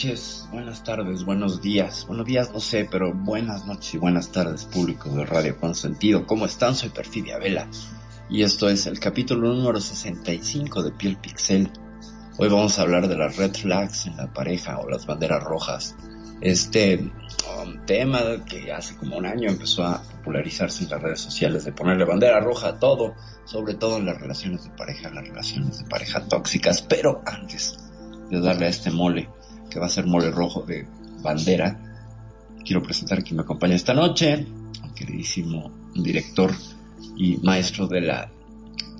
noches, buenas tardes, buenos días. Buenos días, no sé, pero buenas noches y buenas tardes, público de Radio Consentido. ¿Cómo están? Soy Perfidia Vela. Y esto es el capítulo número 65 de Piel Pixel. Hoy vamos a hablar de las red flags en la pareja o las banderas rojas. Este um, tema que hace como un año empezó a popularizarse en las redes sociales de ponerle bandera roja a todo, sobre todo en las relaciones de pareja, las relaciones de pareja tóxicas. Pero antes de darle a este mole, que va a ser mole rojo de bandera, quiero presentar a quien me acompaña esta noche, al queridísimo director y maestro de la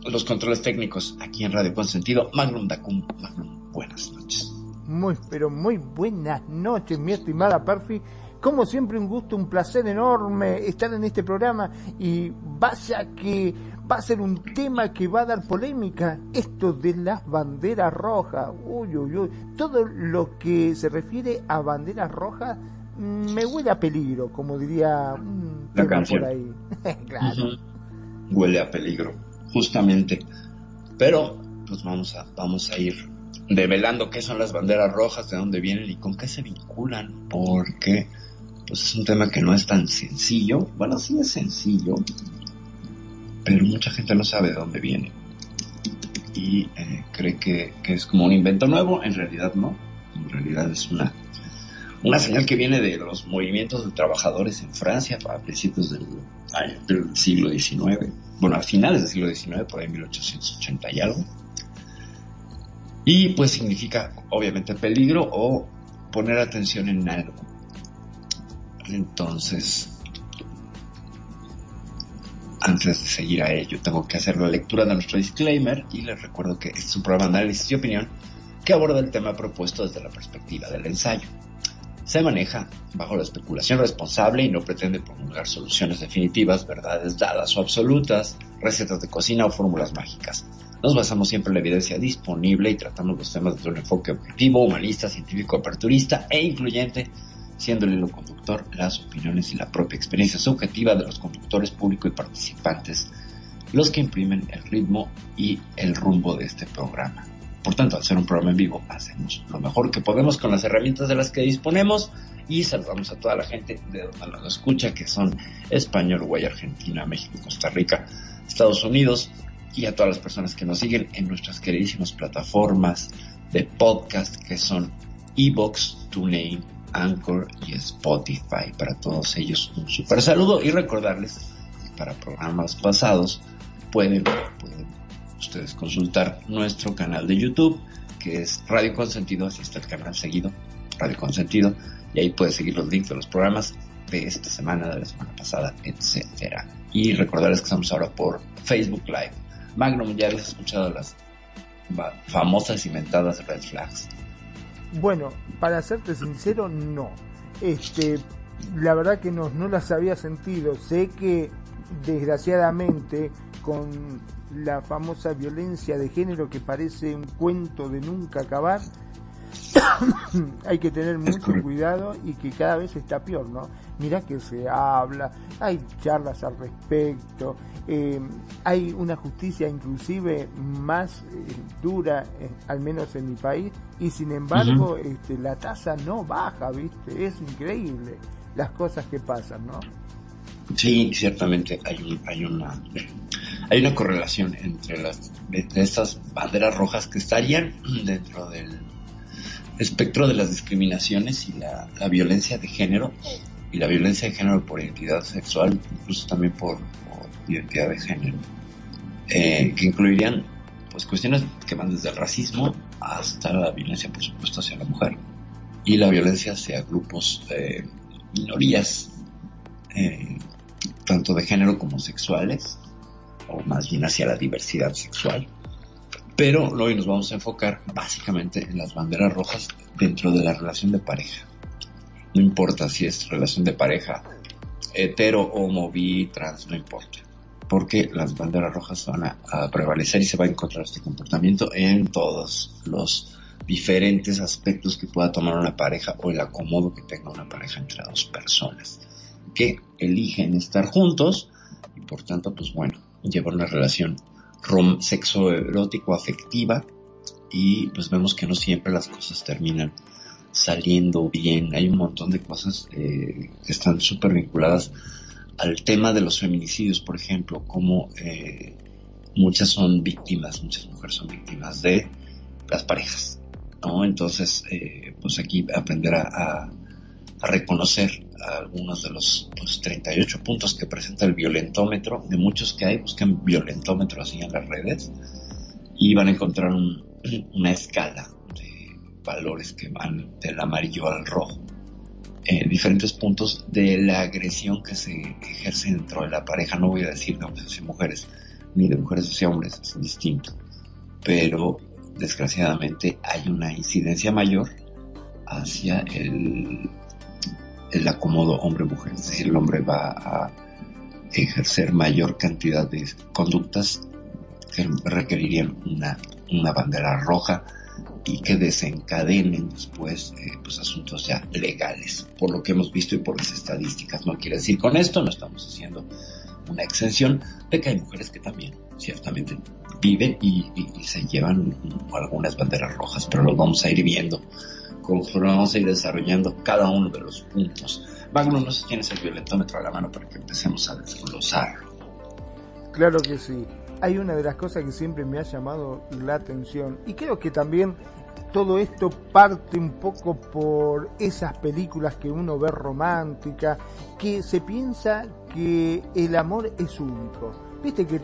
los controles técnicos aquí en Radio Consentido, Magnum Dacum. Magnum, buenas noches. Muy, pero muy buenas noches, mi estimada Perfi. Como siempre, un gusto, un placer enorme estar en este programa y vaya que va a ser un tema que va a dar polémica. Esto de las banderas rojas. Uy, uy, uy. Todo lo que se refiere a banderas rojas mm, me huele a peligro, como diría un La canción. por ahí. claro. Huele a peligro, justamente. Pero, pues vamos a, vamos a ir revelando qué son las banderas rojas, de dónde vienen y con qué se vinculan, porque pues es un tema que no es tan sencillo. Bueno, sí es sencillo, pero mucha gente no sabe de dónde viene. Y eh, cree que, que es como un invento nuevo, en realidad no. En realidad es una, una señal que viene de los movimientos de trabajadores en Francia a principios del, del siglo XIX. Bueno, a finales del siglo XIX, por ahí 1880 y algo. Y pues significa obviamente peligro o poner atención en algo. Entonces, antes de seguir a ello, tengo que hacer la lectura de nuestro disclaimer y les recuerdo que este es un programa de análisis y opinión que aborda el tema propuesto desde la perspectiva del ensayo. Se maneja bajo la especulación responsable y no pretende promulgar soluciones definitivas, verdades dadas o absolutas, recetas de cocina o fórmulas mágicas. Nos basamos siempre en la evidencia disponible y tratamos los temas desde un enfoque objetivo, humanista, científico, aperturista e incluyente, siendo el hilo conductor las opiniones y la propia experiencia subjetiva de los conductores público y participantes, los que imprimen el ritmo y el rumbo de este programa. Por tanto, al ser un programa en vivo, hacemos lo mejor que podemos con las herramientas de las que disponemos y saludamos a toda la gente de donde nos escucha, que son España, Uruguay, Argentina, México, Costa Rica, Estados Unidos y a todas las personas que nos siguen en nuestras queridísimas plataformas de podcast que son Evox, TuneIn, Anchor y Spotify. Para todos ellos un super saludo y recordarles que para programas pasados pueden, ustedes consultar nuestro canal de YouTube que es Radio Consentido, así está el canal seguido, Radio Consentido, y ahí puedes seguir los links de los programas de esta semana, de la semana pasada, etcétera. Y recordarles que estamos ahora por Facebook Live. Magnum, ya habías escuchado las famosas inventadas red flags. Bueno, para serte sincero, no. Este, la verdad que no, no las había sentido. Sé que, desgraciadamente, con la famosa violencia de género que parece un cuento de nunca acabar, hay que tener mucho cuidado y que cada vez está peor, ¿no? Mira que se habla, hay charlas al respecto, eh, hay una justicia inclusive más eh, dura, eh, al menos en mi país, y sin embargo este, la tasa no baja, ¿viste? Es increíble las cosas que pasan, ¿no? Sí, ciertamente hay, un, hay una hay una correlación entre las de estas banderas rojas que estarían dentro del espectro de las discriminaciones y la, la violencia de género y la violencia de género por identidad sexual, incluso también por, identidad de género. eh, que incluirían pues cuestiones que van desde el racismo hasta la violencia, por supuesto, hacia la mujer y la violencia hacia grupos, eh, minorías, eh, tanto de género como sexuales, o más bien hacia la diversidad sexual. Pero hoy nos vamos a enfocar básicamente en las banderas rojas dentro de la relación de pareja. No importa si es relación de pareja hetero, homo, bi, trans, no importa. Porque las banderas rojas van a, prevalecer y se va a encontrar este comportamiento en todos los diferentes aspectos que pueda tomar una pareja o el acomodo que tenga una pareja entre dos personas que eligen estar juntos y por tanto, pues bueno, llevar una relación sexo erótico afectiva y pues vemos que no siempre las cosas terminan saliendo bien. Hay un montón de cosas eh, que están súper vinculadas al tema de los feminicidios, por ejemplo, como eh, muchas son víctimas, muchas mujeres son víctimas de las parejas, ¿no? Entonces, eh, pues aquí aprender a, reconocer algunos de los 38 pues, puntos que presenta el violentómetro, de muchos que hay, busquen violentómetro así en las redes y van a encontrar una escala valores que van del amarillo al rojo. en diferentes puntos de la agresión que se ejerce dentro de la pareja. No voy a decir de hombres hacia mujeres, ni de mujeres hacia hombres, es distinto. Pero desgraciadamente hay una incidencia mayor hacia el, el acomodo hombre-mujer. Es decir, el hombre va a ejercer mayor cantidad de conductas que requerirían una, una bandera roja y que desencadenen después eh, pues asuntos ya legales, por lo que hemos visto y por las estadísticas. No quiere decir con esto, no estamos haciendo una exención de que hay mujeres que también ciertamente viven y, se llevan algunas banderas rojas, pero lo vamos a ir viendo conforme vamos a ir desarrollando cada uno de los puntos. Magno, no sé si tienes el violentómetro a la mano para que empecemos a desglosarlo. Claro que sí hay una de las cosas que siempre me ha llamado la atención y creo que también todo esto parte un poco por esas películas que uno ve románticas, que se piensa que el amor es único. Viste que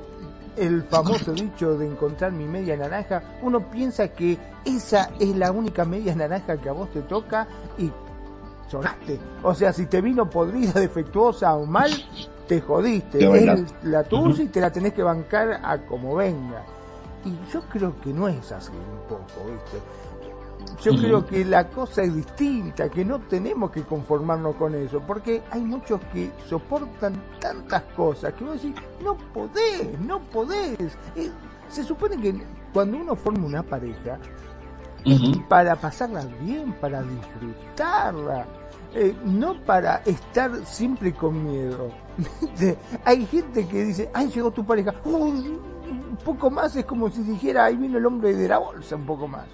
el famoso dicho de encontrar mi media naranja, uno piensa que esa es la única media naranja que a vos te toca y sonaste. O sea, si te vino podrida, defectuosa o mal, te jodiste, es la tuya y te la tenés que bancar a como venga. Y yo creo que no es así un poco, ¿viste? Yo creo que la cosa es distinta, que no tenemos que conformarnos con eso, porque hay muchos que soportan tantas cosas que vos decís, no podés, no podés. Se supone que cuando uno forma una pareja, para pasarla bien, para disfrutarla, eh, no para estar siempre con miedo. Hay gente que dice, ay, llegó tu pareja, un poco más es como si dijera, ahí vino el hombre de la bolsa, un poco más.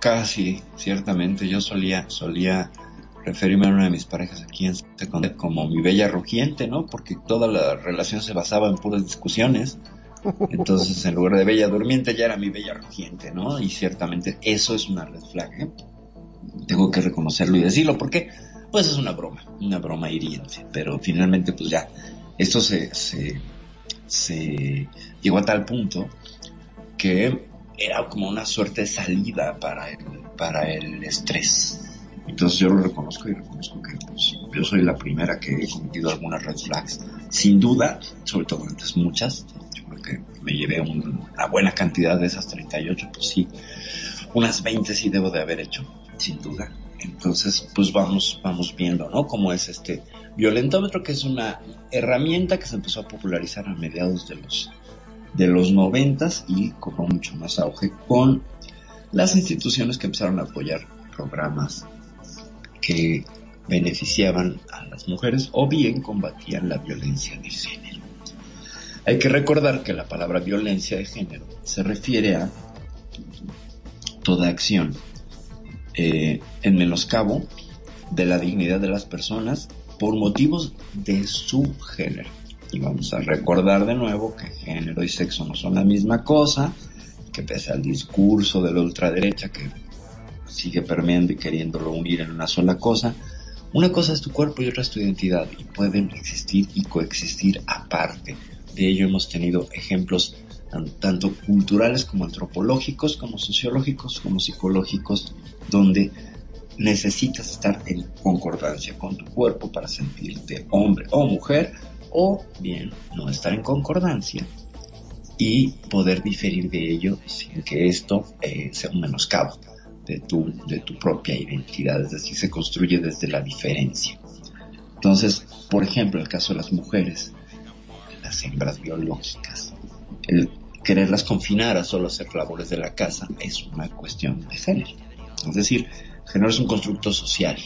Casi, ciertamente, yo solía, solía referirme a una de mis parejas aquí en secundaria como mi bella rugiente, ¿no? Porque toda la relación se basaba en puras discusiones. Entonces, en lugar de bella durmiente, ya era mi bella rugiente, ¿no? Y ciertamente eso es una red flag, ¿eh? Tengo que reconocerlo y decirlo, porque pues es una broma, una broma hiriente, pero finalmente pues ya, esto se, se, llegó a tal punto que era como una suerte de salida para el, para el estrés. Entonces yo lo reconozco y reconozco que pues, yo soy la primera que he cometido algunas red flags. Sin duda, sobre todo antes muchas, yo creo que me llevé una buena cantidad de esas 38, pues sí, unas 20 sí debo de haber hecho sin duda. Entonces, pues vamos, vamos viendo, ¿no? Cómo es este violentómetro, que es una herramienta que se empezó a popularizar a mediados de los de los noventas y cobró mucho más auge con las instituciones que empezaron a apoyar programas que beneficiaban a las mujeres o bien combatían la violencia de género. Hay que recordar que la palabra violencia de género se refiere a toda acción eh, en menoscabo de la dignidad de las personas por motivos de su género. Y vamos a recordar de nuevo que género y sexo no son la misma cosa, que pese al discurso de la ultraderecha que sigue permeando y queriéndolo unir en una sola cosa, una cosa es tu cuerpo y otra es tu identidad y pueden existir y coexistir aparte. de ello hemos tenido ejemplos tanto culturales como antropológicos, como sociológicos, como psicológicos, donde necesitas estar en concordancia con tu cuerpo para sentirte hombre o mujer, o bien no estar en concordancia y poder diferir de ello sin que esto eh, sea un menoscabo de tu, de tu propia identidad, es decir, se construye desde la diferencia. Entonces, por ejemplo, el caso de las mujeres, las hembras biológicas, el quererlas confinar a solo hacer labores de la casa es una cuestión de género. Es decir, género es un constructo social,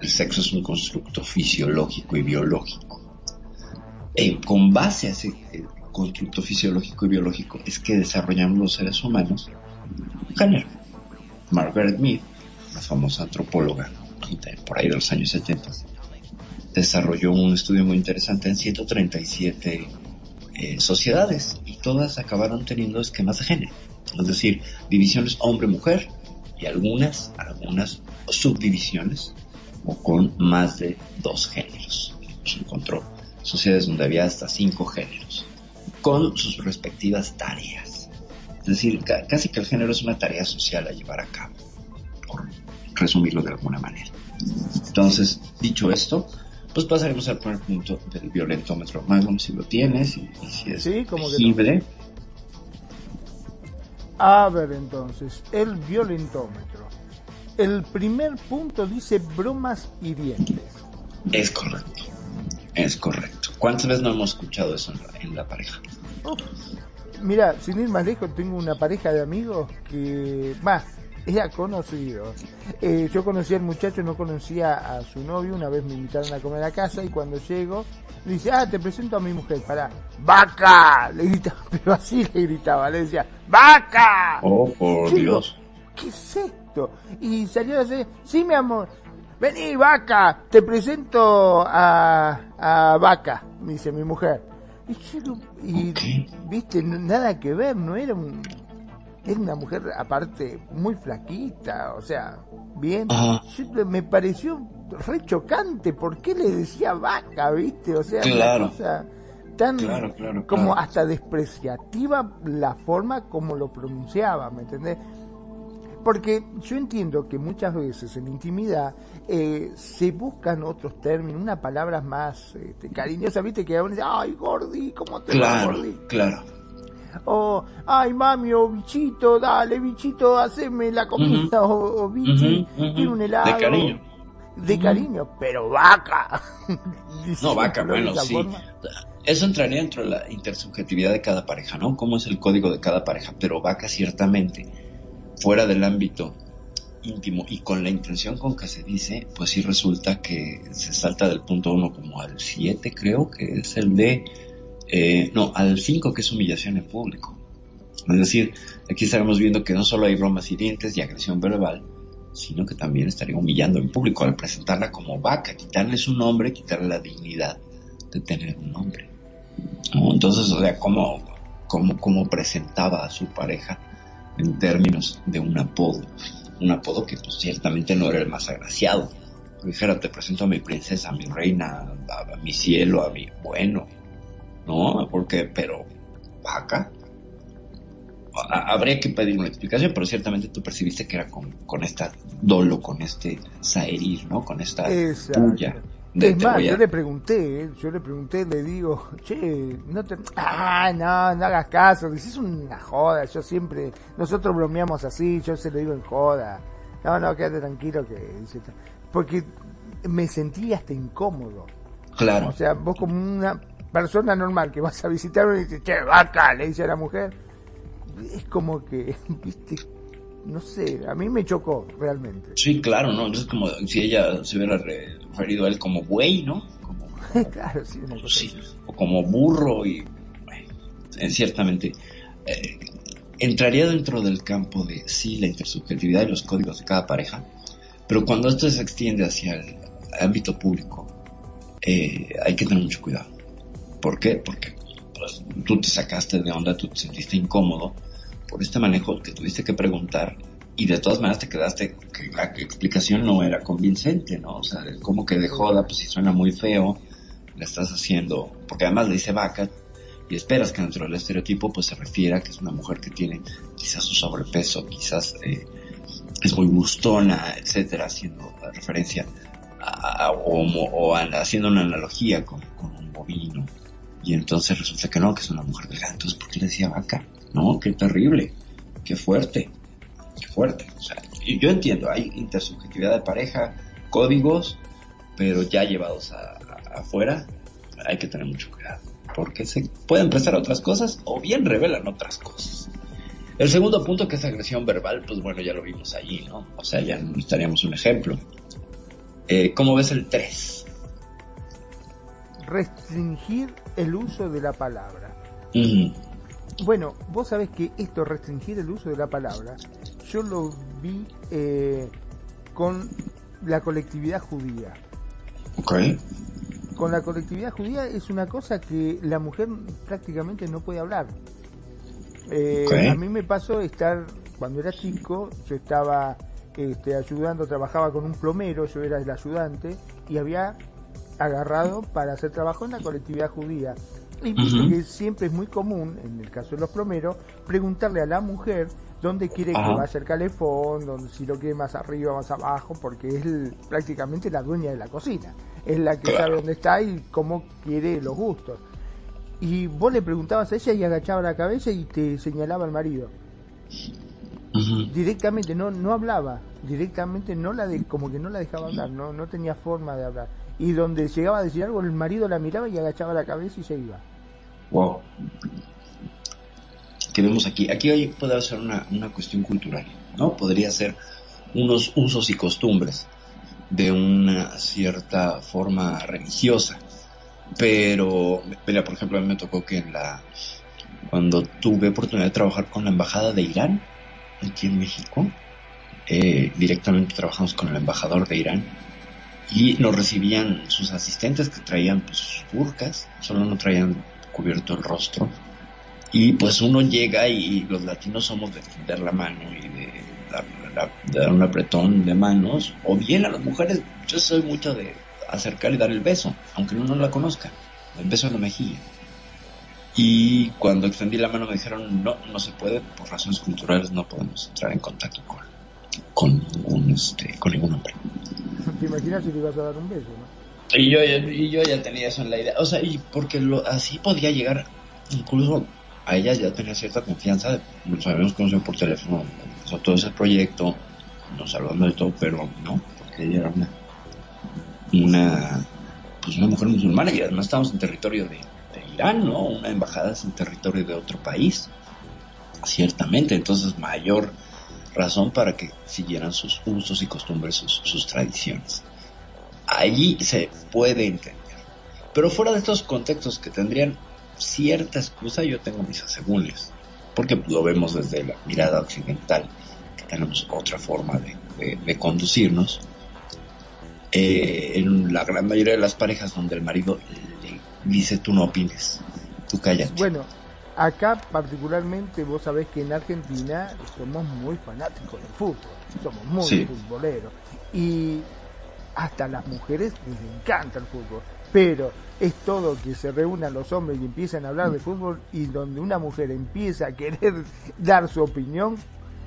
el, sexo es un constructo fisiológico y biológico. E con base a ese eh, constructo fisiológico y biológico es que desarrollamos los seres humanos género. Margaret Mead, la famosa antropóloga, por ahí de los años 70, desarrolló un estudio muy interesante en 137 eh, sociedades todas acabaron teniendo esquemas de género, es decir, divisiones hombre-mujer y algunas, algunas subdivisiones o con más de dos géneros. Se encontró sociedades donde había hasta cinco géneros con sus respectivas tareas. Es decir, casi que el género es una tarea social a llevar a cabo, por resumirlo de alguna manera. Entonces, dicho esto, pues pasaremos al primer punto del violentómetro. Magnum, si lo tienes y, si es sí, como A ver entonces, el violentómetro. El primer punto dice bromas hirientes. Es correcto. Es correcto. ¿Cuántas veces no hemos escuchado eso en la, pareja? mira, sin ir más lejos, tengo una pareja de amigos que, más, era conocido. Eh, yo conocí al muchacho, no conocía a su novio, una vez me invitaron a comer a casa y cuando llego, le dice, ah, te presento a mi mujer, para, ¡vaca! Le gritaba, pero así le gritaba, le decía, ¡vaca! Oh, por Dios. ¿Qué es esto? Y salió a decir, sí, mi amor, vení, vaca, te presento a, a vaca, me dice mi mujer. Y, y viste, nada que ver, no era un, era una mujer aparte muy flaquita, o sea, bien. me pareció re chocante, ¿por qué le decía vaca, viste? O sea, una cosa tan como hasta despreciativa la forma como lo pronunciaba, ¿me entendés? Porque yo entiendo que muchas veces en intimidad eh, se buscan otros términos, unas palabras más este, cariñosas, viste, que uno dice, ay, Gordi, ¿cómo te va, Gordi? Claro, o ay mami o bichito, dale bichito, haceme la comida, o, bichi, tiene un helado. De cariño. De cariño, pero vaca. no, vaca, bueno, sí. Eso entraría dentro de la intersubjetividad de cada pareja, ¿no? Cómo es el código de cada pareja, pero vaca ciertamente, fuera del ámbito íntimo y con la intención con que se dice, pues sí resulta que se salta del punto uno como al 7 creo que es el de eh, no, al 5 que es humillación en público. Es decir, aquí estaremos viendo que no solo hay bromas hirientes y agresión verbal, sino que también estaría humillando en público al presentarla como vaca, quitarle su nombre, quitarle la dignidad de tener un nombre. Entonces, o sea, ¿cómo, cómo, presentaba a su pareja en términos de un apodo? Un apodo que pues, ciertamente no era el más agraciado. Dijera, te presento a mi princesa, a mi reina, a mi cielo, a mi bueno, ¿no? Porque, pero, vaca. Habría que pedir una explicación, pero ciertamente tú percibiste que era con, con esta dolo, con este saerir, ¿no? Con esta puya. es más, yo le pregunté, yo le pregunté, le digo, che, no te, ah, no, no hagas caso, es una joda, yo siempre, nosotros bromeamos así, yo se lo digo en joda, no, no, quédate tranquilo que, porque me sentí hasta incómodo. Claro. O sea, vos como una persona normal que vas a visitar y dice, che, vaca, le dice a la mujer, es como que, viste, no sé, a mí me chocó realmente. Sí, claro, ¿no? Es como si ella se hubiera referido a él como buey, ¿no? Como, claro, sí, una cosa O como burro y, bueno, ciertamente, eh, entraría dentro del campo de, sí, la intersubjetividad y los códigos de cada pareja, pero cuando esto se extiende hacia el ámbito público, eh, hay que tener mucho cuidado ¿Por qué? Porque pues, tú te sacaste de onda, tú te sentiste incómodo por este manejo que tuviste que preguntar y de todas maneras te quedaste que la explicación no era convincente, ¿no? O sea, como que de joda, pues si suena muy feo, le estás haciendo, porque además le dice vaca, y esperas que dentro del estereotipo pues se refiera que es una mujer que tiene quizás su sobrepeso, quizás eh, es muy gustona, etcétera, haciendo referencia a, o, haciendo una analogía con, un bovino. Y entonces resulta que no, que es una mujer delgada. Entonces, ¿por qué le decía vaca? No, qué terrible, qué fuerte, qué fuerte. O sea, yo entiendo, hay intersubjetividad de pareja, códigos, pero ya llevados afuera, hay que tener mucho cuidado, porque se pueden prestar otras cosas o bien revelan otras cosas. El segundo punto, que es agresión verbal, pues bueno, ya lo vimos allí, ¿no? O sea, ya necesitaríamos un ejemplo. Eh, ¿Cómo ves el 3? Restringir el uso de la palabra. Bueno, vos sabés que esto, restringir el uso de la palabra, yo lo vi eh, con la colectividad judía. Ok. Con la colectividad judía es una cosa que la mujer prácticamente no puede hablar. Eh, a mí me pasó estar, cuando era chico, yo estaba este, ayudando, trabajaba con un plomero, yo era el ayudante, y había agarrado para hacer trabajo en la colectividad judía. Y que siempre es muy común, en el caso de los plomeros, preguntarle a la mujer dónde quiere que vaya el calefón, dónde, si lo quiere más arriba, más abajo, porque es prácticamente la dueña de la cocina. Es la que sabe dónde está y cómo quiere los gustos. Y vos le preguntabas a ella y agachaba la cabeza y te señalaba al marido. Directamente, no, no hablaba, directamente no la de, como que no la dejaba hablar, no, no tenía forma de hablar. Y donde llegaba a decir algo, el marido la miraba y agachaba la cabeza y se iba. Wow. Que vemos aquí, aquí hoy puede ser una, una cuestión cultural, ¿no? Podría ser unos usos y costumbres de una cierta forma religiosa pero, mira, por ejemplo, a mí me tocó que en la, cuando tuve oportunidad de trabajar con la embajada de Irán, aquí en México, eh, directamente trabajamos con el embajador de Irán y nos recibían sus asistentes que traían pues, sus burcas, solo no traían cubierto el rostro. Y pues uno llega y, los latinos somos de tender la mano y de dar un apretón de manos, o bien a las mujeres, yo soy mucho de acercar y dar el beso, aunque uno no la conozca, el beso en la mejilla. Y cuando extendí la mano me dijeron, no, no se puede, por razones culturales no podemos entrar en contacto con, con, este, con ningún hombre. ¿Te imaginas si te ibas a dar un beso, no? Y yo, y yo ya tenía eso en la idea, o sea, y porque lo, así podía llegar, incluso a ella ya tenía cierta confianza, nos habíamos conocido por teléfono, todo ese proyecto, nos hablando de todo, pero no, porque ella era una una, pues una mujer musulmana y además estamos en territorio de, Irán, ¿no? Una embajada es en territorio de otro país, ciertamente, entonces mayor razón para que siguieran sus usos y costumbres, sus, tradiciones. Allí se puede entender. Pero fuera de estos contextos que tendrían cierta excusa, yo tengo mis asegúnes, porque lo vemos desde la mirada occidental, que tenemos otra forma de conducirnos eh, en la gran mayoría de las parejas donde el marido le dice tú no opines, tú cállate. Bueno, acá particularmente vos sabés que en Argentina somos muy fanáticos del fútbol, somos muy futboleros. Y hasta las mujeres les encanta el fútbol, pero es todo que se reúnan los hombres y empiezan a hablar de fútbol y donde una mujer empieza a querer dar su opinión,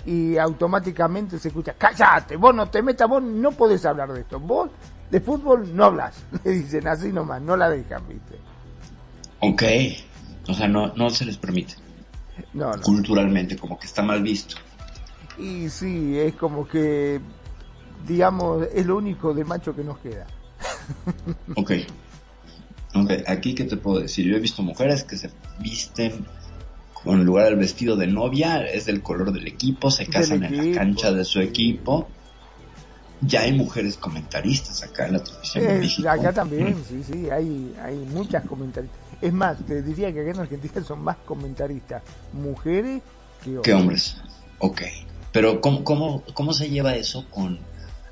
y automáticamente se escucha, cállate, vos no te metas, vos no podés hablar de esto, vos de fútbol no hablas, le dicen así nomás, no la dejan, viste. Ok, o sea, no, no se les permite. No, no. Culturalmente, como que está mal visto. Y sí, es como que, digamos, es lo único de macho que nos queda. ok. Ok, aquí que te puedo decir, yo he visto mujeres que se visten con lugar del vestido de novia, es del color del equipo, se casan en la cancha de su equipo. Ya hay mujeres comentaristas acá en la televisión de México. Acá también, sí, sí, hay, hay muchas comentaristas. Es más, te diría que acá en Argentina son más comentaristas mujeres que hombres. Que hombres, ok. Pero ¿cómo, cómo, cómo se lleva eso con...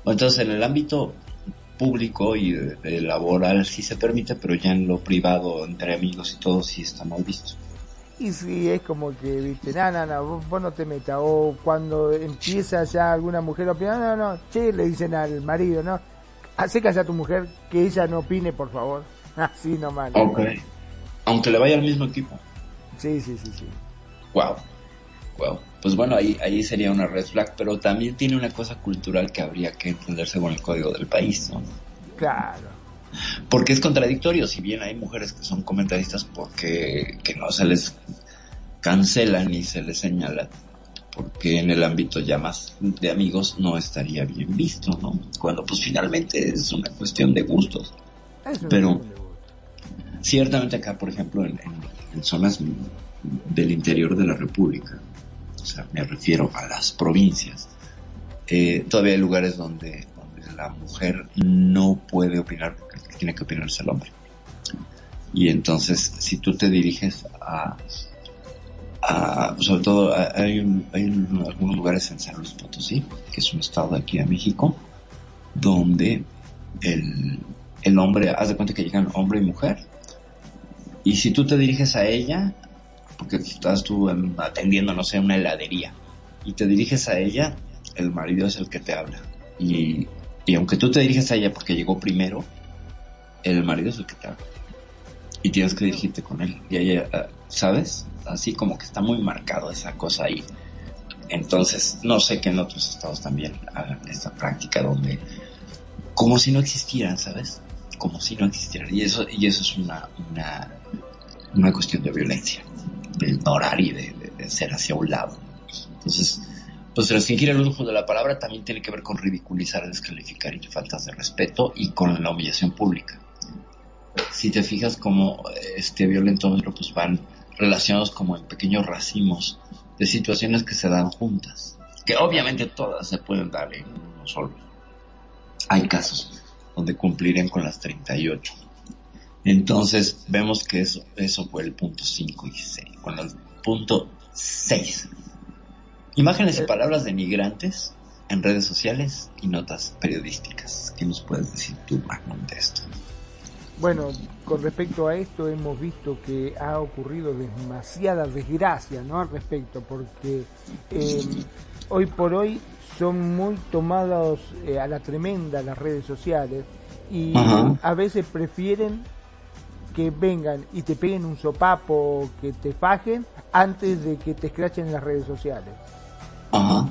Entonces, en el ámbito público y laboral sí se permite, pero ya en lo privado, entre amigos y todo, sí está mal visto. Y si es como que, viste, no, no, no, vos, no te metas. O cuando empieza ya alguna mujer a opinar, no, no, che, le dicen al marido, no, hace callar a tu mujer que ella no opine, por favor. Así nomás. Ok. Aunque le vaya al mismo equipo. Sí, sí, sí, sí. Wow. Wow. Pues bueno, ahí, ahí sería una red flag, pero también tiene una cosa cultural que habría que entenderse con el código del país, ¿no? Claro. Porque es contradictorio, si bien hay mujeres que son comentaristas porque que no se les cancela ni se les señala, porque en el ámbito ya más de amigos no estaría bien visto, ¿no? Cuando pues finalmente es una cuestión de gustos. Pero ciertamente acá, por ejemplo, en, en- en zonas del interior de la República, o sea, me refiero a las provincias, eh, todavía hay lugares donde, donde la mujer no puede opinar porque tiene que opinar es el hombre. Y entonces, si tú te diriges a, a sobre todo, hay, un- hay un- algunos lugares en San Luis Potosí, que es un estado de aquí de México, donde el, el hombre, haz de cuenta que llegan hombre y mujer, y si tú te diriges a ella, porque estás tú en- atendiendo, no sé, una heladería, y te diriges a ella, el marido es el que te habla. Y, y aunque tú te diriges a ella porque llegó primero, el marido es el que te habla. Y tienes que dirigirte con él. Y ella, eh, ¿sabes? Así como que está muy marcado esa cosa ahí. Entonces, no sé que en otros estados también hagan esta práctica donde, como si no existieran, ¿sabes? Como si no existieran. Y eso, y eso es una, una, una cuestión de violencia, de ignorar y de, de- de ser hacia un lado. Entonces, pues restringir el uso de la palabra también tiene que ver con ridiculizar, descalificar y faltas de respeto y con la humillación pública. Si te fijas como este violentómetro pues van relacionados como en pequeños racimos de situaciones que se dan juntas, que obviamente todas se pueden dar en uno solo. Hay casos donde cumplirían con las 38. Entonces vemos que eso, eso fue el punto 5 y 6. Con el punto 6. Imágenes y palabras denigrantes en redes sociales y notas periodísticas. ¿Qué nos puedes decir tú, Magnum, de esto? Bueno, con respecto a esto hemos visto que ha ocurrido demasiada desgracia, ¿no? Al respecto, porque eh, hoy por hoy son muy tomados eh, a la tremenda las redes sociales y Ajá. a veces prefieren que vengan y te peguen un sopapo, que te fajen, antes de que te escrachen en las redes sociales. Ajá.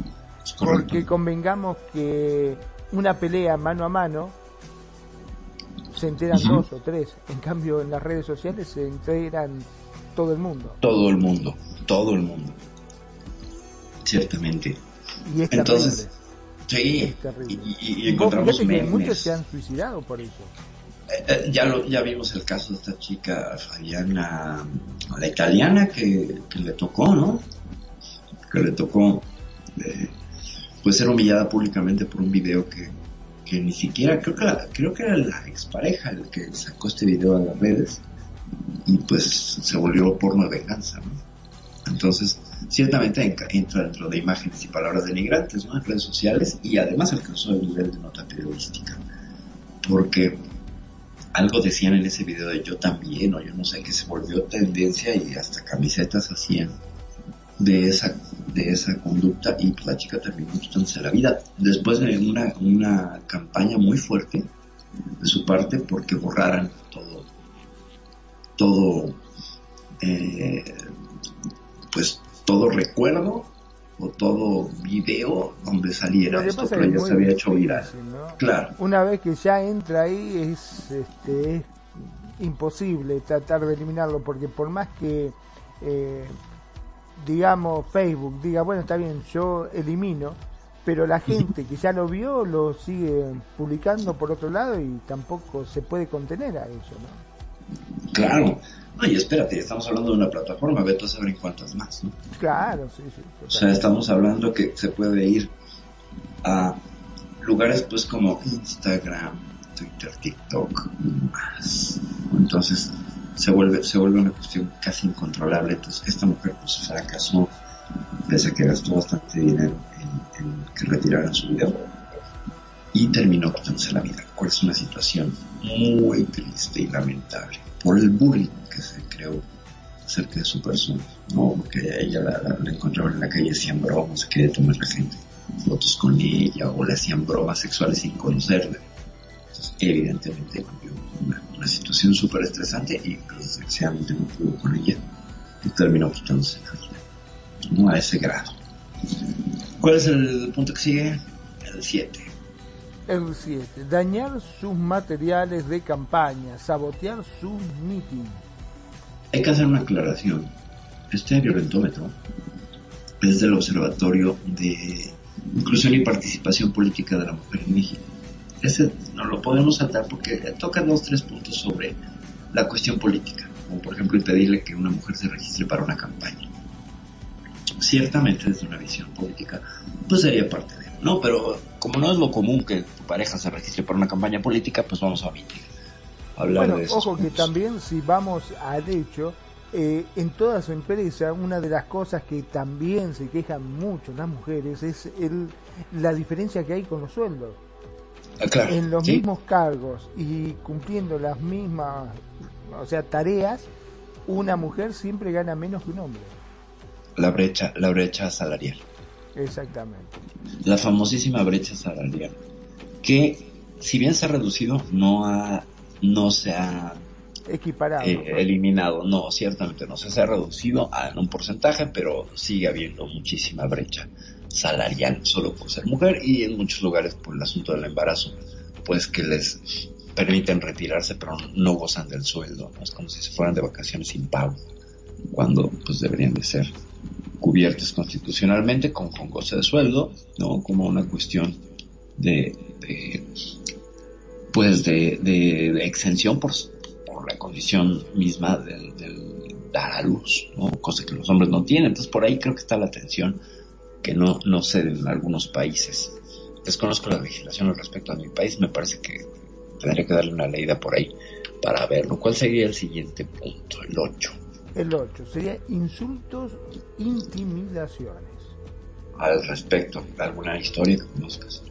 Porque convengamos que una pelea mano a mano se enteran dos o tres. En cambio, en las redes sociales se enteran todo el mundo. Todo el mundo. Todo el mundo. Ciertamente. Y es Entonces, terrible. Sí. Es. Y, encontramos que muchos se han suicidado por eso. Eh, eh, ya, lo, ya vimos el caso de esta chica Fabiana, la italiana que, que le tocó, ¿no? Que le tocó eh, pues ser humillada públicamente por un video que, que ni siquiera, creo que, creo que era la expareja el que sacó este video a las redes y pues se volvió porno de venganza, ¿no? Entonces, ciertamente entra dentro de imágenes y palabras denigrantes, ¿no? En redes sociales y además alcanzó el nivel de nota periodística. Porque algo decían en ese video de yo también, o yo no sé, que se volvió tendencia y hasta camisetas hacían de esa, de esa conducta y pues la chica terminó quitándose la vida. Después de una, una campaña muy fuerte de su parte porque borraran todo, todo, eh, pues todo recuerdo o todo video donde saliera esto, pero ya se había hecho viral. Claro. Una vez que ya entra ahí es, este, es imposible tratar de eliminarlo porque por más que eh, digamos Facebook diga bueno está bien yo elimino pero la gente que ya lo vio lo sigue publicando por otro lado y tampoco se puede contener a eso ¿no? Claro. No, y espérate, estamos hablando de una plataforma, vete a saber en cuántas más, ¿no? claro sí sí O sea, estamos hablando que se puede ir a lugares pues como Instagram, Twitter, TikTok, más. Entonces se vuelve, se vuelve una cuestión casi incontrolable. Entonces esta mujer pues fracasó, pese a que gastó bastante dinero en, en que retiraran su video y terminó quitándose la vida. Cual es una situación muy triste y lamentable por el bullying que se creó acerca de su persona, ¿no? Porque ella la, la- la encontraban en la calle, hacían bromas, quería tomar la gente fotos con ella o le hacían bromas sexuales sin conocerla. Entonces, evidentemente una una situación súper estresante y desgraciadamente no pudo con ella y terminó quitándose la vida. No a ese grado. ¿Cuál es el punto que sigue? El 7. El 7. Dañar sus materiales de campaña, sabotear sus meeting. Hay que hacer una aclaración. Este violentómetro es del Observatorio de Inclusión y Participación Política de la Mujer en México. Ese no lo podemos saltar porque toca dos, tres puntos sobre la cuestión política, como por ejemplo impedirle que una mujer se registre para una campaña. Ciertamente desde una visión política, pues sería parte de ¿no? Pero como no es lo común que tu pareja se registre para una campaña política, pues vamos a omitir hablar bueno, de eso. Ojo que también si vamos al hecho, eh, en toda su empresa, una de las cosas que también se quejan mucho las mujeres es el, la diferencia que hay con los sueldos. Ah, en los mismos cargos y cumpliendo las mismas, o sea, tareas, una mujer siempre gana menos que un hombre. La brecha, la brecha salarial. Exactamente. La famosísima brecha salarial, que si bien se ha reducido, no ha, no se ha equiparado, eh, eliminado, no, ciertamente no, se ha reducido en un porcentaje, pero sigue habiendo muchísima brecha salarial solo por ser mujer y en muchos lugares por el asunto del embarazo, pues que les permiten retirarse pero no gozan del sueldo, es como si se fueran de vacaciones sin pago, cuando pues deberían de ser cubiertos constitucionalmente con, con goce de sueldo, ¿no? Como una cuestión de, pues de, de, exención por, por, la condición misma del, dar a luz, ¿no? Cosa que los hombres no tienen. Entonces por ahí creo que está la tensión que no, no sé en algunos países. Desconozco la legislación al respecto a mi país, me parece que tendría que darle una leída por ahí para verlo. ¿Cuál sería el siguiente punto? El 8. El 8 sería insultos, intimidaciones. Al respecto, ¿alguna historia que conozcas?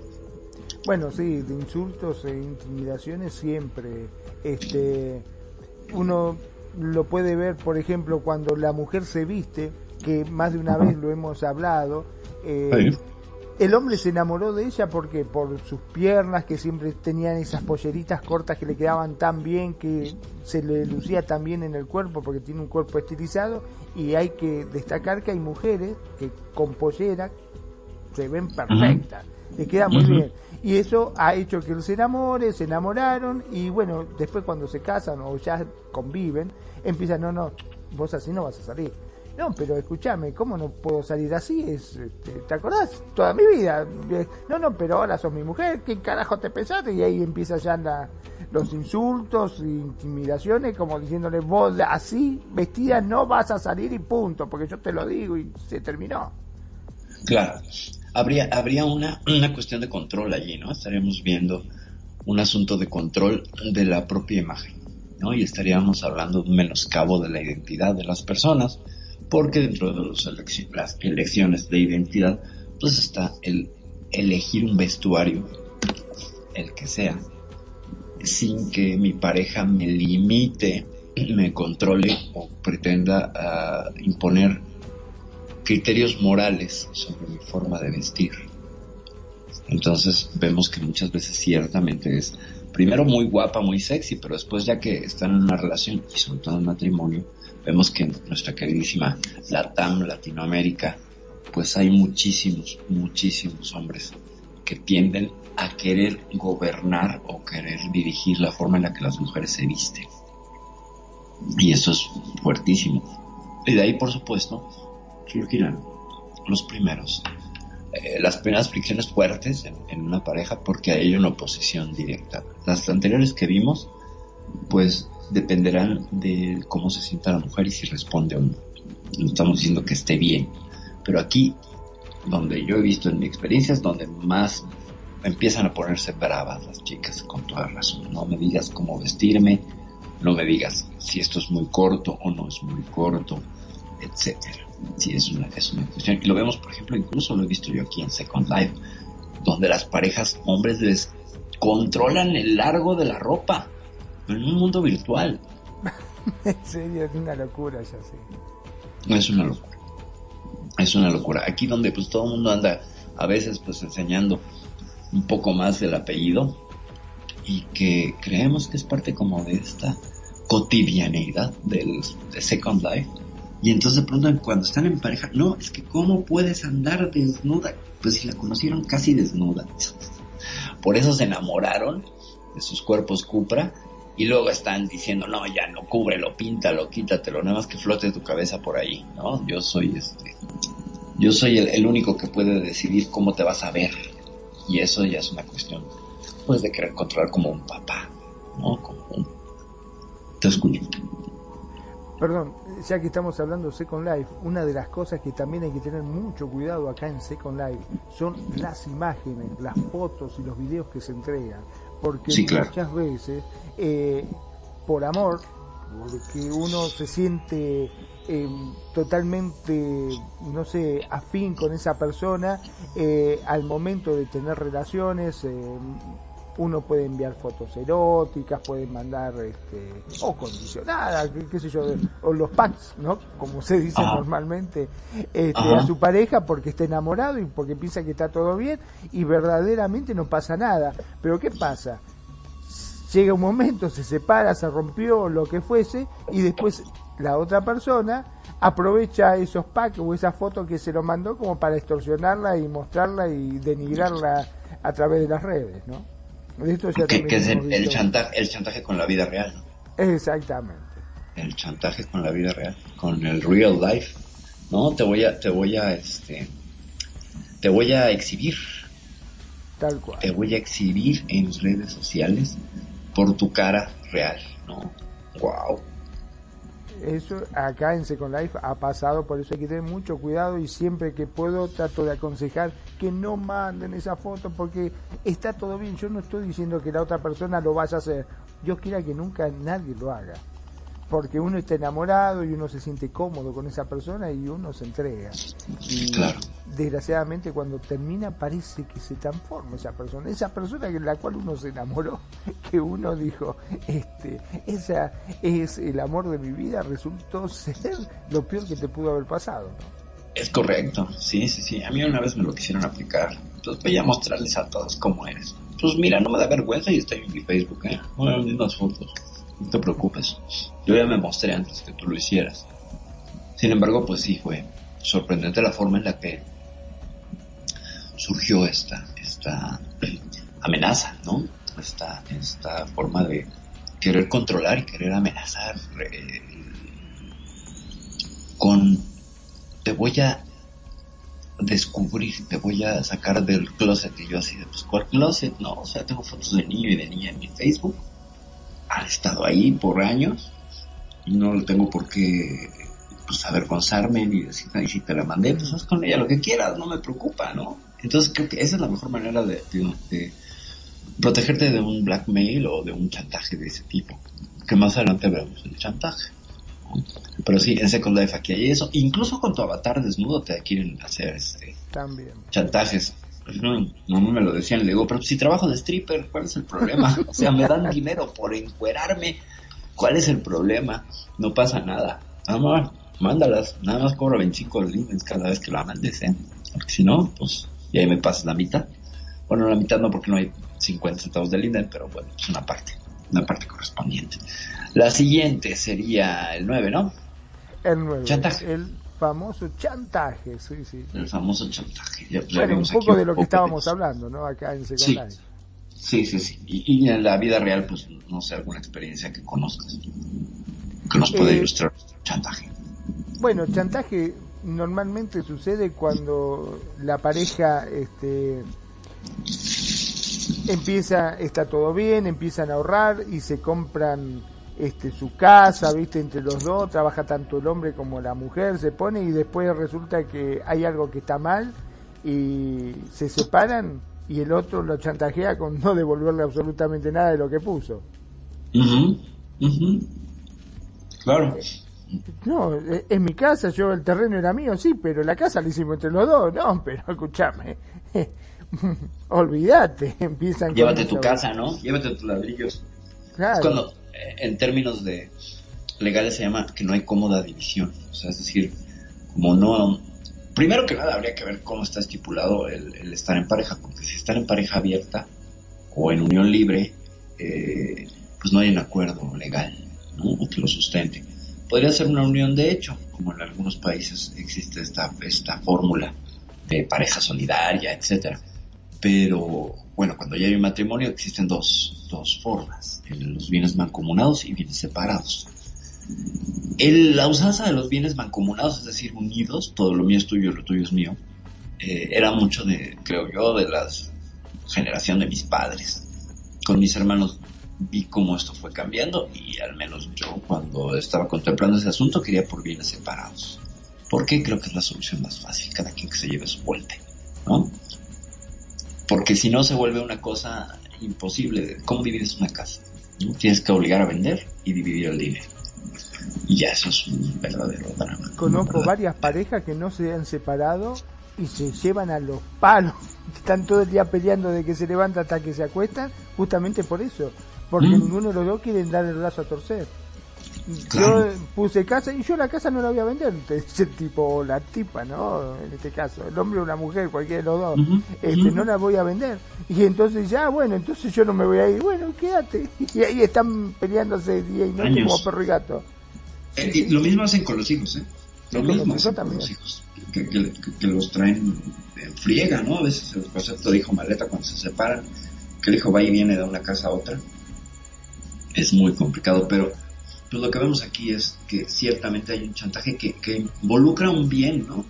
Bueno, sí, de insultos e intimidaciones siempre. Este, uno lo puede ver, por ejemplo, cuando la mujer se viste, que más de una vez lo hemos hablado. Eh, el hombre se enamoró de ella porque por sus piernas que siempre tenían esas polleritas cortas que le quedaban tan bien que se le lucía tan bien en el cuerpo porque tiene un cuerpo estilizado y hay que destacar que hay mujeres que con pollera se ven perfectas, le queda muy bien. Y eso ha hecho que él se enamore, se enamoraron y bueno, después cuando se casan o ya conviven, empiezan, no, no, vos así no vas a salir no, pero escúchame, ¿cómo no puedo salir así? Es, este, ¿Te acordás? Toda mi vida. No, no, pero ahora sos mi mujer, ¿qué carajo te pensaste? Y ahí empieza ya la, los insultos, intimidaciones, como diciéndole, vos así, vestida, no vas a salir y punto, porque yo te lo digo y se terminó. Claro, habría, habría una, una cuestión de control allí, ¿no? Estaríamos viendo un asunto de control de la propia imagen, ¿no? Y estaríamos hablando de un menoscabo de la identidad de las personas porque dentro de las elecciones de identidad, pues está el elegir un vestuario, el que sea, sin que mi pareja me limite, me controle o pretenda ah, imponer criterios morales sobre mi forma de vestir. Entonces vemos que muchas veces ciertamente es primero muy guapa, muy sexy, pero después ya que están en una relación y sobre todo en matrimonio, vemos que en nuestra queridísima Latam, Latinoamérica, pues hay muchísimos, muchísimos hombres que tienden a querer gobernar o querer dirigir la forma en la que las mujeres se visten. Y eso es fuertísimo. Y de ahí, por supuesto, surgirán los primeros, eh, las primeras fricciones fuertes en, en, una pareja porque hay una oposición directa. Las anteriores que vimos, pues dependerán de cómo se sienta la mujer y si responde o no. No estamos diciendo que esté bien, pero aquí, donde yo he visto en mi experiencia, es donde más empiezan a ponerse bravas las chicas, con toda razón. No me digas cómo vestirme, no me digas si esto es muy corto o no es muy corto, etcétera. Si es una, es una cuestión. Y lo vemos, por ejemplo, incluso lo he visto yo aquí en Second Life, donde las parejas hombres les controlan el largo de la ropa en un mundo virtual. en serio, es una locura, ya sé. Es una locura. Es una locura. Aquí donde pues todo el mundo anda a veces pues enseñando un poco más del apellido y que creemos que es parte como de esta cotidianeidad del, de Second Life. Y entonces de pronto cuando están en pareja, no, es que cómo puedes andar desnuda. Pues si la conocieron casi desnuda. Por eso se enamoraron de sus cuerpos Cupra y luego están diciendo, no, ya no, cúbrelo, píntalo, quítatelo, nada más que flote tu cabeza por ahí, ¿no? Yo soy este, yo soy el, único que puede decidir cómo te vas a ver. Y eso ya es una cuestión, pues, de querer controlar como un papá, ¿no? Como un... Te escucho. Perdón, ya que estamos hablando de Second Life, una de las cosas que también hay que tener mucho cuidado acá en Second Life son las imágenes, las fotos y los videos que se entregan. Porque muchas veces, eh, por amor, porque uno se siente eh, totalmente, no sé, afín con esa persona, eh, al momento de tener relaciones, eh, uno puede enviar fotos eróticas, puede mandar, este, o condicionadas, qué, sé yo, o los packs, ¿no? Como se dice normalmente, este, a su pareja porque está enamorado y porque piensa que está todo bien y verdaderamente no pasa nada. Pero ¿qué pasa? Llega un momento, se separa, se rompió, lo que fuese, y después la otra persona aprovecha esos packs o esas fotos que se lo mandó como para extorsionarla y mostrarla y denigrarla a través de las redes, ¿no? Esto que, es el, chantaje, el chantaje con la vida real, ¿no? Exactamente. El chantaje con la vida real, con el real life, ¿no? Te voy a, te voy a, este, te voy a exhibir. Tal cual. Te voy a exhibir en redes sociales por tu cara real, ¿no? Wow. Eso acá en Second Life ha pasado, por eso hay que tener mucho cuidado y siempre que puedo trato de aconsejar que no manden esa foto porque está todo bien. Yo no estoy diciendo que la otra persona lo vaya a hacer. Yo quiero que nunca nadie lo haga porque uno está enamorado y uno se siente cómodo con esa persona y uno se entrega. Y desgraciadamente cuando termina parece que se transforma esa persona, esa persona en la cual uno se enamoró, que uno dijo, este, esa es el amor de mi vida, resultó ser lo peor que te pudo haber pasado. Es correcto, sí, sí, sí. A mí una vez me lo quisieron aplicar. Entonces voy a mostrarles a todos cómo eres. Pues mira, no me da vergüenza y estoy en mi Facebook, ¿eh? unas fotos. No te preocupes. Yo ya me mostré antes que tú lo hicieras. Sin embargo, pues sí fue sorprendente la forma en la que surgió esta, esta amenaza, ¿no? Esta, esta forma de querer controlar y querer amenazar eh, con te voy a descubrir, te voy a sacar del closet y yo así de pues cuál closet, no, o sea tengo fotos de niño y de niña en mi Facebook ha estado ahí por años y no lo tengo por qué pues avergonzarme ni decir, ay, si te la mandé, pues haz con ella lo que quieras, no me preocupa, ¿no? Entonces creo que esa es la mejor manera de, protegerte de un blackmail o de un chantaje de ese tipo, que más adelante veremos el chantaje. Pero sí, en Second Life aquí hay eso, incluso con tu avatar desnudo te quieren hacer este También. chantajes no, no me lo decían, le digo, pero si trabajo de stripper, ¿cuál es el problema? O sea, me dan dinero por encuerarme, ¿cuál es el problema? No pasa nada. Amor, mándalas, nada más cobro 25 lindens cada vez que la mandes, ¿eh? Porque si no, pues, y ahí me pasas la mitad. Bueno, la mitad no porque no hay 50 centavos de linden, pero bueno, es una parte, una parte correspondiente. La siguiente sería el 9, ¿no? El 9. El famoso chantaje, sí, sí. El famoso chantaje. bueno, un poco de lo que estábamos hablando, ¿no? Acá en Second sí. Sí, sí, sí. Y, en la vida real, pues, no sé, alguna experiencia que conozcas que nos puede eh, ilustrar chantaje. Bueno, chantaje normalmente sucede cuando la pareja este, empieza, está todo bien, empiezan a ahorrar y se compran este, su casa, viste, entre los dos, trabaja tanto el hombre como la mujer, se pone y después resulta que hay algo que está mal y se separan y el otro lo chantajea con no devolverle absolutamente nada de lo que puso. Claro. No, e, en mi casa, yo el terreno era mío, sí, pero la casa la hicimos entre los dos, no, pero escúchame, olvídate, empiezan Llévate tu casa, ¿no? Llévate tus ladrillos. Claro en términos de legales se llama que no hay cómoda división. O sea, es decir, como no... Primero que nada habría que ver cómo está estipulado el, estar en pareja, porque si están en pareja abierta o en unión libre, eh, pues no hay un acuerdo legal ¿no? que lo sustente. Podría ser una unión de hecho, como en algunos países existe esta, esta fórmula de pareja solidaria, etcétera. Pero bueno, cuando ya hay un matrimonio existen dos, dos formas, los bienes mancomunados y bienes separados. El, la usanza de los bienes mancomunados, es decir, unidos, todo lo mío es tuyo, lo tuyo es mío, eh, era mucho de, creo yo, de la generación de mis padres. Con mis hermanos vi cómo esto fue cambiando y al menos yo cuando estaba contemplando ese asunto quería por bienes separados. Porque creo que es la solución más fácil, cada quien que se lleve su vuelta, ¿no? Porque si no se vuelve una cosa imposible. ¿Cómo divides una casa? Tienes que obligar a vender y dividir el dinero. Y ya eso es un verdadero drama. Conozco varias parejas que no se han separado y se llevan a los palos. Están todo el día peleando de que se levanta hasta que se acuestan, justamente por eso. Porque mm. ninguno de los dos quieren dar el brazo a torcer. Yo puse casa y yo la casa no la voy a vender, ese tipo, o la tipa, ¿no? En este caso, el hombre o la mujer, cualquiera de los dos, este, no la voy a vender. Y entonces ya, bueno, entonces yo no me voy a ir, bueno, quédate. Y ahí están peleándose día y noche como perro y gato. Eh, lo mismo hacen con los hijos, ¿eh? Lo mismo hacen con los hijos, que, los traen en friega, ¿no? A veces el concepto de hijo maleta cuando se separan, que el hijo va y viene de una casa a otra, es muy complicado, pero pues lo que vemos aquí es que ciertamente hay un chantaje que, involucra un bien, ¿no?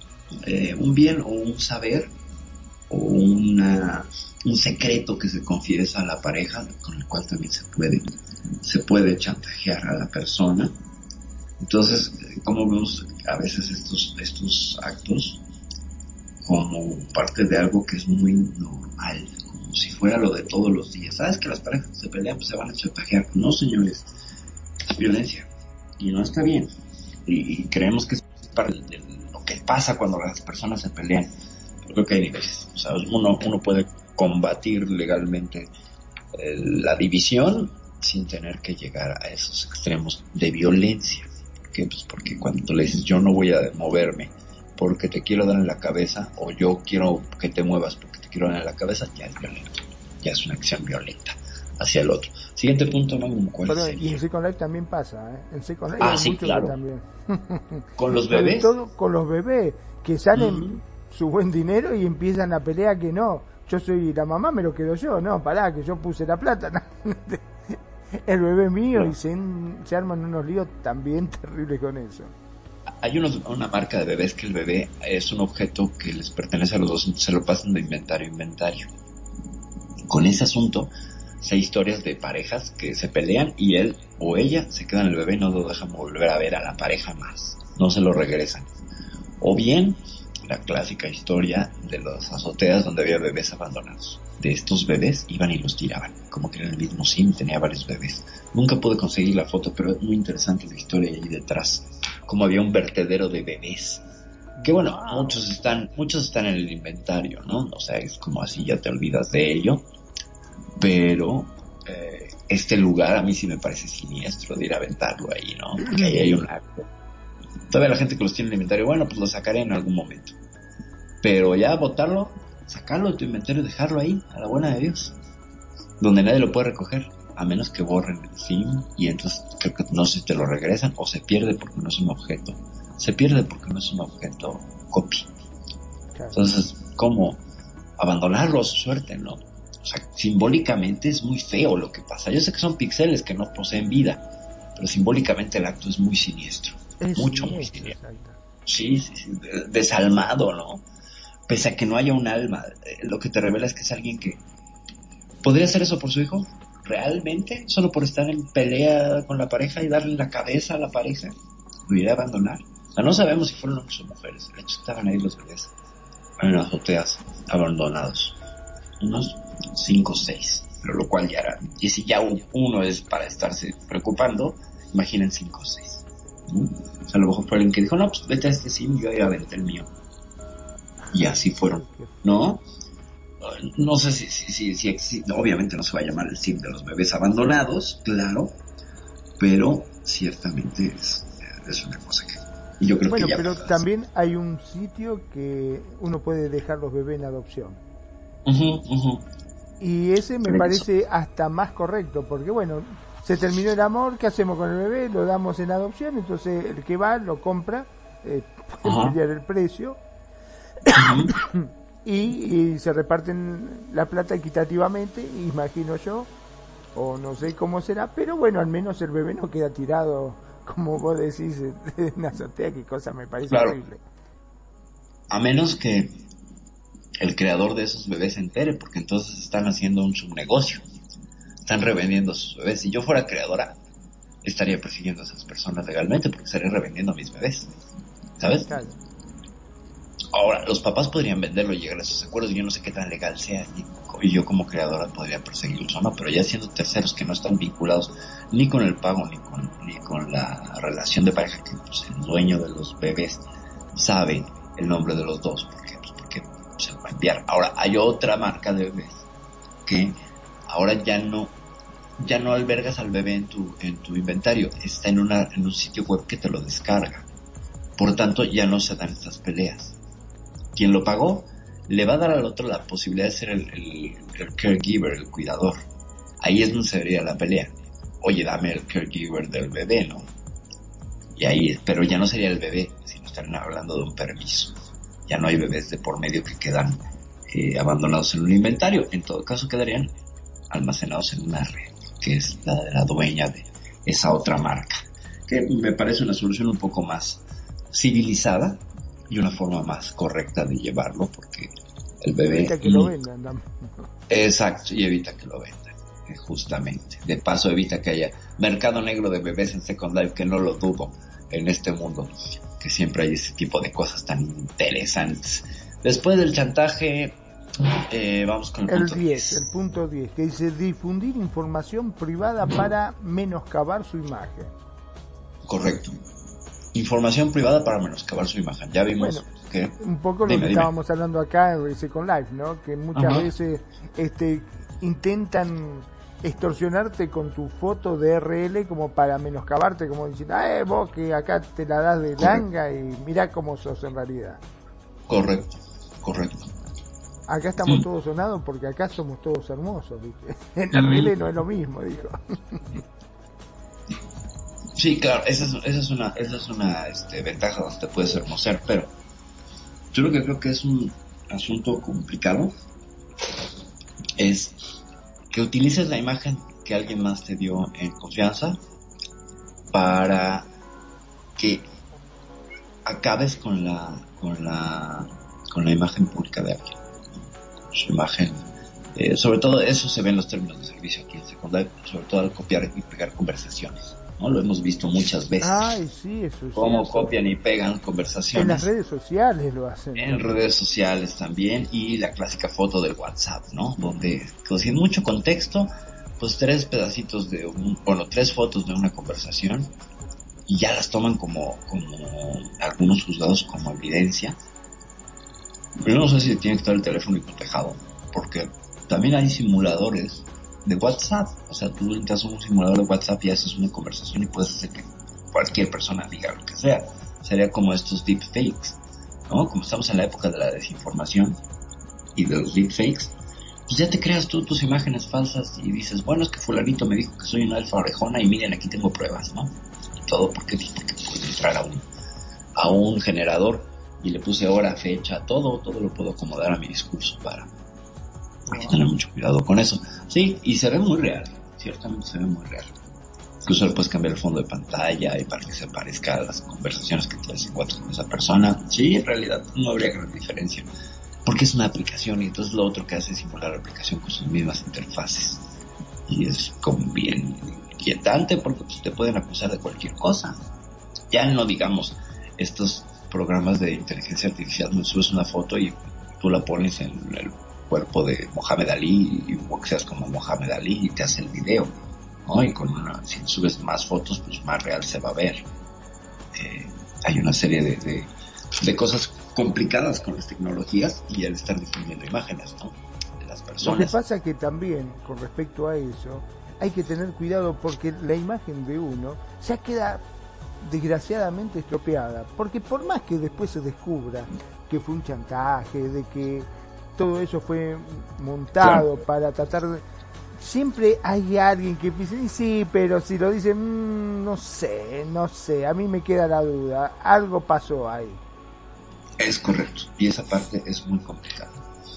Eh, un bien o un saber o una, un secreto que se confiesa a la pareja, con el cual también se puede, se puede chantajear a la persona. Entonces, como vemos a veces estos, estos actos como parte de algo que es muy normal, como si fuera lo de todos los días. ¿Sabes que las parejas se pelean, pues se van a chantajear? No, señores violencia y no está bien. Y, creemos que es parte de lo que pasa cuando las personas se pelean. creo que hay niveles. O sea, uno, uno puede combatir legalmente eh, la división sin tener que llegar a esos extremos de violencia. ¿Por Pues porque cuando le dices yo no voy a moverme porque te quiero dar en la cabeza o yo quiero que te muevas porque te quiero dar en la cabeza, ya es violento. Ya es una acción violenta hacia el otro. Siguiente punto, ¿no? y en Second Life también pasa, ¿eh? En Second Life ah, sí, claro. también. ¿Con los bebés? todo con los bebés, que salen su buen dinero y empiezan a pelear que no. Yo soy la mamá, me lo quedo yo. No, pará, que yo puse la plata. el bebé mío y se, se arman unos líos también terribles con eso hay una marca de bebés que el bebé es un objeto que les pertenece a los dos, se lo pasan de inventario a inventario. Con ese asunto, seis historias de parejas que se pelean y él o ella se quedan el bebé y no lo dejan volver a ver a la pareja más. No se lo regresan. O bien la clásica historia de las azoteas donde había bebés abandonados. De estos bebés iban y los tiraban, como que era el mismo sim, tenía varios bebés. Nunca pude conseguir la foto, pero es muy interesante la historia ahí detrás, como había un vertedero de bebés. Que bueno, muchos están, muchos están en el inventario, ¿no? O sea, es como así ya te olvidas de ello pero eh, este lugar a mí sí me parece siniestro de ir a aventarlo ahí, ¿no? Porque ahí hay un acto. Todavía la gente que los tiene en el inventario, bueno, pues lo sacaré en algún momento. Pero ya botarlo, sacarlo de tu inventario, dejarlo ahí, a la buena de Dios. Donde nadie lo puede recoger, a menos que borren el sim y entonces creo que no sé si te lo regresan o se pierde porque no es un objeto. Se pierde porque no es un objeto copy. Entonces, ¿cómo abandonarlo a su suerte, no? Sea, simbólicamente es muy feo lo que pasa. Yo sé que son píxeles que no poseen vida, pero simbólicamente el acto es muy siniestro. mucho, muy siniestro. Sí, sí, sí, desalmado, ¿no? Pese a que no haya un alma, eh, lo que te revela es que es alguien que podría hacer eso por su hijo, realmente, solo por estar en pelea con la pareja y darle la cabeza a la pareja, lo iría a abandonar. O sea, no sabemos si fueron hombres o mujeres, el hecho estaban ahí los bebés, en las azoteas, abandonados. Unos 5 o 6, pero lo cual ya era, y si ya uno es para estarse preocupando, imaginen 5 o 6. O sea, a lo mejor fue alguien que dijo, no, pues vete a este sim, yo voy a verte el mío. Y así fueron, ¿no? No sé si, si, si, si, obviamente no se va a llamar el sim de los bebés abandonados, claro, pero ciertamente es, es una cosa que yo creo bueno, que ya pero también hay un sitio que uno puede dejar los bebés en adopción. Y ese me parece hasta más correcto, porque bueno, se terminó el amor, ¿qué hacemos con el bebé? Lo damos en adopción, entonces el que va lo compra, eh, puede el precio, y, se reparten la plata equitativamente, imagino yo, o no sé cómo será, pero bueno, al menos el bebé no queda tirado, como vos decís, en la azotea, que cosa me parece horrible. A menos que el creador de esos bebés se entere, porque entonces están haciendo un subnegocio están revendiendo sus bebés. Si yo fuera creadora, estaría persiguiendo a esas personas legalmente porque estaría revendiendo a mis bebés. ¿Sabes? Ahora, los papás podrían venderlo y llegar a esos acuerdos. Yo no sé qué tan legal sea y, yo como creadora podría perseguirlos o no, pero ya siendo terceros que no están vinculados ni con el pago ni con, ni con la relación de pareja, que pues, el dueño de los bebés sabe el nombre de los dos, porque Ahora, hay otra marca de bebés que ahora ya no ya no albergas al bebé en tu, en tu inventario, está en, una, en un sitio web que te lo descarga. Por tanto, ya no se dan estas peleas. Quien lo pagó le va a dar al otro la posibilidad de ser el, caregiver, el cuidador. Ahí es donde se vería la pelea. Oye, dame el caregiver del bebé, ¿no? Y ahí, pero ya no sería el bebé, sino estarían hablando de un permiso. Ya no hay bebés de por medio que quedan eh, abandonados en un inventario. En todo caso, quedarían almacenados en una red que es la de la dueña de esa otra marca. Que me parece una solución un poco más civilizada y una forma más correcta de llevarlo porque el bebé... Evita que lo vendan. Exacto, y evita que lo vendan, eh, justamente. De paso evita que haya mercado negro de bebés en Second Life, que no lo dudo en este mundo, que siempre hay ese tipo de cosas tan interesantes. Después del chantaje, eh, vamos con el, punto 10, El punto 10, que dice difundir información privada para menoscabar su imagen. Correcto. Información privada para menoscabar su imagen. Ya vimos que... Un poco lo que estábamos hablando acá en Second Life, ¿no? Que muchas veces este, intentan extorsionarte con tu foto de RL como para menoscabarte, como diciendo, ah, vos que acá te la das de langa y mira cómo sos en realidad. Correcto, correcto. Acá estamos todos sonados porque acá somos todos hermosos, ¿viste? En el no es lo mismo, dijo. Sí, claro, esa es, esa es una, esa es una este, ventaja donde te puedes hermosear, pero yo lo que creo que es un asunto complicado es que utilices la imagen que alguien más te dio en confianza para que acabes con la con la con la imagen pública de alguien su imagen. Eh, sobre todo eso se ve en los términos de servicio aquí en secundaria, sobre todo al copiar y pegar conversaciones. ¿No? Lo hemos visto muchas veces. Ay, sí, eso Cómo copian y pegan conversaciones. En las redes sociales lo hacen. En redes sociales también. Y la clásica foto del WhatsApp, ¿no? Donde, pues, sin mucho contexto, pues tres pedacitos de un, bueno, tres fotos de una conversación y ya las toman como, como algunos juzgados como evidencia yo no sé si tiene que estar el teléfono hipotecado, porque también hay simuladores de WhatsApp. O sea, tú entras a un simulador de WhatsApp y haces una conversación y puedes hacer que cualquier persona diga lo que sea. Sería como estos deepfakes, ¿no? Como estamos en la época de la desinformación y de los deepfakes, pues ya te creas tú tus imágenes falsas y dices, bueno, es que fulanito me dijo que soy una alfa orejona y miren, aquí tengo pruebas, ¿no? todo porque, porque puedo entrar a un, a un generador y le puse hora, fecha, todo, todo lo puedo acomodar a mi discurso para hay que tener mucho cuidado con eso. Sí, y se ve muy real, ciertamente se ve muy real. Incluso le puedes cambiar el fondo de pantalla y para que se parezca a las conversaciones que tienes encuentras con esa persona. Sí, en realidad no habría gran diferencia, porque es una aplicación y entonces lo otro que hace es simular la aplicación con sus mismas interfaces. Y es como bien inquietante porque pues, te pueden acusar de cualquier cosa. Ya no digamos estos programas de inteligencia artificial donde subes una foto y tú la pones en el cuerpo de Mohamed Ali y boxeas como Mohamed Ali y te hace el video, ¿no? Y con una, si subes más fotos, pues más real se va a ver. Eh, hay una serie de, de, cosas complicadas con las tecnologías y al estar difundiendo imágenes, ¿no? De las personas. Lo que pasa que también, con respecto a eso, hay que tener cuidado porque la imagen de uno se queda desgraciadamente estropeada, porque por más que después se descubra que fue un chantaje, de que todo eso fue montado para tratar de... Siempre hay alguien que dice, sí, pero si lo dicen, mm, no sé, no sé, a mí me queda la duda, algo pasó ahí. Es correcto, y esa parte es muy complicada.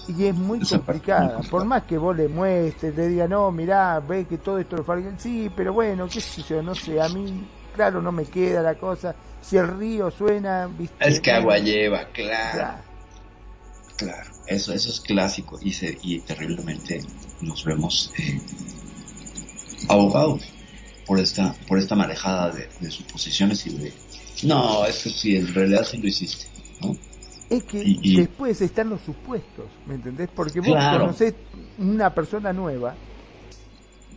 Y es muy complicada, por más que vos le muestres, le digas, no, mirá, ve que todo esto lo falta, sí, pero bueno, qué sé yo, no sé, a mí, claro, no me queda la cosa, si el río suena, ¿viste? Es que agua lleva, claro. Claro, eso, eso es clásico y, se, y terriblemente nos vemos eh, ahogados por esta, por esta marejada de, suposiciones y de, no, es que si en realidad sí lo hiciste, ¿no? Es que después están los supuestos, ¿me entendés? Porque vos conocés una persona nueva,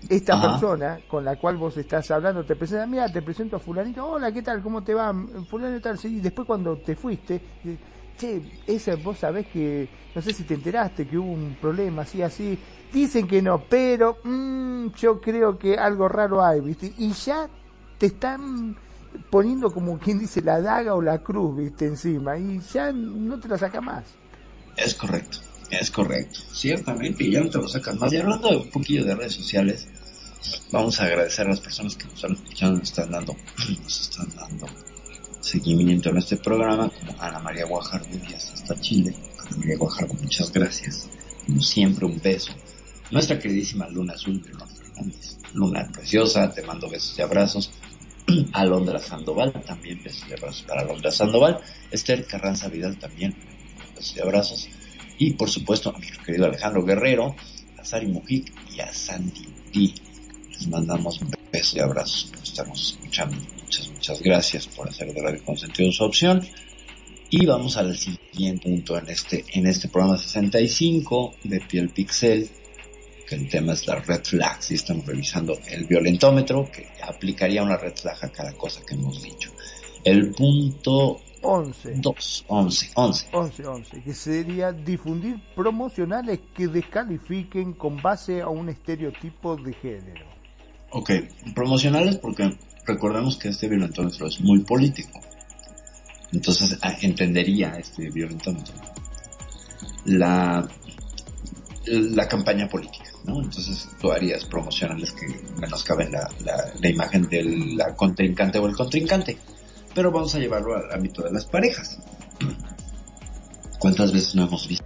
esta persona con la cual vos estás hablando te presenta, mira, te presento a fulanito, hola, ¿qué tal? ¿Cómo te va? Fulano tal, sí, y después cuando te fuiste, che, esa vos sabés que, no sé si te enteraste que hubo un problema así, así, dicen que no, pero mmm, yo creo que algo raro hay, ¿viste? Y ya te están poniendo como quien dice la daga o la cruz, ¿viste? Encima, y ya no te la saca más. Es correcto, es correcto, ciertamente, y ya no te lo sacan más. Y hablando de un poquillo de redes sociales, vamos a agradecer a las personas que nos nos están dando, nos están dando seguimiento en este programa, como Ana María Guajardo y hasta Chile. Ana María Guajardo, muchas gracias. Como siempre, un beso. Nuestra queridísima Luna Azul de Fernández. Luna preciosa, te mando besos y abrazos. Alondra Sandoval, también besos y abrazos para Alondra Sandoval. Esther Carranza Vidal, también besos y abrazos. Y por supuesto a nuestro querido Alejandro Guerrero, a Sari Mujic y a Sandy P. Les mandamos besos y abrazos por estarnos escuchando. Muchas, muchas gracias por hacer de Radio Consentido su opción. Y vamos al siguiente punto en este, en este programa 65 de Piel Pixel, que el tema es la red flags y estamos revisando el violentómetro, que aplicaría una red flag a cada cosa que hemos dicho. El punto 11. 2, 11, 11. 11, 11, que sería difundir promocionales que descalifiquen con base a un estereotipo de género. Ok, promocionales porque recordemos que este violentómetro es muy político. Entonces ah, entendería este violentómetro la, la campaña política, ¿no? Entonces tú harías promocionales que menoscaben la, la, la imagen del contrincante o el contrincante. Pero vamos a llevarlo al ámbito de las parejas. ¿Cuántas veces no hemos visto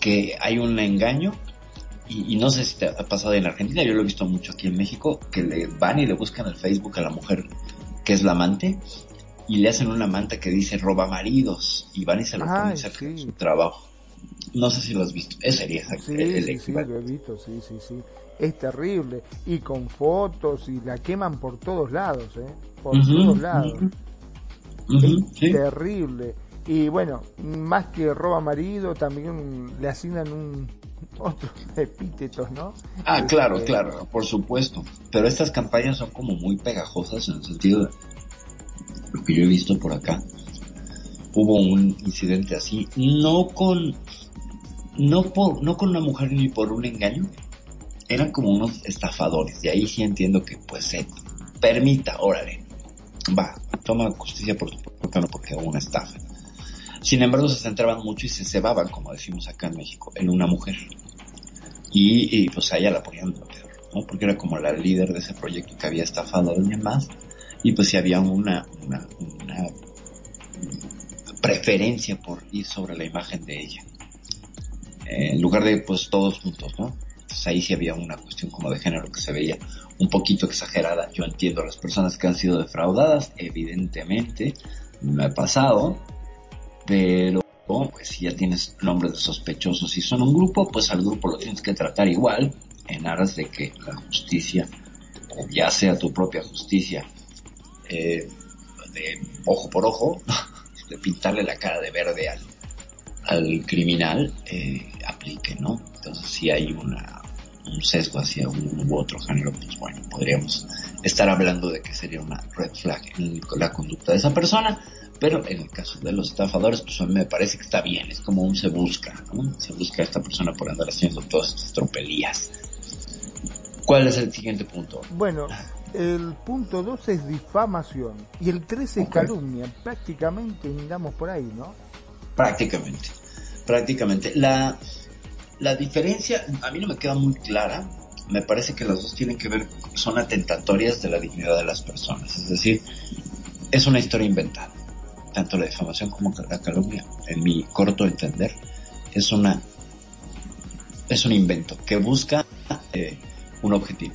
que hay un engaño y, no sé si te ha pasado en Argentina, yo lo he visto mucho aquí en México, que le van y le buscan al Facebook a la mujer que es la amante y le hacen una manta que dice roba maridos y van y se lo ponen cerca su trabajo. No sé si lo has visto, ese sería sí, sí, sí, lo he visto, sí, sí, sí. Es terrible. Y con fotos y la queman por todos lados, ¿eh? Por todos lados. es terrible. Y bueno, más que roba marido, también le asignan un, otros epítetos, ¿no? Ah, claro, este, claro, por supuesto. Pero estas campañas son como muy pegajosas en el sentido de lo que yo he visto por acá. Hubo un incidente así, no con, no por, no con una mujer ni por un engaño, eran como unos estafadores. Y ahí sí entiendo que pues se permita, órale, va, toma justicia por tu no porque hubo una estafa. Sin embargo, se centraban mucho y se cebaban, como decimos acá en México, en una mujer. Y, pues a ella la ponían lo peor, ¿no? Porque era como la líder de ese proyecto que había estafado a alguien más. Y pues si había una, una, preferencia por ir sobre la imagen de ella. en lugar de pues todos juntos, ¿no? Entonces ahí sí había una cuestión como de género que se veía un poquito exagerada. Yo entiendo a las personas que han sido defraudadas, evidentemente, me ha pasado, pero pues si ya tienes nombres de sospechosos y son un grupo, pues al grupo lo tienes que tratar igual en aras de que la justicia, ya sea tu propia justicia, eh, de ojo por ojo, de pintarle la cara de verde al, al criminal, eh, aplique, ¿no? Entonces si hay una, un sesgo hacia un u otro género, pues bueno, podríamos estar hablando de que sería una red flag en la conducta de esa persona pero en el caso de los estafadores, pues a mí me parece que está bien, es como un se busca, ¿no? Se busca a esta persona por andar haciendo todas estas tropelías. ¿Cuál es el siguiente punto? Bueno, el punto 2 es difamación y el 3 es calumnia. Prácticamente andamos por ahí, ¿no? Prácticamente. prácticamente. La, la diferencia, a mí no me queda muy clara. Me parece que las dos tienen que ver, son atentatorias de la dignidad de las personas. Es decir, es una historia inventada. Tanto la difamación como la calumnia, en mi corto entender, es una es un invento que busca eh, un objetivo.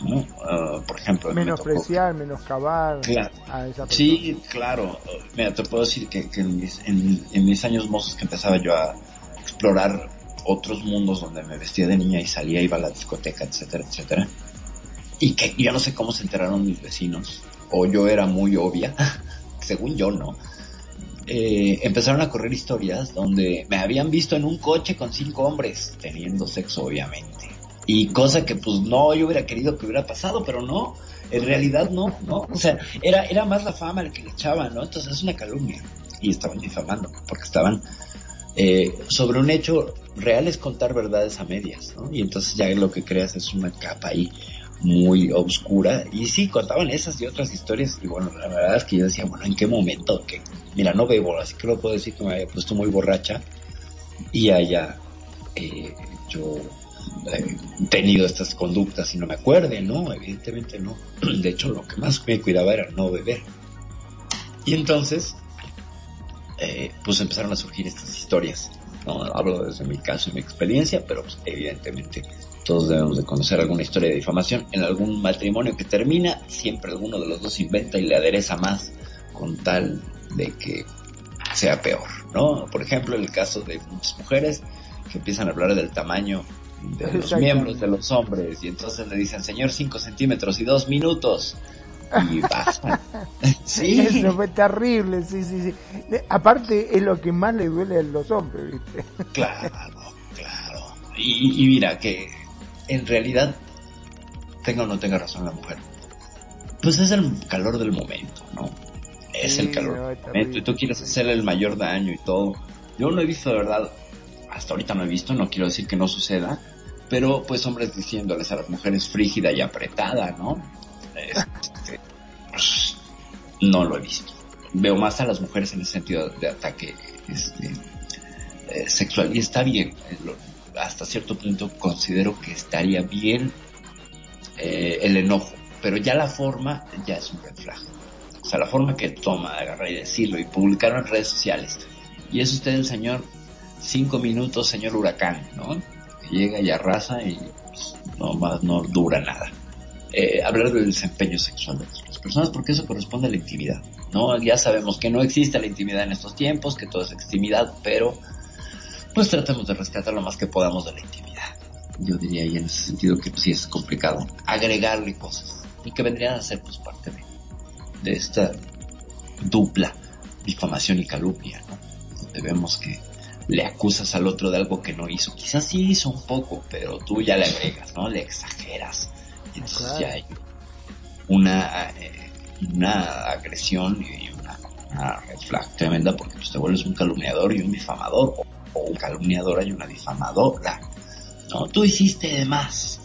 ¿no? Ah, por ejemplo, menospreciar, menoscabar claro. a esa persona. Sí, claro. Mira, te puedo decir que, que en, mis, en, en, mis, años mozos que empezaba yo a explorar otros mundos donde me vestía de niña y salía, iba a la discoteca, etcétera, etcétera. Y que yo no sé cómo se enteraron mis vecinos. O yo era muy obvia. Según yo, no. Eh, empezaron a correr historias donde me habían visto en un coche con cinco hombres teniendo sexo, obviamente. Y cosa que pues no yo hubiera querido que hubiera pasado, pero no, en realidad no, ¿no? O sea, era, era más la fama el que le echaban, ¿no? Entonces es una calumnia. Y estaban difamando, porque estaban eh, sobre un hecho real es contar verdades a medias, ¿no? Y entonces ya lo que creas es una capa ahí muy oscura. Y sí contaban esas y otras historias. Y bueno la verdad es que yo decía bueno en qué momento que mira no bebo así que lo puedo decir que me había puesto muy borracha y haya eh, yo eh, tenido estas conductas y no me acuerde no evidentemente no. De hecho lo que más me cuidaba era no beber. Y entonces eh, pues empezaron a surgir estas historias no hablo desde mi caso y mi experiencia pero pues, evidentemente todos debemos de conocer alguna historia de difamación en algún matrimonio que termina, siempre alguno de los dos inventa y le adereza más con tal de que sea peor, ¿no? Por ejemplo, el caso de muchas mujeres que empiezan a hablar del tamaño de los miembros de los hombres y entonces le dicen, señor, 5 centímetros y 2 minutos. Y basta. sí. Eso fue terrible, sí, sí, sí. Aparte es lo que más le duele a los hombres, ¿viste? Claro, claro. Y, y mira que en realidad tenga o no tenga razón la mujer. Pues es el calor del momento, ¿no? Es sí, el calor no, del momento y tú quieres hacerle el mayor daño y todo. Yo no he visto de verdad, hasta ahorita no he visto, no quiero decir que no suceda, pero pues hombres diciéndoles a las mujeres frígida y apretada, ¿no? Este, pues, no lo he visto. Veo más a las mujeres en el sentido de ataque este, eh, sexual y está bien. Lo, hasta cierto punto considero que estaría bien eh, el enojo, pero ya la forma ya es un red flag. O sea, la forma que toma de agarrar y decirlo y publicarlo en redes sociales. Y es usted el señor cinco minutos, señor huracán, ¿no? Llega y arrasa y pues, no más no dura nada. Eh, hablar del desempeño sexual de las personas porque eso corresponde a la intimidad, ¿no? Ya sabemos que no existe la intimidad en estos tiempos, que todo es extimidad, pero pues tratemos de rescatar lo más que podamos de la intimidad. Yo diría ahí en ese sentido que pues, sí es complicado agregarle cosas y que vendrían a ser pues parte de, de esta dupla difamación y calumnia, ¿no? Donde vemos que le acusas al otro de algo que no hizo. Quizás sí hizo un poco, pero tú ya le agregas, ¿no? Le exageras. Y entonces claro. ya hay una, eh, una agresión y una, una red flag tremenda porque pues, te vuelves un calumniador y un difamador o un calumniadora y una difamadora. No, tú hiciste de más.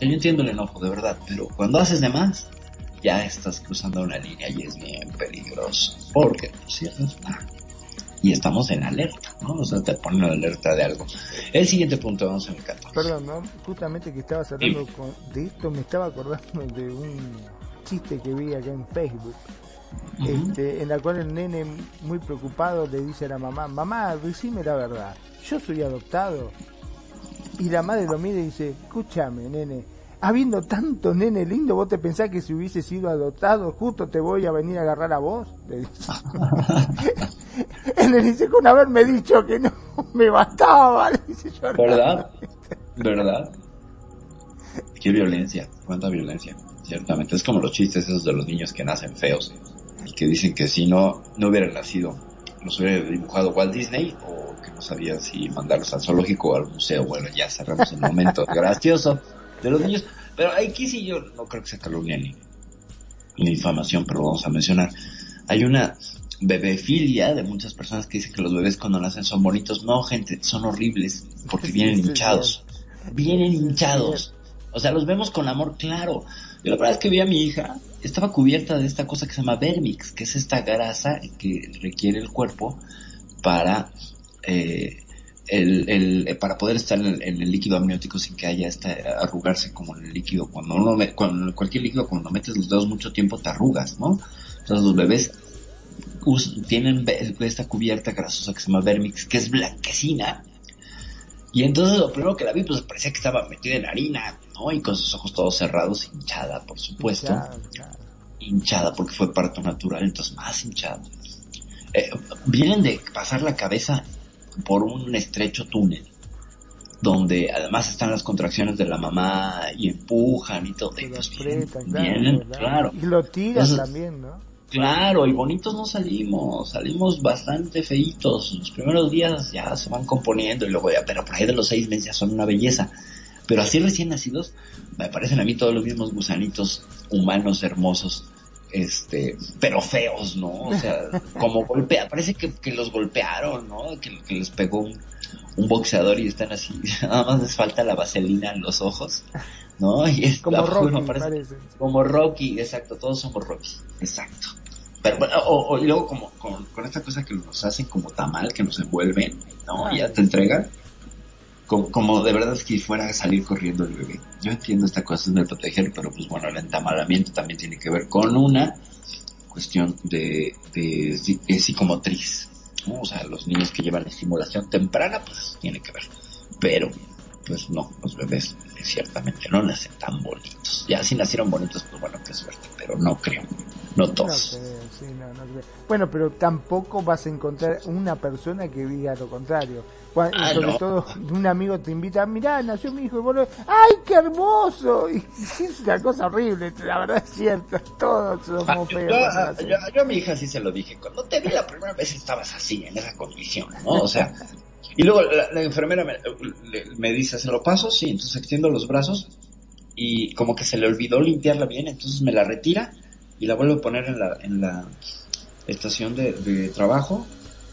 Yo entiendo el enojo, de verdad, pero cuando haces de más, ya estás cruzando una línea y es bien peligroso. Porque tú cierras y estamos en alerta, ¿no? O sea, te ponen alerta de algo. El siguiente punto, vamos a 14. Perdón, ¿no? Justamente que estabas hablando sí. con, de esto, me estaba acordando de un chiste que vi acá en Facebook. Uh -huh. este, en la cual el nene muy preocupado le dice a la mamá, mamá, decime la verdad, yo soy adoptado. Y la madre lo mira y dice, escúchame, nene, habiendo tanto nene lindo, vos te pensás que si hubiese sido adoptado, justo te voy a venir a agarrar a vos. Le dice. Él le dice, con haberme dicho que no me bastaba. Le dice, ¿Verdad? ¿Verdad? Qué violencia, cuánta violencia, ciertamente. Es como los chistes esos de los niños que nacen feos que dicen que si no, no hubieran nacido, los hubiera dibujado Walt Disney o que no sabía si mandarlos al zoológico o al museo. Bueno, ya cerramos el momento gracioso de los niños. Pero aquí sí yo no creo que sea calumnia ni, ni difamación, pero lo vamos a mencionar. Hay una bebefilia de muchas personas que dicen que los bebés cuando nacen son bonitos. No, gente, son horribles porque vienen hinchados. Vienen hinchados. O sea, los vemos con amor, claro. Yo la verdad es que vi a mi hija, estaba cubierta de esta cosa que se llama vermix, que es esta grasa que requiere el cuerpo para eh, el, el, para poder estar en el, líquido amniótico sin que haya esta arrugarse como el líquido. Cuando uno con cualquier líquido cuando metes los dedos mucho tiempo te arrugas no entonces los bebés tienen esta cubierta grasosa que se llama vermix que es blanquecina. Y entonces lo primero que la vi pues parecía que estaba metida en harina no y con sus ojos todos cerrados hinchada por supuesto hinchada, porque fue parto natural entonces más hinchada eh, vienen de pasar la cabeza por un estrecho túnel donde además están las contracciones de la mamá y empujan y todo. Y pues claro, Y lo tiran también, ¿no? Claro, y bonitos no salimos, salimos bastante feitos. Los primeros días ya se van componiendo y luego ya, pero por ahí de los seis meses ya son una belleza. Pero así recién nacidos, me parecen a mí todos los mismos gusanitos humanos hermosos este, pero feos, ¿no? O sea, como golpea, parece que, que los golpearon, ¿no? Que, que les pegó un, un, boxeador y están así, nada más les falta la vaselina en los ojos, ¿no? Y es como Rocky, parece, Como Rocky, exacto, todos somos Rocky, exacto. Pero bueno, o, y luego como con, con, esta cosa que nos hacen como tamal, que nos envuelven, ¿no? Y ya te entregan como, de verdad que fuera a salir corriendo el bebé. Yo entiendo esta cosa de proteger, pero pues bueno, el entamalamiento también tiene que ver con una cuestión de, de, psicomotriz. O sea, los niños que llevan estimulación temprana, pues tiene que ver. Pero, pues no, los bebés ciertamente no nacen tan bonitos. Ya si nacieron bonitos, pues bueno, qué suerte, pero no creo. No todos. Bueno, pero tampoco vas a encontrar una persona que diga lo contrario. Ah, sobre todo un amigo te invita, mirá, nació mi hijo y vos ¡ay, qué hermoso! Y es una cosa horrible, la verdad es cierto, todos somos ah, feos. Yo, a mi hija sí se lo dije, cuando te vi la primera vez estabas así, en esa condición, ¿no? O sea, y luego la, enfermera me, me, dice, ¿se lo paso? Sí, entonces extiendo los brazos y como que se le olvidó limpiarla bien, entonces me la retira y la vuelve a poner en la, en la estación de, trabajo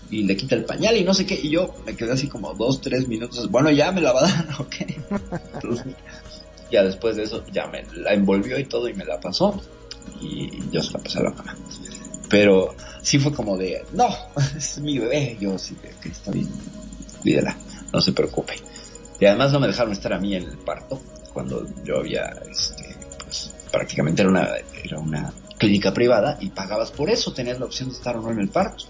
y le quita el pañal y no sé qué, y yo me quedé así como dos, tres minutos, bueno, ya me la va a dar, ok. ya después de eso, ya me la envolvió y todo y me la pasó, y yo se la pasé a la mamá. Pero sí fue como de, no, es mi bebé, yo sí, que está bien, cuídela, no se preocupe. Y además no me dejaron estar a mí en el parto, cuando yo había, este, pues prácticamente era una, era una clínica privada y pagabas por eso, tenías la opción de estar o no en el parto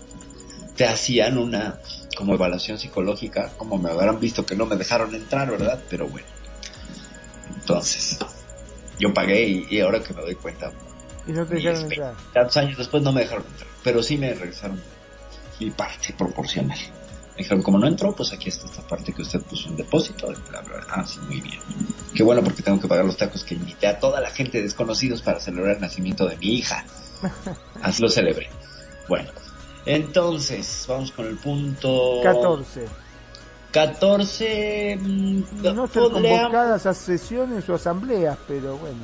te hacían una como evaluación psicológica, como me habrán visto que no me dejaron entrar, ¿verdad? Pero bueno. Entonces, yo pagué y, ahora que me doy cuenta. Y no te dejaron entrar. Tantos años después no me dejaron entrar, pero sí me regresaron mi parte proporcional. Me dijeron, como no entró, pues aquí está esta parte que usted puso un depósito. Ah, sí, muy bien. Qué bueno porque tengo que pagar los tacos que invité a toda la gente desconocidos para celebrar el nacimiento de mi hija. Así lo celebré. Bueno, entonces, vamos con el punto 14. 14. Mm, no ser convocadas a sesiones o asambleas, pero bueno.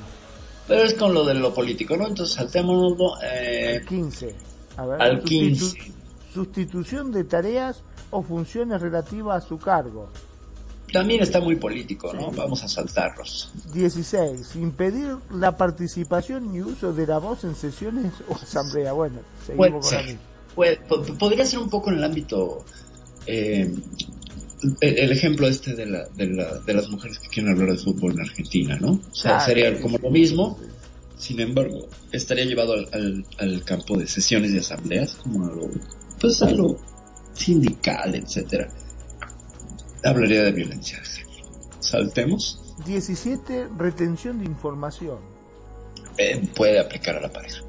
Pero es con lo de lo político, ¿no? Entonces saltémonos eh, al 15. A ver, al 15. Sustitución de tareas o funciones relativas a su cargo. También está muy político, ¿no? Vamos a saltarlos. 16. Impedir la participación y uso de la voz en sesiones o asamblea. Bueno, seguimos con la pues, podría ser un poco en el ámbito, eh, el, ejemplo este de, la, de, la, de las mujeres que quieren hablar de fútbol en Argentina, ¿no? O sea, ah, sería como lo mismo, sin embargo, estaría llevado al, al, campo de sesiones y asambleas, como algo, pues algo sindical, etcétera. Hablaría de violencia. Saltemos. 17. Retención de información. Eh, puede aplicar a la pareja,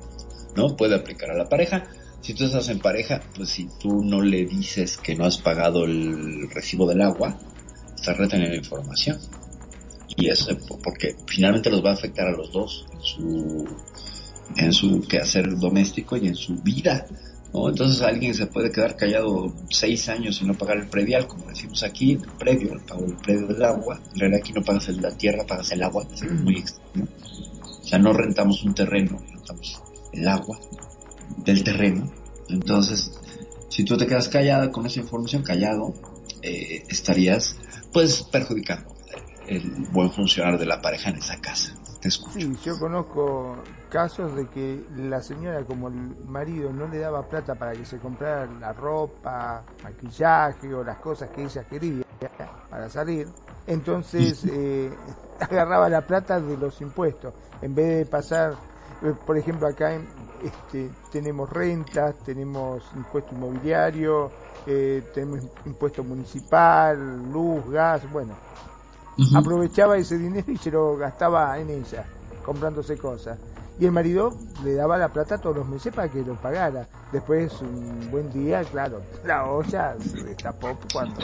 ¿no? Puede aplicar a la pareja si tú estás en pareja, pues si tú no le dices que no has pagado el recibo del agua, estás reteniendo información. Y eso, porque finalmente los va a afectar a los dos en su, en su quehacer doméstico y en su vida. ¿No? Entonces alguien se puede quedar callado seis años y no pagar el predial, como decimos aquí, el previo, el pago del predio del agua. En realidad aquí no pagas el, la tierra, pagas el agua, es muy extraño. O sea, no rentamos un terreno, rentamos el agua del terreno. Entonces, si tú te quedas callada con esa información, callado, eh, estarías pues perjudicando el buen funcionar de la pareja en esa casa. Te escucho. Sí, yo conozco casos de que la señora, como el marido no le daba plata para que se comprara la ropa, maquillaje o las cosas que ella quería para salir, entonces eh, agarraba la plata de los impuestos. En vez de pasar, eh, por ejemplo, acá en, este, tenemos rentas, tenemos impuesto inmobiliario, eh, tenemos impuesto municipal, luz, gas, bueno. Aprovechaba ese dinero y se lo gastaba en ella, comprándose cosas. Y el marido le daba la plata todos los meses para que lo pagara. Después, un buen día, claro, la olla se destapó cuando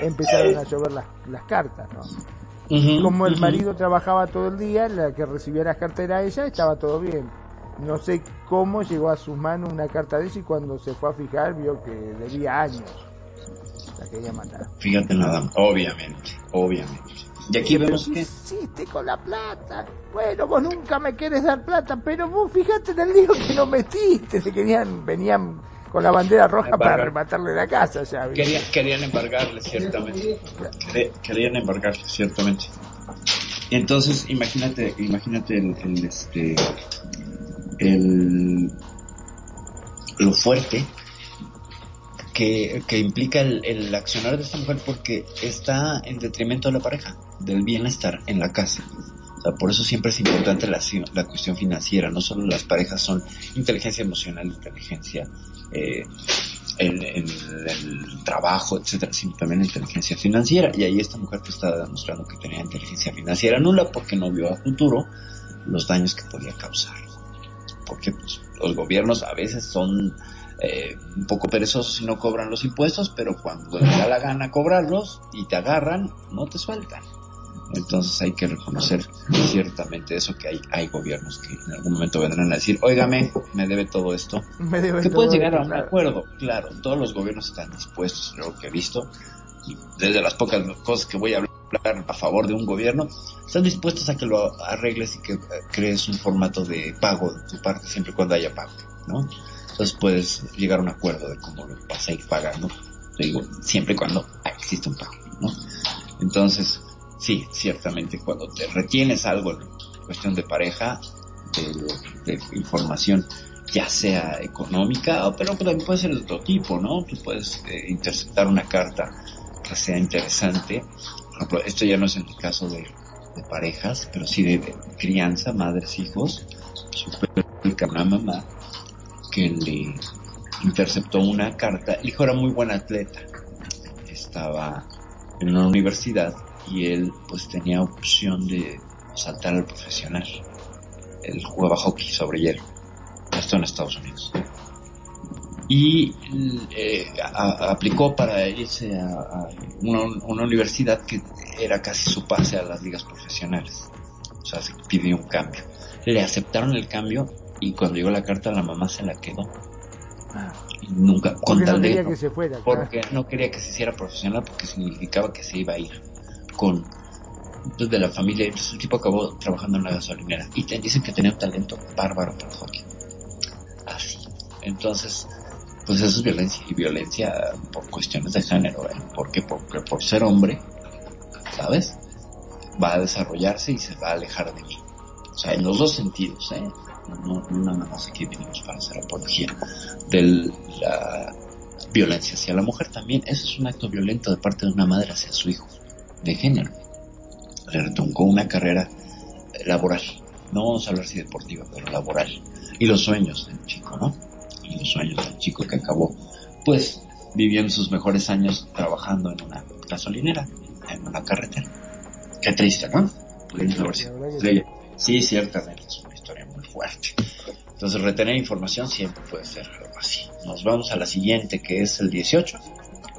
empezaron a llover las, las cartas, ¿no? Como el marido trabajaba todo el día, la que recibía las cartas era ella, estaba todo bien no sé cómo llegó a sus manos una carta de esa y cuando se fue a fijar vio que debía años. La quería matar. Fíjate nada, obviamente, obviamente. Y aquí vemos que... hiciste con la plata? Bueno, vos nunca me quieres dar plata, pero vos fíjate en el lío que nos metiste. Se querían, venían con la bandera roja para rematarle la casa, ya. Querían, querían embargarle, ciertamente. Querían embargarle, ciertamente. Entonces, imagínate, imagínate el este, el, lo fuerte que, implica el, accionar de esta mujer porque está en detrimento de la pareja, del bienestar en la casa. por eso siempre es importante la, cuestión financiera. No solo las parejas son inteligencia emocional, inteligencia eh, el trabajo, etcétera, sino también inteligencia financiera. Y ahí esta mujer te está demostrando que tenía inteligencia financiera nula porque no vio a futuro los daños que podía causar porque pues, los gobiernos a veces son eh, un poco perezosos y no cobran los impuestos, pero cuando les da la gana cobrarlos y te agarran, no te sueltan. Entonces hay que reconocer ciertamente eso que hay, hay gobiernos que en algún momento vendrán a decir, óigame, me debe todo esto. Me debe que puedes llegar a un acuerdo, claro, todos los gobiernos están dispuestos, lo que he visto, y desde las pocas cosas que voy a hablar a favor de un gobierno, están dispuestos a que lo arregles y que eh, crees un formato de pago de tu parte siempre y cuando haya pago, ¿no? Entonces puedes llegar a un acuerdo de cómo lo vas a ir pagando, digo, siempre y cuando existe un pago, ¿no? Entonces, sí, ciertamente cuando te retienes algo en cuestión de pareja, de, de ya sea económica, pero también puede ser de otro tipo, ¿no? Tú puedes eh, interceptar una carta que sea interesante ejemplo, esto ya no es en el caso de, parejas, pero sí de, crianza, madres, hijos, una mamá que le interceptó una carta. El hijo era muy buen atleta, estaba en una universidad y él pues tenía opción de saltar al profesional. Él jugaba hockey sobre hielo, esto en Estados Unidos y eh, aplicó para irse a, una, universidad que era casi su pase a las ligas profesionales. O sea, se pidió un cambio. Le aceptaron el cambio y cuando llegó la carta la mamá se la quedó. Y nunca, con tal no fuera. Porque no quería que se hiciera profesional porque significaba que se iba a ir con pues, de la familia. Entonces tipo acabó trabajando en la gasolinera y te dicen que tenía un talento bárbaro para el hockey. Así. Entonces, pues eso es violencia y violencia por cuestiones de género, ¿eh? Porque por ser hombre, ¿sabes? Va a desarrollarse y se va a alejar de mí. O sea, en los dos sentidos, ¿eh? No, no nada más aquí venimos para hacer apología de la violencia hacia la mujer también. Eso es un acto violento de parte de una madre hacia su hijo, de género. Le retuncó una carrera laboral. No vamos a hablar si deportiva, pero laboral. Y los sueños del chico, ¿no? y los sueños del chico que acabó, pues, viviendo sus mejores años trabajando en una gasolinera, en una carretera. Qué triste, ¿no? Sí, ciertamente, es una historia muy fuerte. Entonces, retener información siempre puede ser algo así. Nos vamos a la siguiente, que es el 18.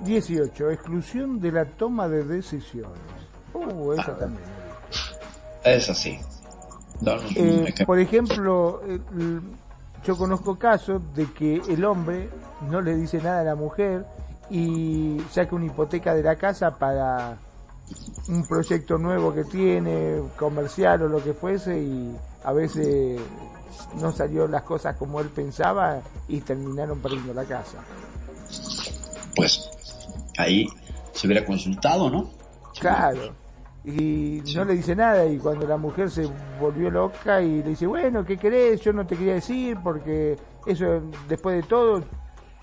18, exclusión de la toma de decisiones. Uh, esa ah. también. Es así. Eh, por ejemplo, yo conozco casos de que el hombre no le dice nada a la mujer y saca una hipoteca de la casa para un proyecto nuevo que tiene, comercial o lo que fuese, y a veces no salió las cosas como él pensaba y terminaron perdiendo la casa. Pues ahí se hubiera consultado, ¿no? Claro. y no le dice nada y cuando la mujer se volvió loca y le dice, bueno, ¿qué querés? Yo no te quería decir porque eso, después de todo,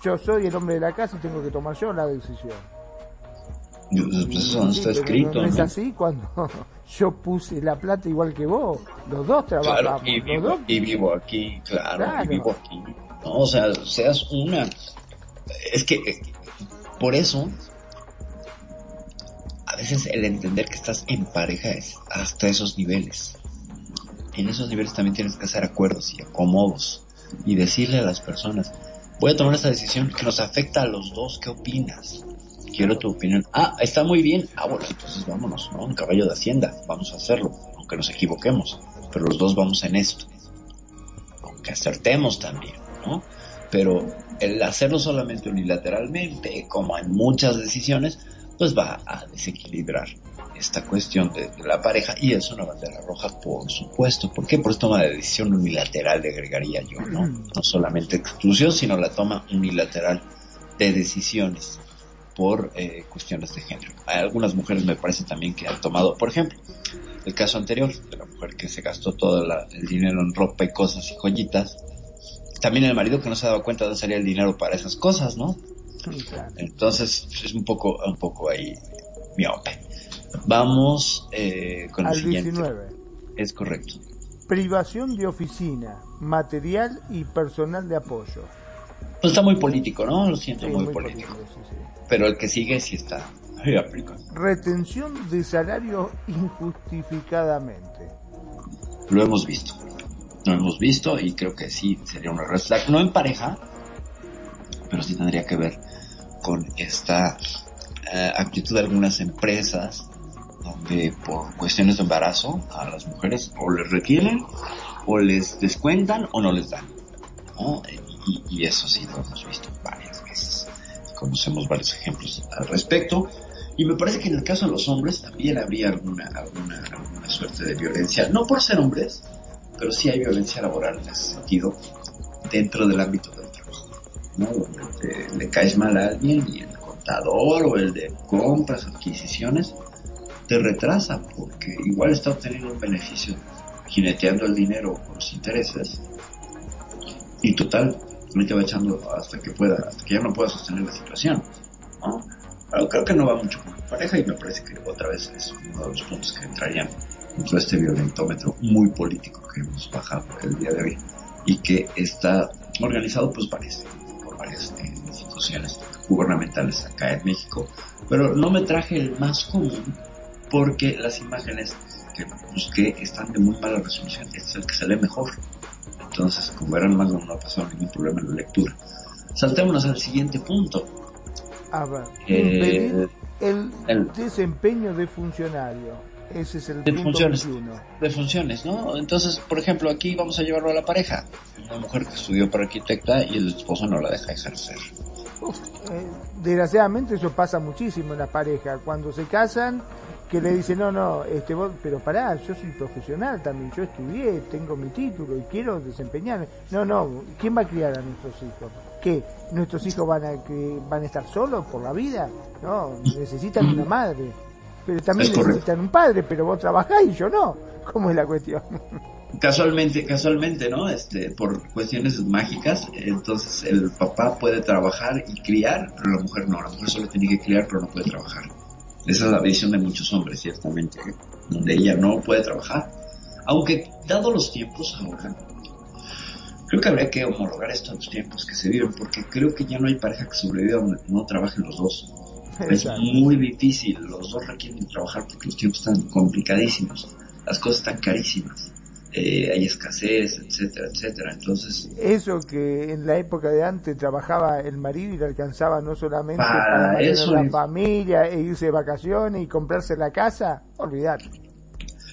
yo soy el hombre de la casa y tengo que tomar yo la decisión. Pues eso no está escrito. No, es así cuando yo puse la plata igual que vos. Los dos trabajamos. y, vivo, y vivo aquí, claro, y vivo aquí. No, o sea, seas una. Es que por eso a veces el entender que estás en pareja es hasta esos niveles. En esos niveles también tienes que hacer acuerdos y acomodos y decirle a las personas, voy a tomar esta decisión que nos afecta a los dos, ¿qué opinas? Quiero tu opinión. Ah, está muy bien. Ah, bueno, entonces vámonos, ¿no? Un caballo de hacienda, vamos a hacerlo, aunque nos equivoquemos, pero los dos vamos en esto. Aunque acertemos también, ¿no? Pero el hacerlo solamente unilateralmente, como en muchas decisiones, pues va a desequilibrar esta cuestión de, la pareja y es una bandera roja, por supuesto. ¿Por qué? Por toma de decisión unilateral, le agregaría yo, ¿no? No solamente exclusión, sino la toma unilateral de decisiones por eh, cuestiones de género. Hay algunas mujeres me parece también que han tomado, por ejemplo, el caso anterior de la mujer que se gastó todo el dinero en ropa y cosas y joyitas. También el marido que no se daba cuenta de dónde salía el dinero para esas cosas, ¿no? Entonces es un poco, un poco ahí miope. Vamos eh, con el siguiente. 19. Es correcto. Privación de oficina, material y personal de apoyo. Pues está muy político, ¿no? Lo siento, muy, político. Pero el que sigue sí está Retención de salario injustificadamente. Lo hemos visto. Lo hemos visto y creo que sí sería una red No en pareja, pero sí tendría que ver con esta eh, actitud de algunas empresas donde por cuestiones de embarazo a las mujeres o les retienen o les descuentan o no les dan. Y, eso sí lo hemos visto varias veces. Conocemos varios ejemplos al respecto. Y me parece que en el caso de los hombres también habría alguna, alguna, alguna suerte de violencia, no por ser hombres, pero sí hay violencia laboral en ese sentido dentro del ámbito del ¿no? Donde le caes mal a alguien y el contador o el de compras, adquisiciones, te retrasa porque igual está obteniendo un beneficio jineteando el dinero con los intereses y total, me te va echando hasta que pueda, hasta que ya no pueda sostener la situación. ¿no? Pero creo que no va mucho con la pareja y me parece que otra vez es uno de los puntos que entrarían dentro de este violentómetro muy político que hemos bajado el día de hoy y que está organizado pues parece varias eh, instituciones gubernamentales acá en México, pero no me traje el más común porque las imágenes que busqué están de muy mala resolución, este es el que sale mejor. Entonces, como eran más, no ha pasado ningún problema en la lectura. Saltémonos al siguiente punto. A ver, eh, el, el, desempeño de funcionario. Ese es el de funciones, de funciones, ¿no? Entonces, por ejemplo, aquí vamos a llevarlo a la pareja. Una mujer que estudió para arquitecta y el esposo no la deja ejercer. Eh, desgraciadamente eso pasa muchísimo en la pareja. Cuando se casan, que le dicen, no, no, este, vos, pero pará, yo soy profesional también, yo estudié, tengo mi título y quiero desempeñarme. No, no, ¿quién va a criar a nuestros hijos? ¿Qué? ¿Nuestros hijos van a, que, van a estar solos por la vida? No, necesitan una madre. Pero también necesitan un padre, pero vos trabajás y yo no. ¿Cómo es la cuestión? Casualmente, casualmente, ¿no? Este, por cuestiones mágicas, entonces el papá puede trabajar y criar, pero la mujer no. La mujer solo tiene que criar, pero no puede trabajar. Esa es la visión de muchos hombres, ciertamente, donde ella no puede trabajar. Aunque, dado los tiempos ahora, creo que habría que homologar esto a los tiempos que se viven, porque creo que ya no hay pareja que sobreviva donde no trabajen los dos. Es muy difícil, los dos requieren trabajar porque los tiempos están complicadísimos, las cosas están carísimas. Eh, hay escasez, etcétera, etcétera. Entonces, eso que en la época de antes trabajaba el marido y le alcanzaba no solamente para, para la familia e irse de vacaciones y comprarse la casa, olvidate.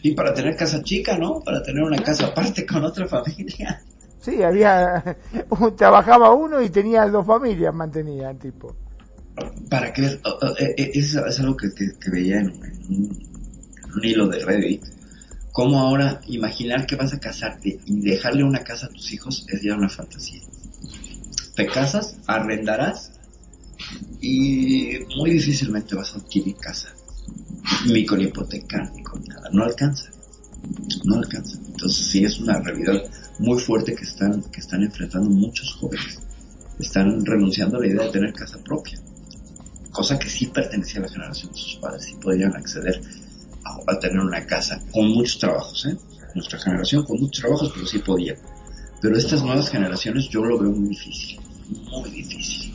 Y para tener casa chica, ¿no? Para tener una casa aparte con otra familia. Sí, había trabajaba uno y tenía dos familias, mantenía el tipo para que eh, es, es algo que, veía en, un, hilo de Reddit como ahora imaginar que vas a casarte y dejarle una casa a tus hijos es ya una fantasía te casas arrendarás y muy difícilmente vas a adquirir casa ni con hipoteca, ni con nada. No alcanza. No alcanza. Entonces sí es una realidad muy fuerte que están, que están enfrentando muchos jóvenes. Están renunciando a la idea de tener casa propia. Cosa que sí pertenecía a la generación de sus padres. Sí podían acceder a, tener una casa con muchos trabajos, ¿eh? Nuestra generación con muchos trabajos, pero sí podía. Pero estas nuevas generaciones yo lo veo muy difícil. Muy difícil.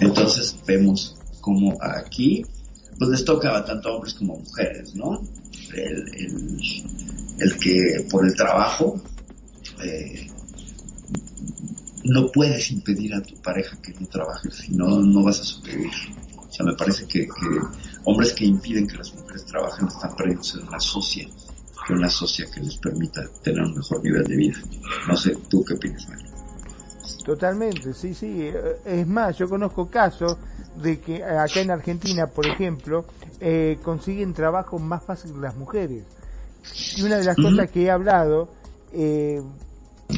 Entonces vemos como aquí pues les toca tanto a hombres como a mujeres, ¿no? El, el que por el trabajo eh, no puedes impedir a tu pareja que no trabaje, si no, no vas a sobrevivir. O sea, me parece que, que hombres que impiden que las mujeres trabajen están perdiendo en una socia, que una socia que les permita tener un mejor nivel de vida. No sé, ¿tú qué opinas, Mario? Totalmente, sí, sí. Es más, yo conozco casos de que acá en Argentina, por ejemplo, eh, consiguen trabajo más fácil que las mujeres. Y una de las cosas que he hablado, eh,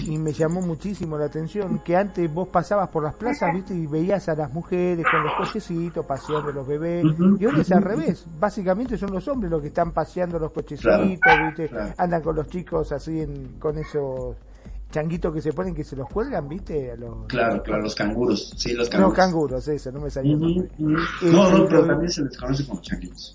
y me llamó muchísimo la atención, que antes vos pasabas por las plazas, viste, y veías a las mujeres con los cochecitos paseando los bebés, y ahora es al revés, básicamente son los hombres los que están paseando los cochecitos, viste, andan con los chicos así en, con esos changuitos que se ponen que se los cuelgan, ¿viste? A los, claro, claro, los canguros, sí, los canguros. No, canguros, eso, no me salía. Uh -huh, -huh. No, no, pero también se les conoce como changuitos.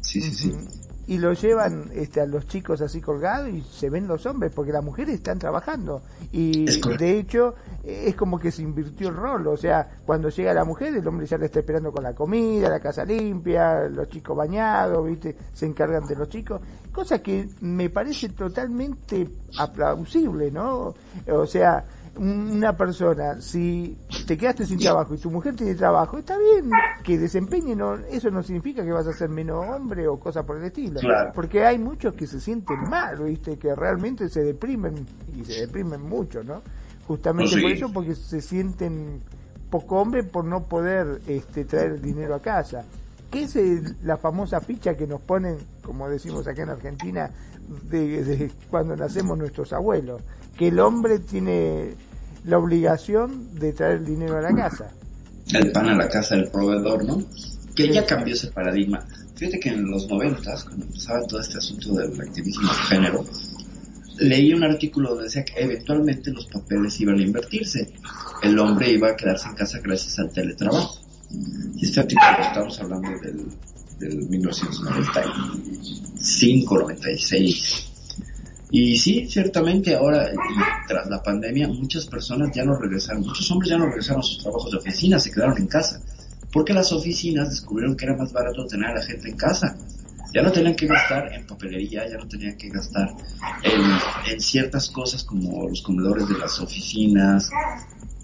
Sí, sí, sí. Y lo llevan este, a los chicos así colgados y se ven los hombres, porque las mujeres están trabajando. Y de hecho, es como que se invirtió el rol. O sea, cuando llega la mujer, el hombre ya le está esperando con la comida, la casa limpia, los chicos bañados, ¿viste? Se encargan de los chicos. Cosa que me parece totalmente aplausible, ¿no? O sea, una persona, si te quedaste sin trabajo y tu mujer tiene trabajo, está bien que desempeñe, no, eso no significa que vas a ser menos hombre o cosa por el estilo. Claro. Porque hay muchos que se sienten mal, ¿viste? Que realmente se deprimen y se deprimen mucho, ¿no? Justamente sí. por eso, porque se sienten poco hombre por no poder este, traer dinero a casa. ¿Qué es el- la famosa ficha que nos ponen, como decimos acá en Argentina, de, de cuando nacemos nuestros abuelos? Que el hombre tiene la obligación de traer dinero a la casa. el pan a la casa del proveedor, ¿no? Que ya cambió ese paradigma. Fíjate que en los noventas, cuando empezaba todo este asunto del activismo de género, leí un artículo donde decía que eventualmente los papeles iban a invertirse. El hombre iba a quedarse en casa gracias al teletrabajo. Y este artículo estamos hablando del, del 1995, 96. Y sí, ciertamente ahora, y tras la pandemia, muchas personas ya no regresaron, muchos hombres ya no regresaron a sus trabajos de oficina, se quedaron en casa. Porque las oficinas descubrieron que era más barato tener a la gente en casa. Ya no tenían que gastar en papelería, ya no tenían que gastar en, ciertas cosas como los comedores de las oficinas,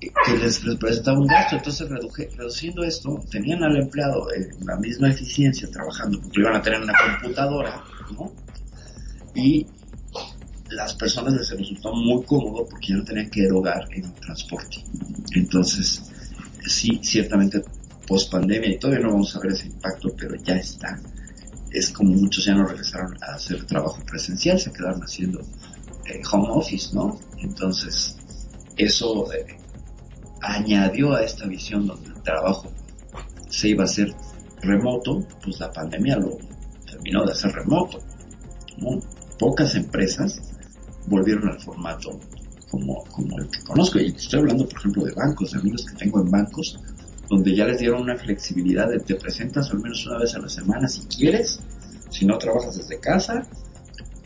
eh, que les representaba un gasto. Entonces, reduje- reduciendo esto, tenían al empleado en la misma eficiencia trabajando, porque iban a tener en una computadora, ¿no? Y las personas les resultó muy cómodo porque ya no tenían que erogar en transporte. Entonces, sí, ciertamente post pandemia y todavía no vamos a ver ese impacto, pero ya está. Es como muchos ya no regresaron a hacer trabajo presencial, se quedaron haciendo eh, home office, ¿no? Entonces, eso eh, añadió a esta visión donde el trabajo se iba a hacer remoto, pues la pandemia lo terminó de hacer remoto. ¿no? Pocas empresas volvieron al formato como, como el que conozco. Y estoy hablando, por ejemplo, de bancos, de amigos que tengo en bancos, donde ya les dieron una flexibilidad de te presentas al menos una vez a la semana si quieres, si no trabajas desde casa,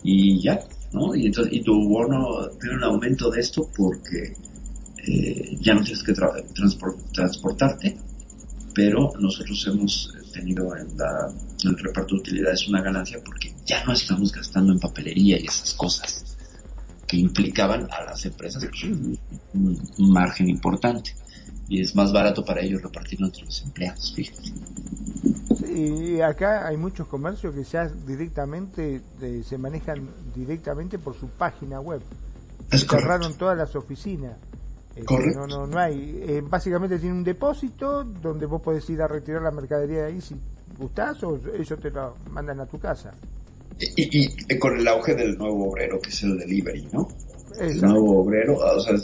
y ya, ¿no? Y entonces, y tu bono tiene un aumento de esto porque eh, ya no tienes que tra- transpor- transportarte, pero nosotros hemos tenido en, la, en el reparto de utilidades una ganancia porque ya no estamos gastando en papelería y esas cosas que implicaban a las empresas pues, un, un margen importante y es más barato para ellos repartirlo entre los empleados, fíjate. Y acá hay muchos comercios que ya directamente eh, se manejan directamente por su página web. Es Cerraron todas las oficinas. Correcto. No, no, no hay. eh, básicamente tiene un depósito donde vos podés ir a retirar la mercadería de ahí si gustás o ellos te lo mandan a tu casa. Y, y- y con el auge del nuevo obrero que es el delivery, ¿no? El nuevo obrero, o sea,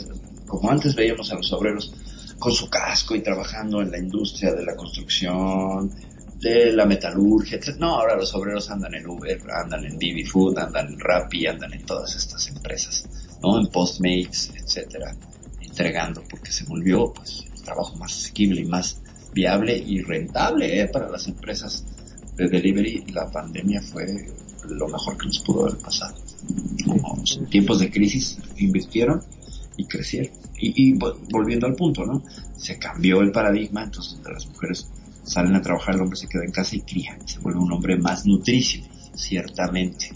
como antes veíamos a los obreros con su casco y trabajando en la industria de la construcción, de la metalurgia, etc. No, ahora los obreros andan en Uber, andan en Didi Food, andan en Rappi, andan en todas estas empresas, ¿no? En Postmates, etcétera, entregando porque se volvió pues el trabajo más asequible y más viable y rentable ¿eh? para las empresas de delivery. La pandemia fue lo mejor que nos pudo haber pasado. En tiempos de crisis invirtieron y crecieron. Y, y volviendo al punto, ¿no? Se cambió el paradigma, entonces las mujeres salen a trabajar, el hombre se queda en casa y cría, se vuelve un hombre más nutricio, ciertamente.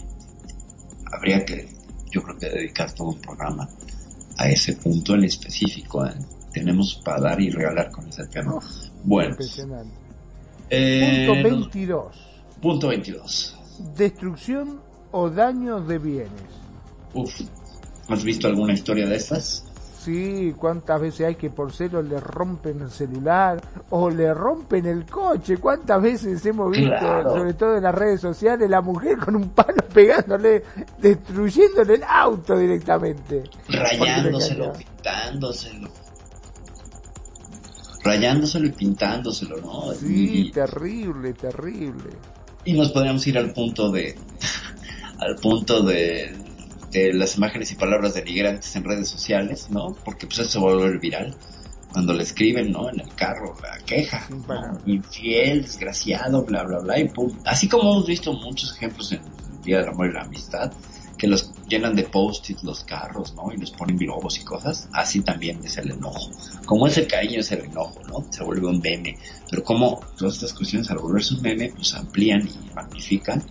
Habría que, yo creo que dedicar todo un programa a ese punto en específico. ¿eh? Tenemos para dar y regalar con ese tema. Bueno. Eh, punto 22. Punto 22. Destrucción o daño de bienes. Uf, ¿has visto alguna historia de estas? Sí, cuántas veces hay que por celo le rompen el celular o le rompen el coche. Cuántas veces hemos visto, sobre todo en las redes sociales, la mujer con un palo pegándole, destruyéndole el auto directamente. Rayándoselo, pintándoselo. Rayándoselo y pintándoselo, ¿no? Sí, terrible, terrible. Y nos podríamos ir al punto de, al punto de de las imágenes y palabras denigrantes en redes sociales, ¿no? Porque pues eso se va a volver viral. Cuando le escriben, ¿no? En el carro, la queja, infiel, desgraciado, bla, bla, bla, y pum. Así como hemos visto muchos ejemplos en el Día del Amor y la Amistad, que los llenan de post-it los carros, ¿no? Y les ponen globos y cosas, así también es el enojo. Como es el cariño, es el enojo, ¿no? Se vuelve un meme. Pero como todas estas cuestiones al volverse un meme, pues amplían y magnifican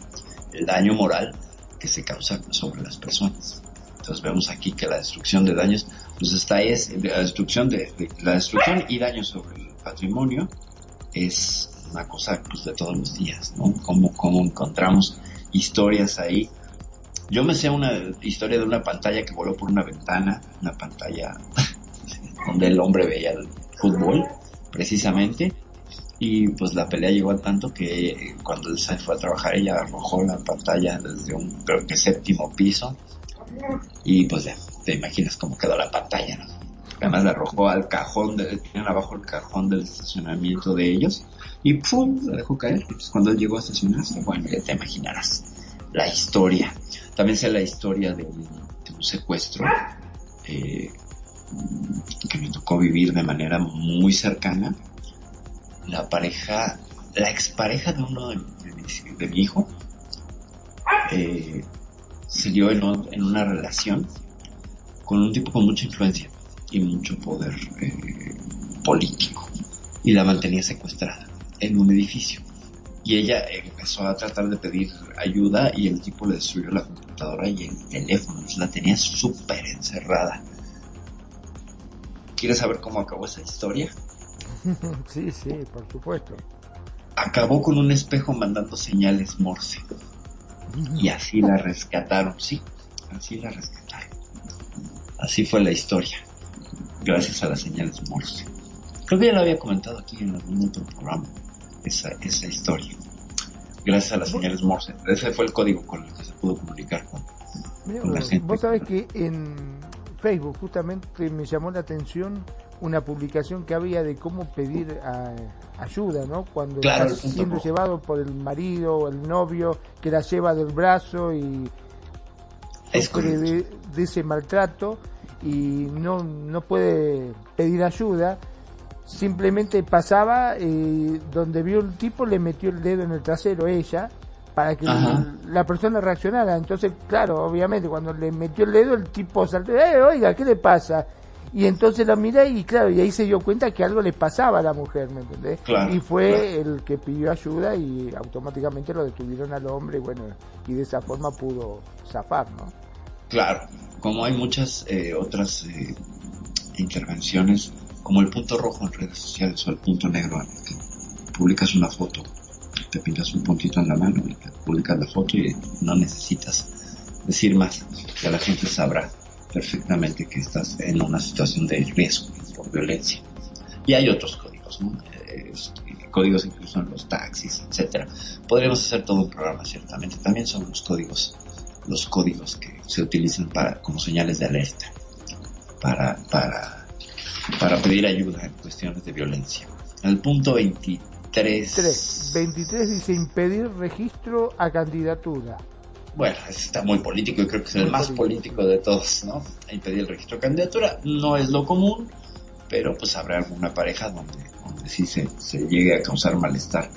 el daño moral que se causa sobre las personas. Entonces vemos aquí que la destrucción de daños, pues está es la destrucción de, la destrucción y daños sobre el patrimonio es una cosa pues de todos los días, ¿no? Como, como encontramos historias ahí. Yo me sé una historia de una pantalla que voló por una ventana, una pantalla donde el hombre veía el fútbol, precisamente, y pues la pelea llegó a tanto que cuando él se fue a trabajar ella arrojó la pantalla desde un creo que séptimo piso y pues ya te imaginas cómo quedó la pantalla ¿no? además la arrojó al cajón de, tenían abajo el cajón del estacionamiento de ellos y pum la dejó caer pues cuando él llegó a estacionarse bueno ya te imaginarás la historia también sé la historia de un, secuestro eh, que me tocó vivir de manera muy cercana la pareja, la expareja de uno de, mi, hijo, eh, se dio en, una relación con un tipo con mucha influencia y mucho poder eh, político y la mantenía secuestrada en un edificio. Y ella empezó a tratar de pedir ayuda y el tipo le destruyó la computadora y el teléfono. La tenía súper encerrada. ¿Quieres saber cómo acabó esa historia? sí, sí, por supuesto. Acabó con un espejo mandando señales Morse. Y así la rescataron, sí, así la rescataron. Así fue la historia, gracias a las señales Morse. Creo que ya lo había comentado aquí en algún otro programa, esa, esa historia. Gracias a las señales Morse. Ese fue el código con el que se pudo comunicar con, la gente. Vos sabés que en Facebook justamente me llamó la atención una publicación que había de cómo pedir ayuda, ¿no? Cuando está siendo llevado por el marido o el novio que la lleva del brazo y sufre de, ese maltrato y no, no puede pedir ayuda, simplemente pasaba eh, donde vio el tipo le metió el dedo en el trasero ella para que la persona reaccionara. Entonces, claro, obviamente cuando le metió el dedo el tipo saltó, eh, oiga, ¿qué le pasa? Y entonces la miré y claro, y ahí se dio cuenta que algo le pasaba a la mujer, ¿me entendés? y fue el que pidió ayuda y automáticamente lo detuvieron al hombre, y bueno, y de esa forma pudo zafar, ¿no? Claro, como hay muchas eh, otras eh, intervenciones, como el punto rojo en redes sociales o el punto negro en el que publicas una foto, te pintas un puntito en la mano y te publicas la foto y no necesitas decir más, que la gente sabrá perfectamente que estás en una situación de riesgo por violencia. Y hay otros códigos, ¿no? códigos incluso en los taxis, etcétera. Podríamos hacer todo un programa, ciertamente. También son los códigos, los códigos que se utilizan para, como señales de alerta, para, para, para pedir ayuda en cuestiones de violencia. En el punto 23 23. 3. 23 dice impedir registro a candidatura. Bueno, está muy político y creo que es el más político. político de todos, ¿no? Impedir el registro de candidatura no es lo común, pero pues habrá alguna pareja donde, donde sí se, se llegue a causar malestar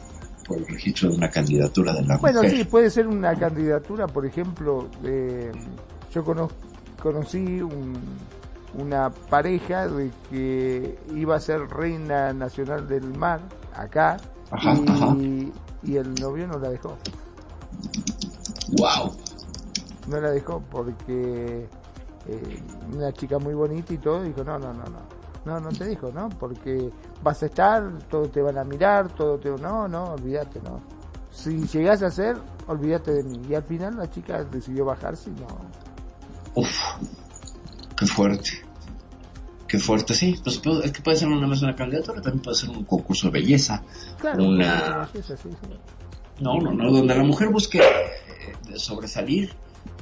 por el registro de una candidatura de la Bueno, mujer. sí, puede ser una candidatura, por ejemplo, de- yo cono- conocí un- una pareja de que iba a ser reina nacional del mar acá Ajá, y, ajá. y el novio no la dejó. Wow. No la dejó porque eh, una chica muy bonita y todo dijo, no, no, no, no. No, no te dijo, ¿no? Porque vas a estar, todos te van a mirar, todo te... No, no, olvídate, no. Si llegás a ser, olvídate de mí. Y al final la chica decidió bajarse y no... Uf, qué fuerte. Qué fuerte, sí. Pues pues, es que puede ser nada más una candidatura, también puede ser un concurso de belleza. Claro, Una- sí, sí, sí, sí. No, no, no, donde la mujer busque eh, sobresalir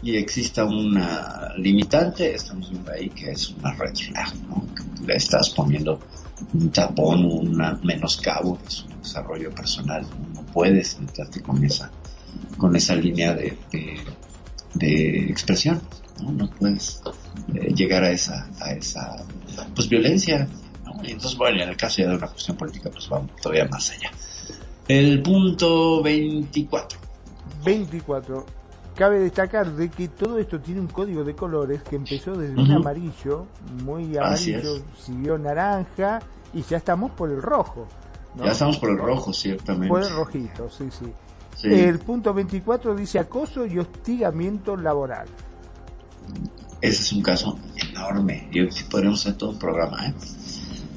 y exista una limitante, estamos viendo ahí que es una red flag, ¿no? Que Le estás poniendo un tapón, un menoscabo de su desarrollo personal. No puedes meterte con esa, con esa línea de, de, de expresión, ¿no? No puedes eh, llegar a esa, a esa, pues violencia, ¿no? Y entonces, bueno, en el caso ya de una cuestión política, pues vamos todavía más allá. El punto 24. 24. Cabe destacar de que todo esto tiene un código de colores que empezó desde un amarillo, muy amarillo, siguió naranja y ya estamos por el rojo. ¿no? Ya estamos por el rojo, ciertamente. Por el rojito, sí, sí. Sí. El punto 24 dice acoso y hostigamiento laboral. Ese es un caso enorme. Y sí podríamos hacer todo un programa, ¿eh?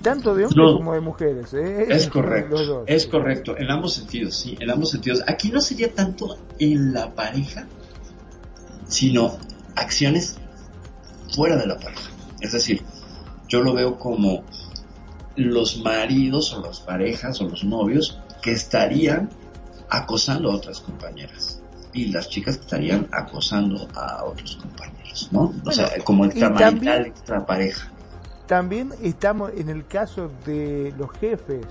Tanto de hombres No. como de mujeres. ¿eh? Es correcto. dos. Es correcto. En ambos sentidos, sí. En ambos sentidos. Aquí no sería tanto en la pareja, sino acciones fuera de la pareja. Es decir, yo lo veo como los maridos o las parejas o los novios que estarían acosando a otras compañeras y las chicas estarían acosando a otros compañeros, ¿no? o sea, como extramarital, también- extrapareja. También estamos en el caso de los jefes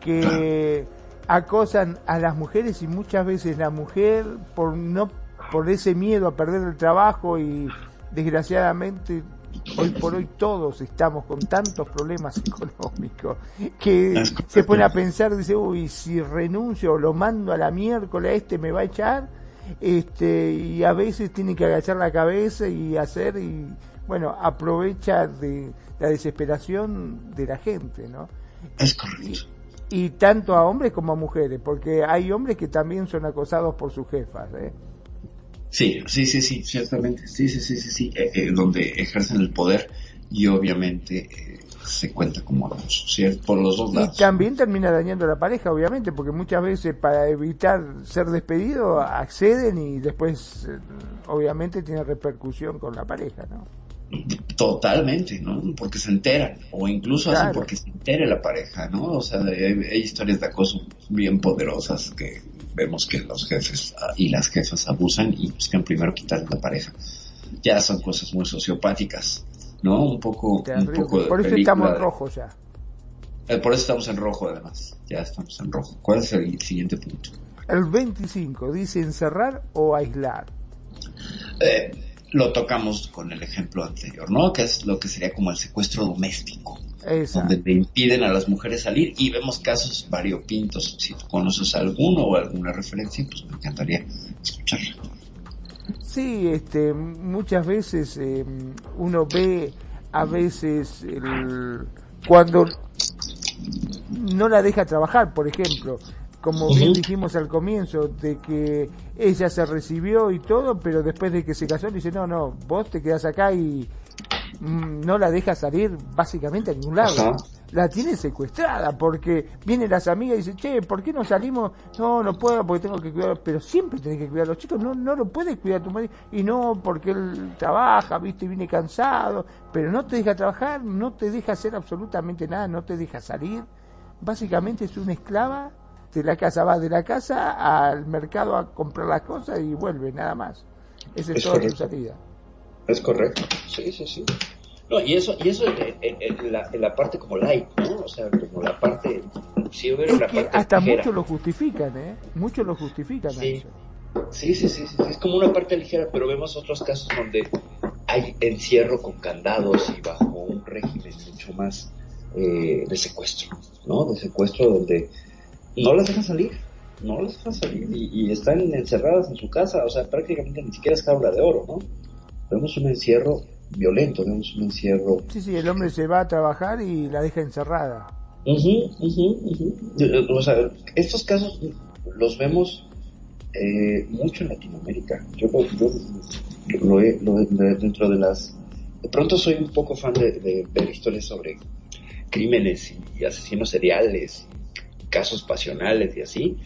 que acosan a las mujeres y muchas veces la mujer por no por ese miedo a perder el trabajo y desgraciadamente hoy por hoy todos estamos con tantos problemas económicos que se pone a pensar dice uy si renuncio o lo mando a la miércoles este me va a echar este y a veces tiene que agachar la cabeza y hacer y bueno aprovecha de la desesperación de la gente no Es correcto. y tanto a hombres como a mujeres porque hay hombres que también son acosados por sus jefas ¿eh? Sí, sí, sí, sí, ciertamente. Sí, sí, sí, sí, sí. eh, eh, donde ejercen el poder y obviamente eh, se cuenta como abuso, ¿cierto? Por los dos y lados. también termina dañando a la pareja obviamente porque muchas veces para evitar ser despedido acceden y después eh, obviamente tiene repercusión con la pareja no Totalmente, ¿no? Porque se enteran, o incluso hacen porque se entere la pareja, ¿no? O sea, hay, hay historias de acoso bien poderosas que vemos que los jefes ah, y las jefas abusan y buscan primero quitar a la pareja. Ya son cosas muy sociopáticas, ¿no? Un poco, un poco de por eso estamos de- rojos ya eh, por eso estamos en rojo, además. Ya estamos en rojo. ¿Cuál es el siguiente punto? el 25 dice encerrar o aislar Eh, lo tocamos con el ejemplo anterior, ¿no? Que es lo que sería como el secuestro doméstico. Esa. donde le impiden a las mujeres salir y vemos casos variopintos. Si tú conoces alguno o alguna referencia, pues me encantaría escucharla. Sí, este, muchas veces eh, uno ve a veces el, cuando no la deja trabajar, por ejemplo, como bien dijimos al comienzo, de que ella se recibió y todo, pero después de que se casó le dice, no, no, vos te quedás acá y no la deja salir básicamente a ningún lado. Ajá. La tiene secuestrada porque vienen las amigas y dicen, che, ¿por qué no salimos? No, no puedo porque tengo que cuidar, pero siempre tenés que cuidar a los chicos, no, no lo puedes cuidar tu marido, y no porque él trabaja, viste, y viene cansado, pero no te deja trabajar, no te deja hacer absolutamente nada, no te deja salir, básicamente es una esclava de la casa, va de la casa al mercado a comprar las cosas y vuelve, nada más. Esa es, Es toda correcto. su salida. Es correcto. Sí, sí, sí. No, y eso, y eso en, en- en la, en la parte como light, ¿no? O sea, como la parte si hubiera una que parte hasta muchos lo justifican, ¿eh? Muchos lo justifican Sí. Sí, sí, sí, sí, sí, es como una parte ligera, pero vemos otros casos donde hay encierro con candados y bajo un régimen mucho más eh, de secuestro, ¿no? De secuestro donde no las dejan salir, no las dejan salir y, y están encerradas en su casa, o sea, prácticamente ni siquiera es jaula de oro, ¿no? Vemos un encierro violento, vemos un encierro Sí, sí, el hombre se va a trabajar y la deja encerrada. Ujú, ujú, ujú. O sea, estos casos los vemos eh, mucho en Latinoamérica. Yo, yo lo he- lo he- de- dentro de las... De pronto soy un poco fan de, de ver historias sobre crímenes y asesinos seriales, casos pasionales y así,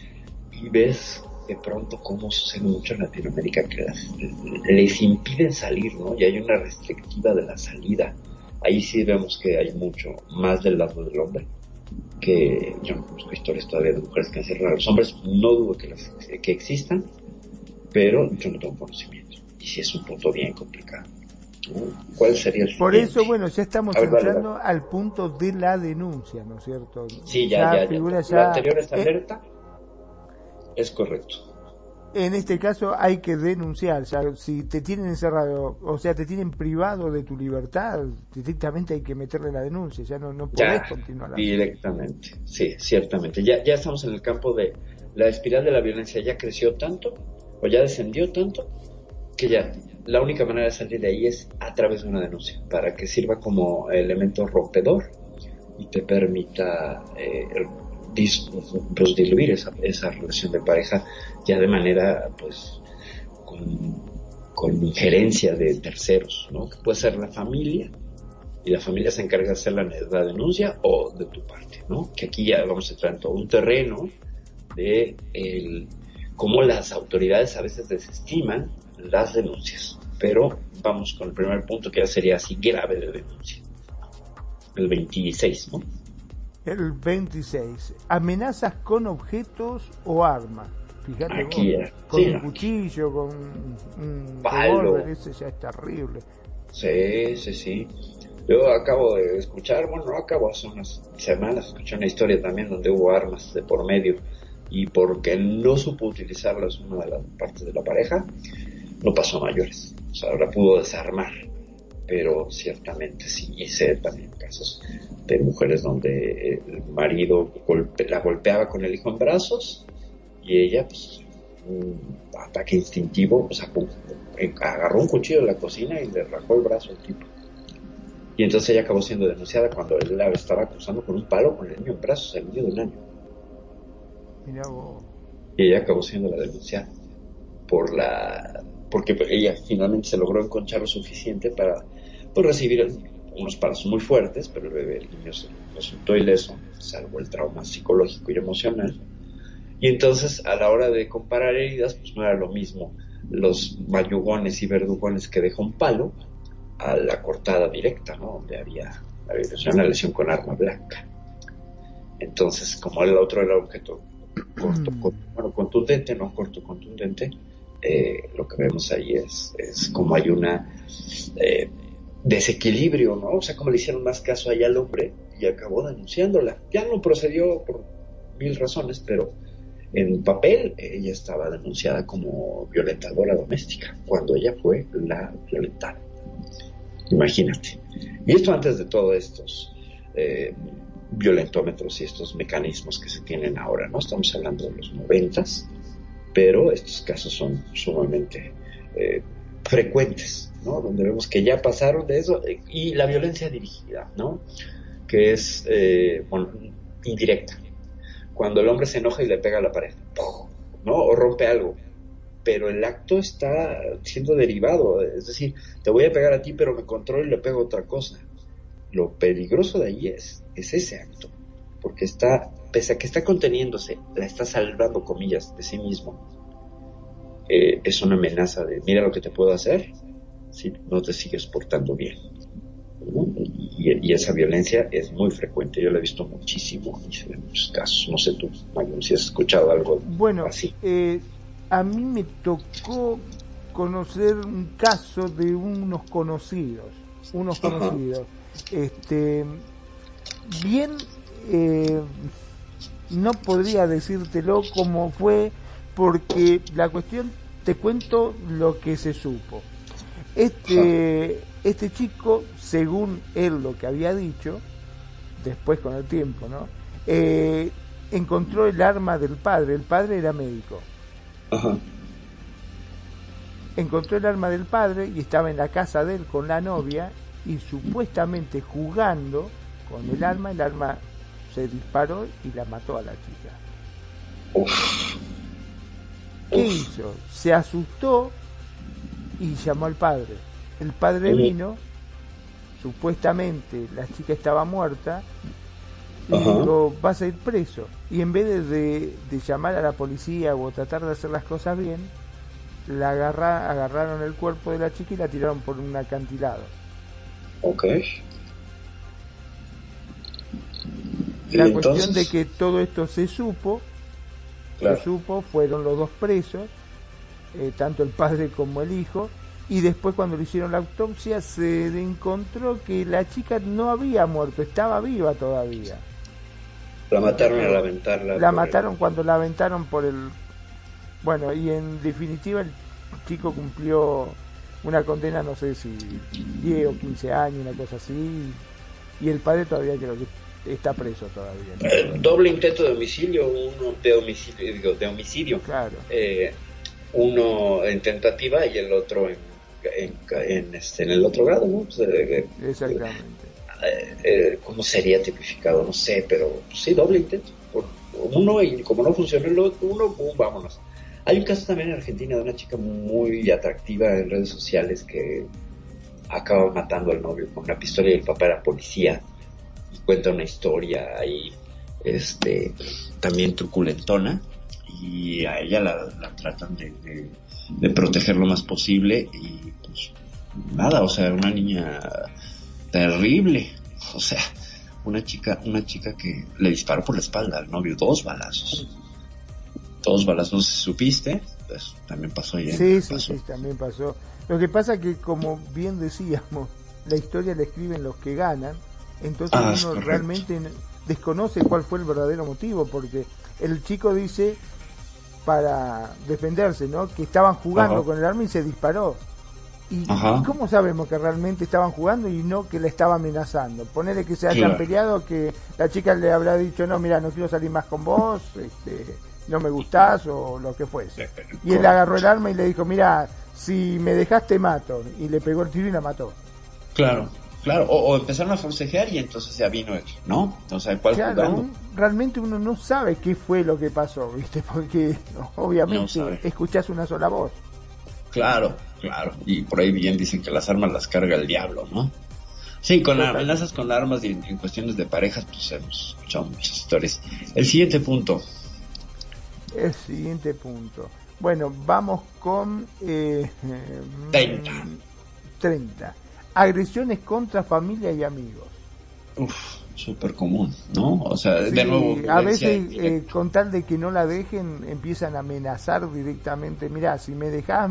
y ves de pronto cómo sucede mucho en Latinoamérica que las- les impiden salir, ¿no? Y hay una restrictiva de la salida. Ahí sí vemos que hay mucho más del lado del hombre que yo no conozco historias todavía de mujeres que encierran a los hombres, no dudo que, las, que existan, pero yo no tengo conocimiento. Y sí es un punto bien complicado. ¿Cuál sería el Por siguiente? eso, bueno, ya estamos ver, entrando al punto de la denuncia, ¿no es cierto? Sí, ya, ya, ya. figura La ya- anterior esta eh, alerta es correcto. en este caso hay que denunciar, ya, si te tienen encerrado, o sea, te tienen privado de tu libertad, directamente hay que meterle la denuncia, ya no, no podés Ya, continuar. directamente. Sí, ciertamente. Ya, ya estamos en el campo de la espiral de la violencia. Ya creció tanto o ya descendió tanto que ya la única manera de salir de ahí es a través de una denuncia para que sirva como elemento rompedor y te permita eh, dis- pues, diluir esa, esa relación de pareja ya de manera pues con, con injerencia de terceros, ¿no? Que puede ser la familia y la familia se encarga de hacer la, la denuncia o de tu parte, ¿no? Que aquí ya vamos a entrar en todo un terreno de el, cómo las autoridades a veces desestiman las denuncias. Pero vamos con el primer punto que ya sería así grave de denuncia. El 26, ¿no? El 26. Amenazas con objetos o armas. Fíjate Aquí, vos, eh, con sí, un cuchillo, con un Palo. revólver, ese ya es terrible. Sí, sí, sí. Yo acabo de escuchar, bueno, no acabo, hace unas semanas escuché una historia también donde hubo armas de por medio y porque no supo utilizarlas una de las partes de la pareja, no pasó a mayores. O sea, ahora pudo desarmar, pero ciertamente sí, y sé también casos de mujeres donde el marido golpe- la golpeaba con el hijo en brazos y ella, pues, un ataque instintivo, o sea, pum, eh, agarró un cuchillo de la cocina y le rajó el brazo al tipo. Y entonces ella acabó siendo denunciada cuando él la estaba acusando con un palo con el niño en brazos, el niño de un año. Vos. Y ella acabó siendo la denunciada por la porque pues, ella finalmente se logró enconchar lo suficiente para pues, recibir unos palos muy fuertes, pero el bebé, el niño se resultó ileso, salvo el trauma psicológico y emocional. Y entonces a la hora de comparar heridas, pues no era lo mismo los mayugones y verdugones que dejó un palo a la cortada directa, ¿no? Donde había, había una lesión con arma blanca. Entonces, como el otro era objeto corto, con- bueno, contundente, no corto, contundente, eh, lo que vemos ahí es, es como hay una eh, desequilibrio, ¿no? O sea, como le hicieron más caso allá al hombre y acabó denunciándola. Ya no procedió por mil razones, pero en papel ella estaba denunciada como violentadora doméstica, cuando ella fue la violentada. Imagínate. Y esto antes de todos estos eh, violentómetros y estos mecanismos que se tienen ahora, ¿no? Estamos hablando de los noventas, pero estos casos son sumamente eh, frecuentes, ¿no? Donde vemos que ya pasaron de eso eh, y la violencia dirigida, ¿no? Que es, eh, bueno, indirecta. Cuando el hombre se enoja y le pega a la pared. ¿no? O rompe algo. Pero el acto está siendo derivado, es decir, te voy a pegar a ti, pero me controlo y le pego otra cosa. Lo peligroso de ahí es ese acto, porque está, pese a que está conteniéndose, la está salvando, comillas, de sí mismo. Eh, es una amenaza de, mira lo que te puedo hacer si no te sigues portando bien. ¿no? Y, y esa violencia es muy frecuente, yo la he visto muchísimo y se ven muchos casos. No sé tú, Mayon, si has escuchado algo Bueno, así. eh, a mí me tocó conocer un caso de unos conocidos, unos Ajá. conocidos, este, bien, eh, no podría decírtelo como fue, porque la cuestión, te cuento lo que se supo. Este, este chico, según él lo que había dicho, después con el tiempo, ¿no? Eh, encontró el arma del padre, el padre era médico. Ajá. Encontró el arma del padre y estaba en la casa de él con la novia y supuestamente jugando con el arma, el arma se disparó y la mató a la chica. Uf. ¿Qué Uf. hizo? Se asustó y llamó al padre. El padre vino, supuestamente la chica estaba muerta, y Ajá. dijo, vas a ir preso. Y en vez de, de- de llamar a la policía o tratar de hacer las cosas bien, la agarra, agarraron el cuerpo de la chica y la tiraron por un acantilado. Ok. La cuestión entonces, de que todo esto se supo, claro, se supo, fueron los dos presos, eh, tanto el padre como el hijo, y después cuando le hicieron la autopsia se encontró que la chica no había muerto, estaba viva todavía. la mataron al aventarla. La mataron cuando la aventaron por el... Bueno, y en definitiva el chico cumplió una condena, no sé si 10 o 15 años, una cosa así, y el padre todavía creo que está preso todavía. Eh, doble intento de homicidio, uno de homicidio, digo, de homicidio. Claro. Eh, uno en tentativa y el otro en, en, en, este, en el otro grado, ¿no? Pues, eh, Exactamente. ¿Cómo sería tipificado? No sé, pero pues, sí, doble intento. Por uno y como no funcionó el otro, uno, pum, vámonos. Hay un caso también en Argentina de una chica muy atractiva en redes sociales que acaba matando al novio con una pistola y el papá era policía cuenta una historia ahí este también truculentona y a ella la, la tratan de, de, de proteger lo más posible y pues nada, o sea, una niña terrible, o sea, una chica, una chica que le disparó por la espalda al novio dos balazos, dos balazos, supiste, pues también pasó ahí. en- Sí, sí, pasó. sí, también pasó. Lo que pasa que, como bien decíamos, la historia la escriben los que ganan, entonces Ah, uno realmente desconoce cuál fue el verdadero motivo, porque el chico dice para defenderse, ¿no? Que estaban jugando Ajá. con el arma y se disparó. ¿Y Ajá. cómo sabemos que realmente estaban jugando y no que le estaba amenazando? Ponele que se hayan Claro. peleado, que la chica le habrá dicho, no, mira, no quiero salir más con vos, este, no me gustás o lo que fuese. Y él agarró el arma y le dijo, mira, si me dejaste mato. Y le pegó el tiro y la mató. Claro, claro, o, o empezaron a forcejear y entonces ya vino él, ¿no? O sea, ¿cuál Claro, un- realmente uno no sabe qué fue lo que pasó, ¿viste? Porque No obviamente sabe. escuchás una sola voz. Claro, claro. Y por ahí bien dicen que las armas las carga el diablo, ¿no? Sí, con amenazas con armas y en, cuestiones de parejas, pues hemos escuchado muchas historias. El siguiente punto. El siguiente punto. Bueno, vamos con... Eh, 30. 30. Agresiones contra familia y amigos. Uf, súper común, ¿no? O sea, Sí, de nuevo. a veces eh, con tal de que no la dejen empiezan a amenazar directamente, mira, si me dejas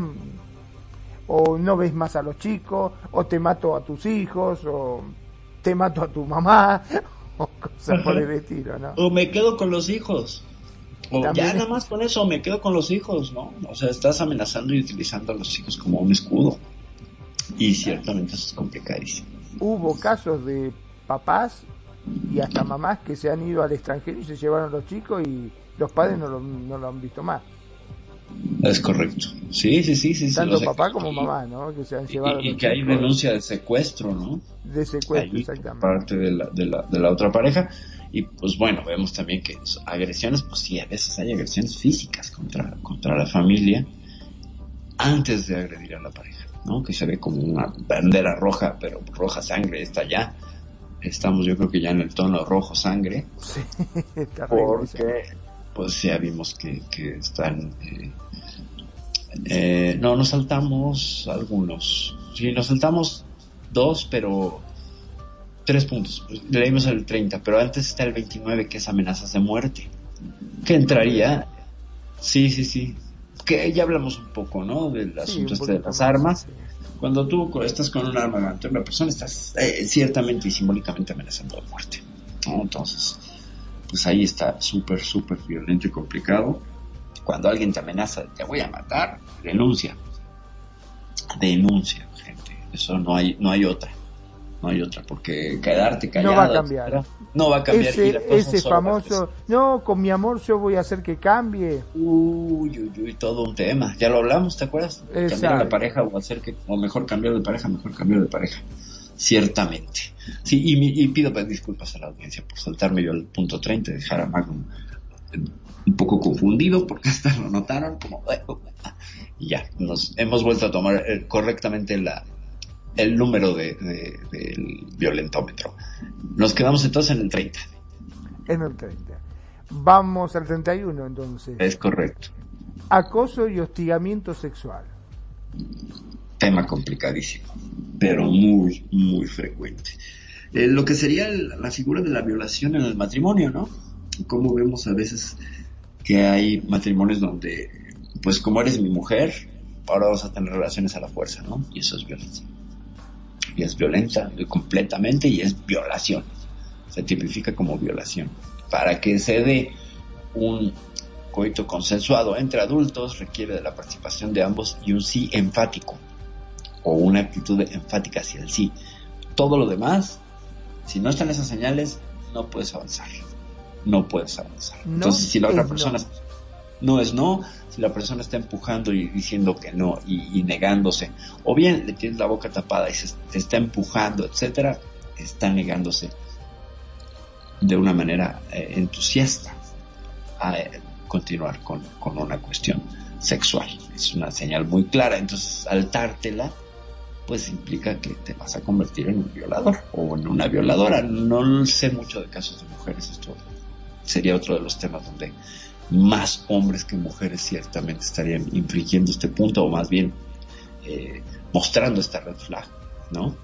o no ves más a los chicos, o te mato a tus hijos, o te mato a tu mamá, o cosas por el estilo, ¿no? O me quedo con los hijos. O También ya nada más con eso, me quedo con los hijos, ¿no? O sea, estás amenazando y utilizando a los hijos como un escudo. Y ciertamente eso es complicadísimo. Hubo casos de papás y hasta mamás que se han ido al extranjero y se llevaron los chicos y los padres no lo, no lo han visto más. Es correcto. Sí, sí, sí, sí. Tanto papá como y- mamá, ¿no? Que se han Y, llevado y los que hay denuncia de secuestro, ¿no? de secuestro, Ahí, exactamente. parte de la, de, la, de la otra pareja. Y pues bueno, vemos también que agresiones, pues sí, a veces hay agresiones físicas contra, contra la familia antes de agredir a la pareja, ¿no? Que se ve como una bandera roja, pero roja sangre está ya. Estamos yo creo que ya en el tono rojo sangre, Sí, porque pues ya vimos que, que están... eh, eh, no, nos saltamos algunos. Sí, nos saltamos dos, pero tres puntos. Leímos el 30, pero antes está el 29, que es amenazas de muerte. Que entraría, sí, sí, sí. Que ya hablamos un poco, ¿no? Del asunto un este de las armas. Cuando tú estás con un arma ante una persona, estás eh, ciertamente y simbólicamente amenazando de muerte. ¿no? Entonces, pues ahí está súper, súper violento y complicado. Cuando alguien te amenaza, te voy a matar, denuncia. Denuncia, gente. Eso no hay, no hay otra. No hay otra, porque quedarte callado. No va a cambiar. No va a cambiar. Ese, ese famoso, no, con mi amor yo voy a hacer que cambie. Uy, uy, uy, todo un tema. Ya lo hablamos, ¿te acuerdas? Cambiar de pareja o hacer que, o mejor cambiar de pareja, mejor cambiar de pareja. Ciertamente. Sí, y, pido disculpas a la audiencia por saltarme yo al punto 30 y dejar a Magnum un poco confundido porque hasta lo notaron como... Y ya, nos hemos vuelto a tomar eh, correctamente la, el número de, del violentómetro. Nos quedamos entonces en el 30. En el 30. Vamos al 31 entonces. Es correcto. Acoso y hostigamiento sexual. Tema complicadísimo, pero muy, muy frecuente. Eh, lo que sería la figura de la violación en el matrimonio, ¿no? Como vemos a veces que hay matrimonios donde, pues como eres mi mujer, ahora vas a tener relaciones a la fuerza, ¿no? Y eso es violencia y es violenta completamente y es violación. Se tipifica como violación. Para que se dé un coito consensuado entre adultos requiere de la participación de ambos y un sí enfático o una actitud enfática hacia el sí. Todo lo demás, si no están esas señales, no puedes avanzar. No puedes avanzar. Entonces, si la otra persona no es no, si la persona está empujando y diciendo que no y, negándose, o bien le tienes la boca tapada y se te está empujando, etcétera, está negándose de una manera eh, entusiasta a eh, continuar con, con, una cuestión sexual. Es una señal muy clara, entonces saltártela pues implica que te vas a convertir en un violador o en una violadora. No sé mucho de casos de mujeres, esto sería otro de los temas donde más hombres que mujeres ciertamente estarían infringiendo este punto, o más bien eh, mostrando esta red flag, ¿no?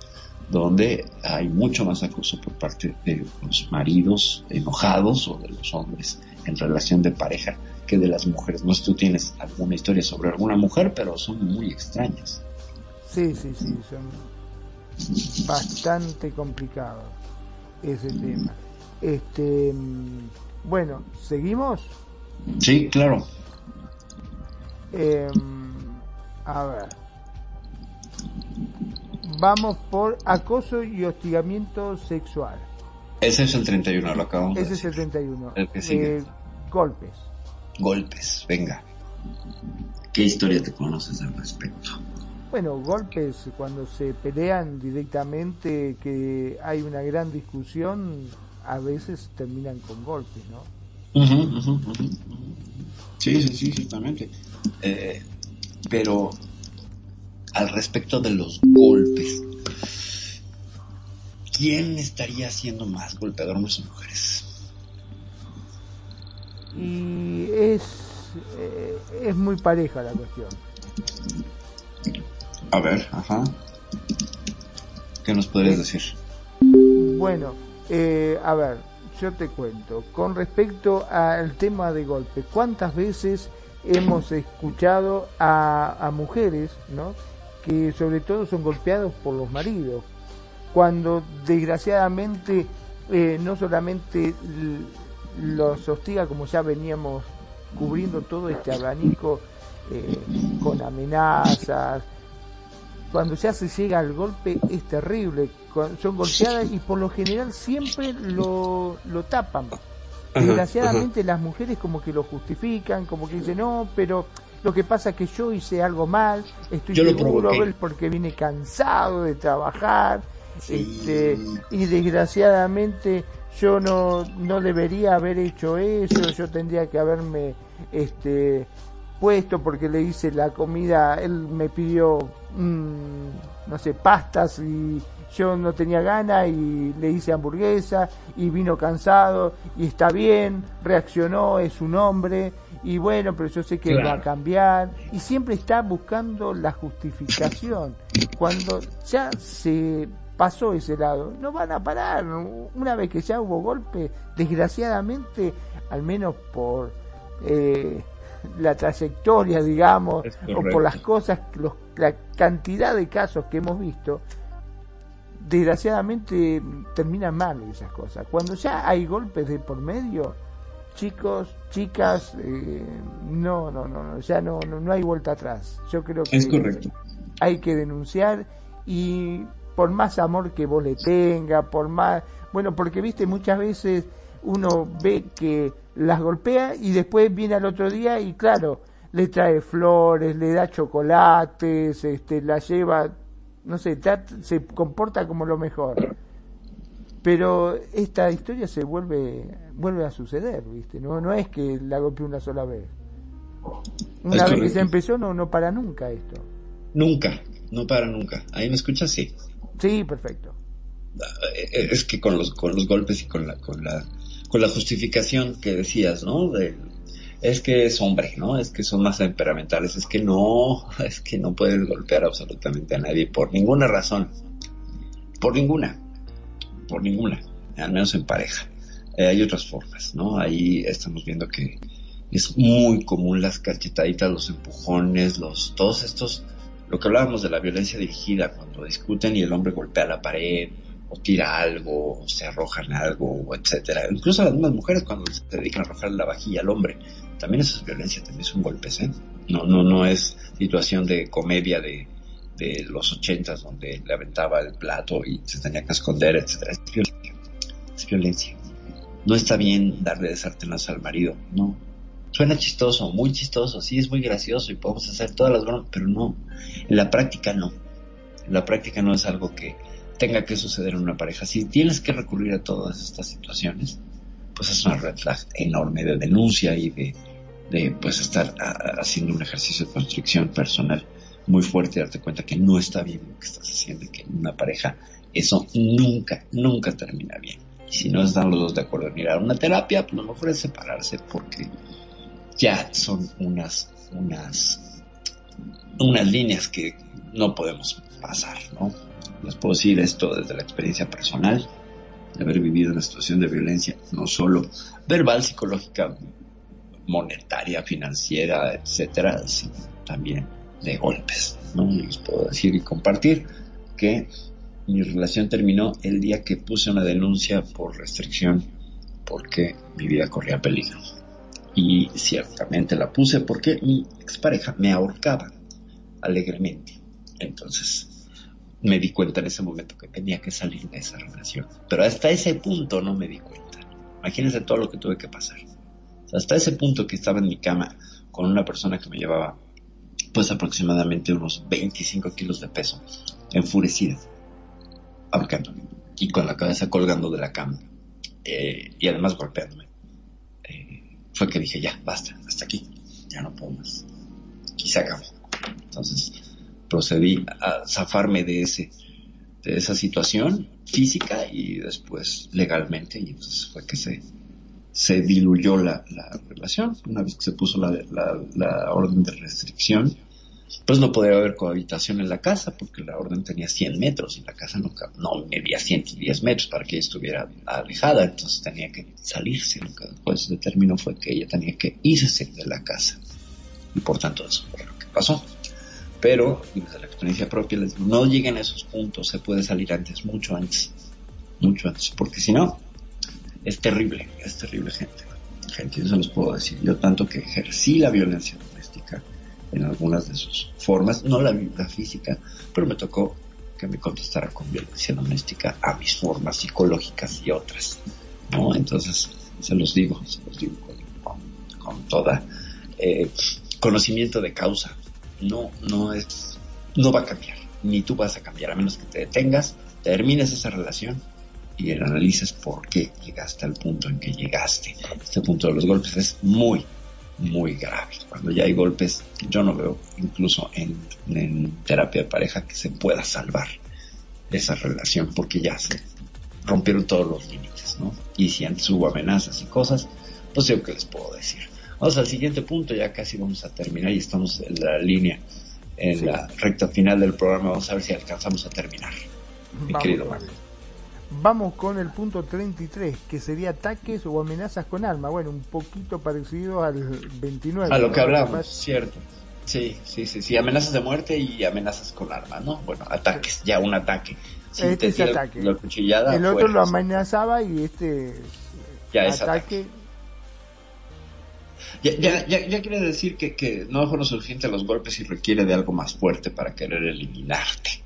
Donde hay mucho más acoso por parte de los maridos enojados o de los hombres en relación de pareja que de las mujeres. No sé si tú tienes alguna historia sobre alguna mujer, pero son muy extrañas. Sí, sí, sí, son bastante complicados ese tema. Este, mm, bueno, seguimos. Sí, claro. Em, a ver. Vamos por acoso y hostigamiento sexual. Ese es el 31, lo acabamos Ese es el 31. El que sigue. Eh, golpes. Golpes, venga. ¿Qué historia te conoces al respecto? Bueno, golpes cuando se pelean directamente, que hay una gran discusión, a veces terminan con golpes, ¿no? Sí, sí, sí, ciertamente. Eh, pero al respecto de los golpes, ¿quién estaría siendo más golpeador, hombres o mujeres? Y es, eh, es muy pareja la cuestión. A ver, ajá. ¿Qué nos podrías eh, decir? Bueno, a ver, yo te cuento, con respecto al tema de golpe, ¿cuántas veces hemos escuchado a, mujeres, ¿no? que sobre todo son golpeados por los maridos, cuando desgraciadamente eh, no solamente los hostiga como ya veníamos cubriendo todo este abanico eh, con amenazas, cuando ya se llega al golpe es terrible, son golpeadas y por lo general siempre lo, lo tapan. Desgraciadamente las mujeres como que lo justifican, como que dicen, no, pero lo que pasa es que yo hice algo mal, estoy seguro porque vine cansado de trabajar, este, y desgraciadamente yo no, no debería haber hecho eso, yo tendría que haberme este, puesto porque le hice la comida, él me pidió, mm, no sé, pastas y yo no tenía gana y le hice hamburguesa y vino cansado y está bien, reaccionó, es un hombre y bueno, pero yo sé que va a cambiar y siempre está buscando la justificación. Cuando ya se pasó ese lado, no van a parar. Una vez que ya hubo golpe, desgraciadamente, al menos por eh, la trayectoria, digamos, o por las cosas, la cantidad de casos que hemos visto, desgraciadamente terminan mal esas cosas. Cuando ya hay golpes de por medio, chicos, chicas, eh, no, no, no, ya no, no, hay vuelta atrás. Yo creo que es correcto. hay que denunciar y por más amor que vos le tenga, por más, bueno, porque viste muchas veces uno ve que las golpea y después viene al otro día y claro, le trae flores, le da chocolates, este, la lleva, no sé, se comporta como lo mejor. Pero esta historia se vuelve, vuelve a suceder, ¿viste? No, no es que la golpeó una sola vez. Una vez que se empezó, no, no para nunca esto. Nunca, no para nunca. ¿Ahí me escuchas? Sí. Sí, perfecto. Es que con los, con los golpes y con la, con la, con la justificación que decías, ¿no? De, es que es hombre, ¿no? Es que son más temperamentales, es que no, es que no pueden golpear absolutamente a nadie por ninguna razón. Por ninguna. Por ninguna. Al menos en pareja. Eh, hay otras formas, ¿no? Ahí estamos viendo que es muy común las cachetaditas, los empujones, los, todos estos, lo que hablábamos de la violencia dirigida, cuando discuten y el hombre golpea la pared, o tira algo, o se arrojan algo, etcétera. Incluso las mismas mujeres cuando se dedican a arrojar la vajilla al hombre, también eso es violencia, también son golpes, ¿eh? No, no, no es situación de comedia de, de los ochentas donde le aventaba el plato y se tenía que esconder, etcétera. Es violencia. Es violencia. No está bien darle desartenas al marido, no. Suena chistoso, muy chistoso, sí es muy gracioso y podemos hacer todas las bromas, pero no. En la práctica no. En la práctica no es algo que tenga que suceder en una pareja. Si tienes que recurrir a todas estas situaciones, pues es una red flag enorme de denuncia y de, de pues estar haciendo un ejercicio de constricción personal muy fuerte darte cuenta que no está bien lo que estás haciendo que en una pareja eso nunca, nunca termina bien. Y si no están los dos de acuerdo en ir a una terapia, pues lo mejor es separarse porque ya son unas, unas, unas líneas que no podemos pasar, ¿no? Les puedo decir esto desde la experiencia personal de haber vivido una situación de violencia, no solo verbal, psicológica, monetaria, financiera, etcétera, sino también de golpes. ¿no? les puedo decir y compartir que mi relación terminó el día que puse una denuncia por restricción porque mi vida corría peligro. Y ciertamente la puse porque mi expareja me ahorcaba alegremente. Entonces, me di cuenta en ese momento que tenía que salir de esa relación. Pero hasta ese punto no me di cuenta. Imagínense todo lo que tuve que pasar. Hasta ese punto que estaba en mi cama con una persona que me llevaba pues aproximadamente unos 25 kilos de peso, enfurecida, ahorcándome y con la cabeza colgando de la cama eh, y además golpeándome. Eh, fue que dije, ya, basta, hasta aquí, ya no puedo más. Aquí se acabó. Entonces, procedí a zafarme de ese de esa situación física y después legalmente y entonces fue que se se diluyó la, la relación una vez que se puso la, orden de restricción pues no podía haber cohabitación en la casa porque la orden tenía 100 metros y la casa no, no medía 110 metros para que ella estuviera alejada entonces tenía que salirse. Lo que después determinó fue que ella tenía que irse de la casa. Y por tanto eso fue lo que pasó. Pero desde la experiencia propia no lleguen a esos puntos, se puede salir antes, mucho antes, mucho antes, porque si no, es terrible, es terrible gente, gente, eso les puedo decir, yo tanto que ejercí la violencia doméstica en algunas de sus formas, no la, la física, pero me tocó que me contestara con violencia doméstica a mis formas psicológicas y otras, ¿no? Entonces, se los digo, se los digo con, con, toda eh, conocimiento de causa, no, no es, no va a cambiar, ni tú vas a cambiar, a menos que te detengas, termines esa relación y analices por qué llegaste al punto en que llegaste. Este punto de los golpes es muy, muy grave. Cuando ya hay golpes, yo no veo incluso en, en terapia de pareja que se pueda salvar esa relación porque ya se rompieron todos los límites, ¿no? Y si antes hubo amenazas y cosas, pues yo qué les puedo decir. Vamos al siguiente punto, ya casi vamos a terminar y estamos en la línea, en la recta final del programa. Vamos a ver si alcanzamos a terminar. Mi vamos, querido Vamos con el punto 33, que sería ataques o amenazas con alma. Bueno, un poquito parecido al 29. A lo que hablamos, cierto. Sí, sí, sí, sí, amenazas de muerte y amenazas con arma, ¿no? Bueno, ataques, ya un ataque. si este te es ataque. la cuchillada, El otro fuera. lo amenazaba y este Ya es ataque. Ya, ya, ya, ya quiere decir que, que no es lo suficiente los golpes y requiere de algo más fuerte para querer eliminarte,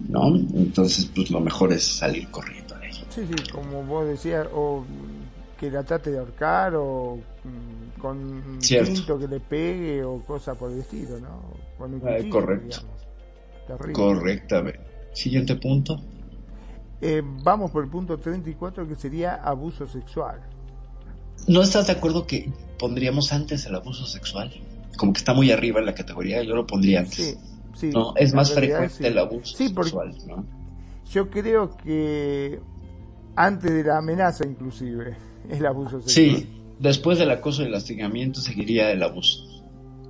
¿no? Entonces, pues lo mejor es salir corriendo. Sí, sí, como vos decías, o que la trate de ahorcar o mm, con un cinto que le pegue o cosa por el estilo, ¿no? Con un Ah, cuchillo, correcto. digamos. Terrible. Correctamente. Siguiente punto. Eh, vamos por el punto 34 que sería abuso sexual. ¿No estás de acuerdo que pondríamos antes el abuso sexual? Como que está muy arriba en la categoría, yo lo pondría antes. Sí, sí. No, es más realidad frecuente sí. el abuso sexual, ¿no? yo creo que antes de la amenaza inclusive, el abuso sexual. Sí, después del acoso y el hostigamiento seguiría el abuso,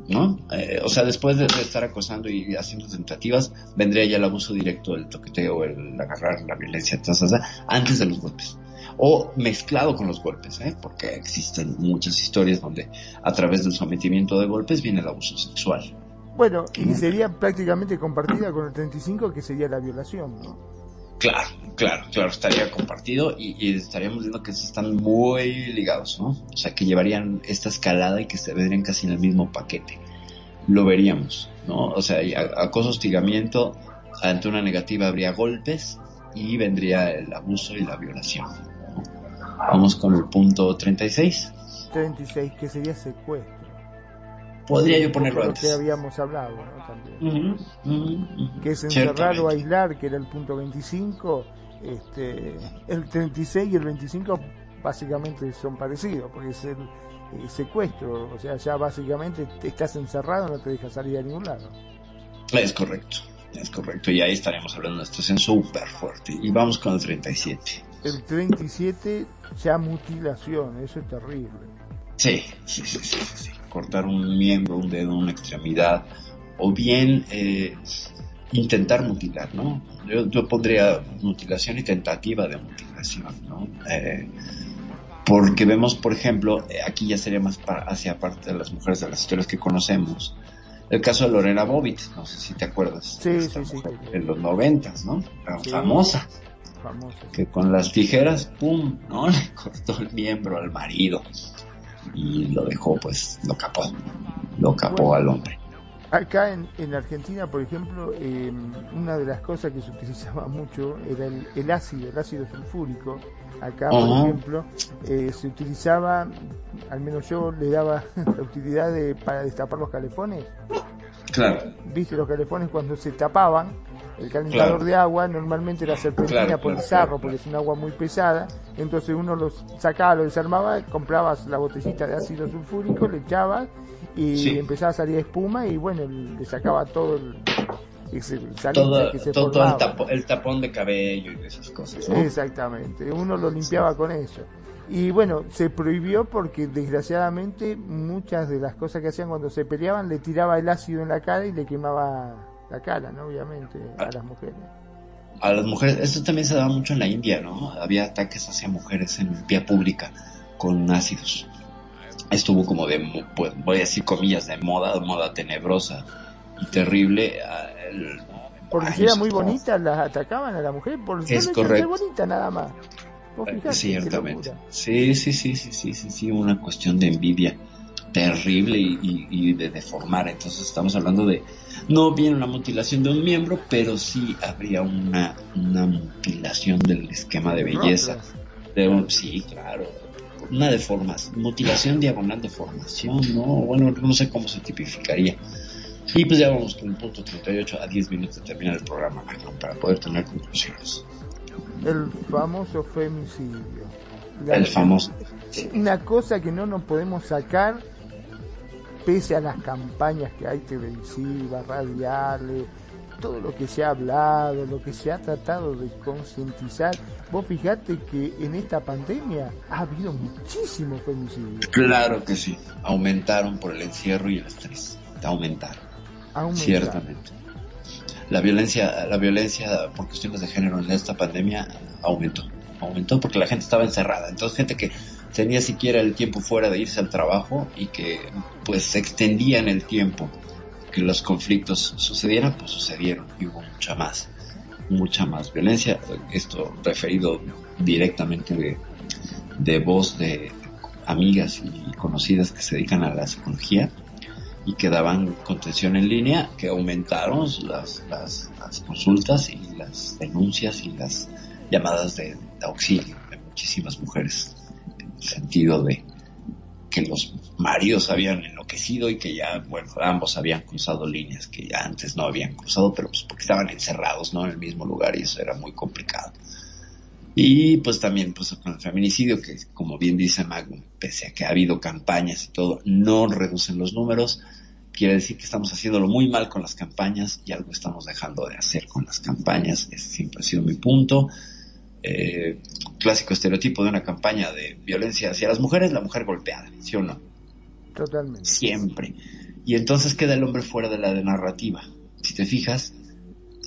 ¿no? Eh, o sea, después de, de estar acosando y haciendo tentativas, vendría ya el abuso directo, el toqueteo, el agarrar, la violencia, antes de los golpes. O mezclado con los golpes, ¿eh? Porque existen muchas historias donde a través del sometimiento de golpes viene el abuso sexual. Bueno, y sería prácticamente compartida con el 35 que sería la violación, ¿no? Claro, claro, claro, estaría compartido y, estaríamos viendo que están muy ligados, ¿no? O sea, que llevarían esta escalada y que se verían casi en el mismo paquete. Lo veríamos, ¿no? O sea, acoso, hostigamiento, ante una negativa habría golpes y vendría el abuso y la violación. ¿no? Vamos con el punto 36. 36 que sería secuestro. Podría yo ponerlo lo antes. que habíamos hablado, ¿no? También. Ujú, ujú, ujú. que es encerrar o aislar, que era el punto 25, este, el 36 y el 25 básicamente son parecidos, porque es el eh, secuestro, o sea, ya básicamente te estás encerrado, no te dejas salir a ningún lado. Es correcto, es correcto. Y ahí estaríamos hablando de una situación súper fuerte. Y vamos con el 37. El 37 ya mutilación, eso es terrible. Sí, sí, sí, sí, sí, sí. Cortar un miembro, un dedo, una extremidad, o bien eh, intentar mutilar, ¿no? Yo, yo pondría mutilación y tentativa de mutilación, ¿no? Eh, porque vemos, por ejemplo, eh, aquí ya sería más para, hacia parte de las mujeres de las historias que conocemos, el caso de Lorena Bobbitt, no sé si te acuerdas. Sí, sí, sí. En los noventas, ¿no? Famosa Famoso. que con las tijeras, pum, ¿no? Le cortó el miembro al marido y lo dejó, pues, lo capó, lo capó Bueno. al hombre. Acá en, en Argentina, por ejemplo, eh, una de las cosas que se utilizaba mucho era el, el ácido, el ácido sulfúrico. Acá, por ejemplo, eh, se utilizaba, al menos yo le daba la utilidad de, para destapar los calefones. Claro, Viste, los calefones cuando se tapaban, el calentador Claro. de agua normalmente era serpentina Claro, por el claro, porque es un agua muy pesada. Entonces uno los sacaba, lo desarmaba, comprabas la botellita de ácido sulfúrico, le echabas y Sí. empezaba a salir espuma y bueno, le sacaba todo el, todo, que se todo, todo el, tapo- el tapón de cabello y esas cosas, ¿no? Exactamente, uno lo limpiaba con eso. Y bueno, se prohibió porque desgraciadamente muchas de las cosas que hacían cuando se peleaban le tiraba el ácido en la cara y le quemaba la cara, ¿no? Obviamente, a las mujeres. A las mujeres, esto también se daba mucho en la India, ¿no? Había ataques hacia mujeres en vía pública con ácidos. Estuvo como de, pues, voy a decir comillas, de moda, moda tenebrosa y terrible. ah, el- Porque si era muy atrás. bonita, las atacaban a la mujer por Es correcto. bonita nada más. Fijate, Ciertamente. Sí, sí, sí, sí, sí, sí, sí, una cuestión de envidia terrible y, y- y de deformar. Entonces estamos hablando de, no bien una mutilación de un miembro, pero sí habría una, una mutilación del esquema de belleza. De un- sí, claro. Una deformación, mutilación diagonal deformación, ¿no? Bueno, no sé cómo se tipificaría. Y pues ya vamos con el punto 38 a 10 minutos de terminar el programa, para poder tener conclusiones. El famoso femicidio. La- El famoso. Una cosa que no nos podemos sacar, pese a las campañas que hay televisivas, radiales, todo lo que se ha hablado, lo que se ha tratado de concientizar. Vos fijate que en esta pandemia ha habido muchísimos femicidios. Claro que sí. Aumentaron por el encierro y el estrés. Aumentaron, Aumentaron. ciertamente. La violencia, la violencia por cuestiones de género en esta pandemia aumentó. Aumentó porque la gente estaba encerrada. Entonces gente que tenía siquiera el tiempo fuera de irse al trabajo y que pues se extendía en el tiempo que los conflictos sucedieran, pues sucedieron y hubo mucha más mucha más violencia. Esto referido directamente de, voz de amigas y conocidas que se dedican a la psicología y que daban contención en línea, que aumentaron las, las, consultas y las denuncias y las llamadas de, auxilio de muchísimas mujeres, sentido de que los maridos habían enloquecido y que ya, bueno, ambos habían cruzado líneas que ya antes no habían cruzado, pero pues porque estaban encerrados, ¿no? En el mismo lugar y eso era muy complicado. Y pues también pues con el feminicidio, que como bien dice Magnum, pese a que ha habido campañas y todo, no reducen los números. Quiere decir que estamos haciéndolo muy mal con las campañas y algo estamos dejando de hacer con las campañas. Ese siempre ha sido mi punto. Eh, clásico estereotipo de una campaña de violencia hacia las mujeres, la mujer golpeada, ¿sí o no? Totalmente. Siempre. Y entonces queda el hombre fuera de la narrativa. Si te fijas,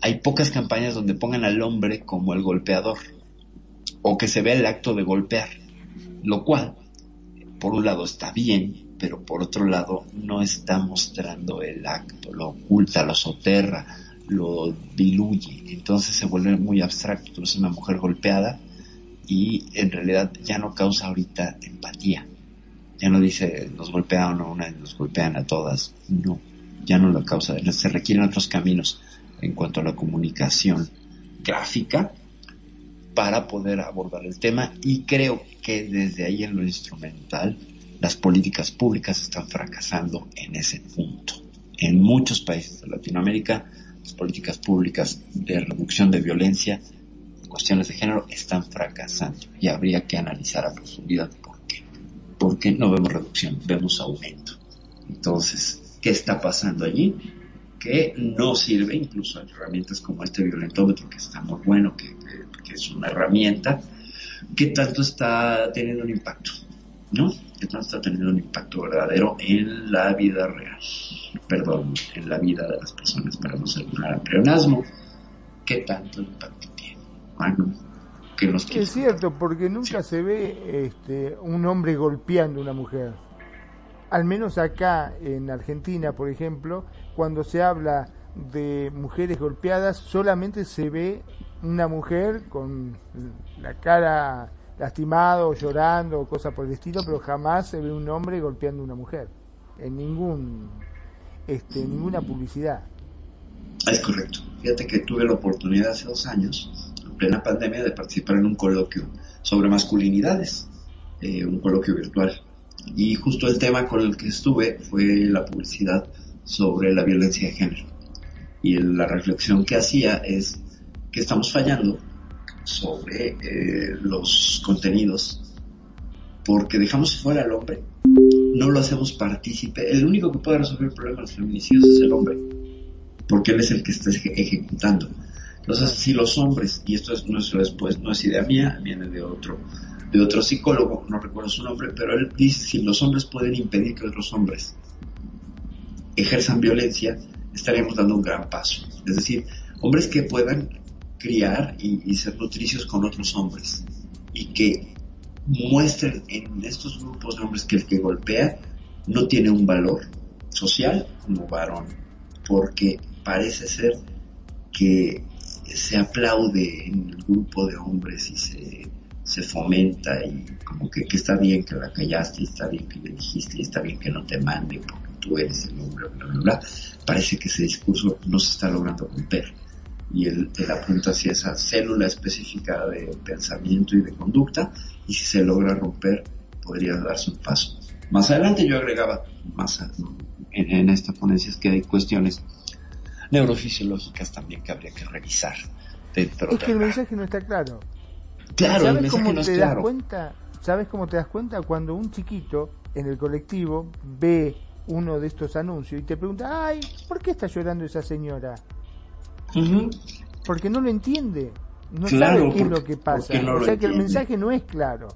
hay pocas campañas donde pongan al hombre como el golpeador o que se vea el acto de golpear, lo cual, por un lado, está bien, pero por otro lado, no está mostrando el acto, lo oculta, lo soterra, lo diluye, entonces se vuelve muy abstracto. Tú una mujer golpeada y en realidad ya no causa ahorita empatía. Ya no dice nos golpean a una, nos golpean a todas. No, ya no lo causa. Se requieren otros caminos en cuanto a la comunicación gráfica para poder abordar el tema y creo que desde ahí en lo instrumental las políticas públicas están fracasando en ese punto. En muchos países de Latinoamérica las políticas públicas de reducción de violencia, cuestiones de género están fracasando y habría que analizar a profundidad por qué. ¿Por qué no vemos reducción? Vemos aumento. Entonces, ¿qué está pasando allí? Que no sirve, incluso hay herramientas como este violentómetro que está muy bueno, que que es una herramienta, ¿qué tanto está teniendo un impacto? ¿No? ¿Qué tanto está teniendo un impacto verdadero en la vida real? Perdón, en la vida de las personas, para no ser un pleonasmo. ¿Qué tanto impacto tiene? Bueno, que nos Es cierto, porque nunca se ve este, un hombre golpeando a una mujer. Al menos acá en Argentina, por ejemplo, cuando se habla de mujeres golpeadas, solamente se ve una mujer con la cara lastimado, llorando, cosas por el estilo, pero jamás se ve un hombre golpeando a una mujer en ningún este, ninguna publicidad. Es correcto. Fíjate que tuve la oportunidad hace dos años, en plena pandemia, de participar en un coloquio sobre masculinidades, eh, un coloquio virtual. Y justo el tema con el que estuve fue la publicidad sobre la violencia de género. Y la reflexión que hacía es que estamos fallando sobre eh, los contenidos porque dejamos fuera al hombre, no lo hacemos partícipe. El único que puede resolver el problema de los feminicidios es el hombre, porque él es el que está ejecutando. Entonces, si los hombres, y esto es, es, después, no es idea mía, viene de otro, de otro psicólogo, no recuerdo su nombre, pero él dice, si los hombres pueden impedir que otros hombres ejerzan violencia, estaríamos dando un gran paso. Es decir, hombres que puedan criar y, ser nutricios con otros hombres. Y que muestren en estos grupos de hombres que el que golpea no tiene un valor social como varón, porque parece ser que se aplaude en el grupo de hombres y se, se fomenta y como que, que, está bien que la callaste y está bien que le dijiste y está bien que no te mande porque tú eres el hombre, bla, bla, bla. Parece que ese discurso no se está logrando romper y él, apunta hacia esa célula específica de pensamiento y de conducta y si se logra romper podría darse un paso. Más adelante yo agregaba más en, esta ponencia es que hay cuestiones neurofisiológicas también que habría que revisar. es que el mensaje no está claro. Claro, ¿Sabes el mensaje cómo no te das cuenta? ¿Sabes cómo te das cuenta cuando un chiquito en el colectivo ve uno de estos anuncios y te pregunta, ay, ¿por qué está llorando esa señora? Porque no lo entiende, no sabe qué es lo que pasa. o sea que el mensaje no es claro.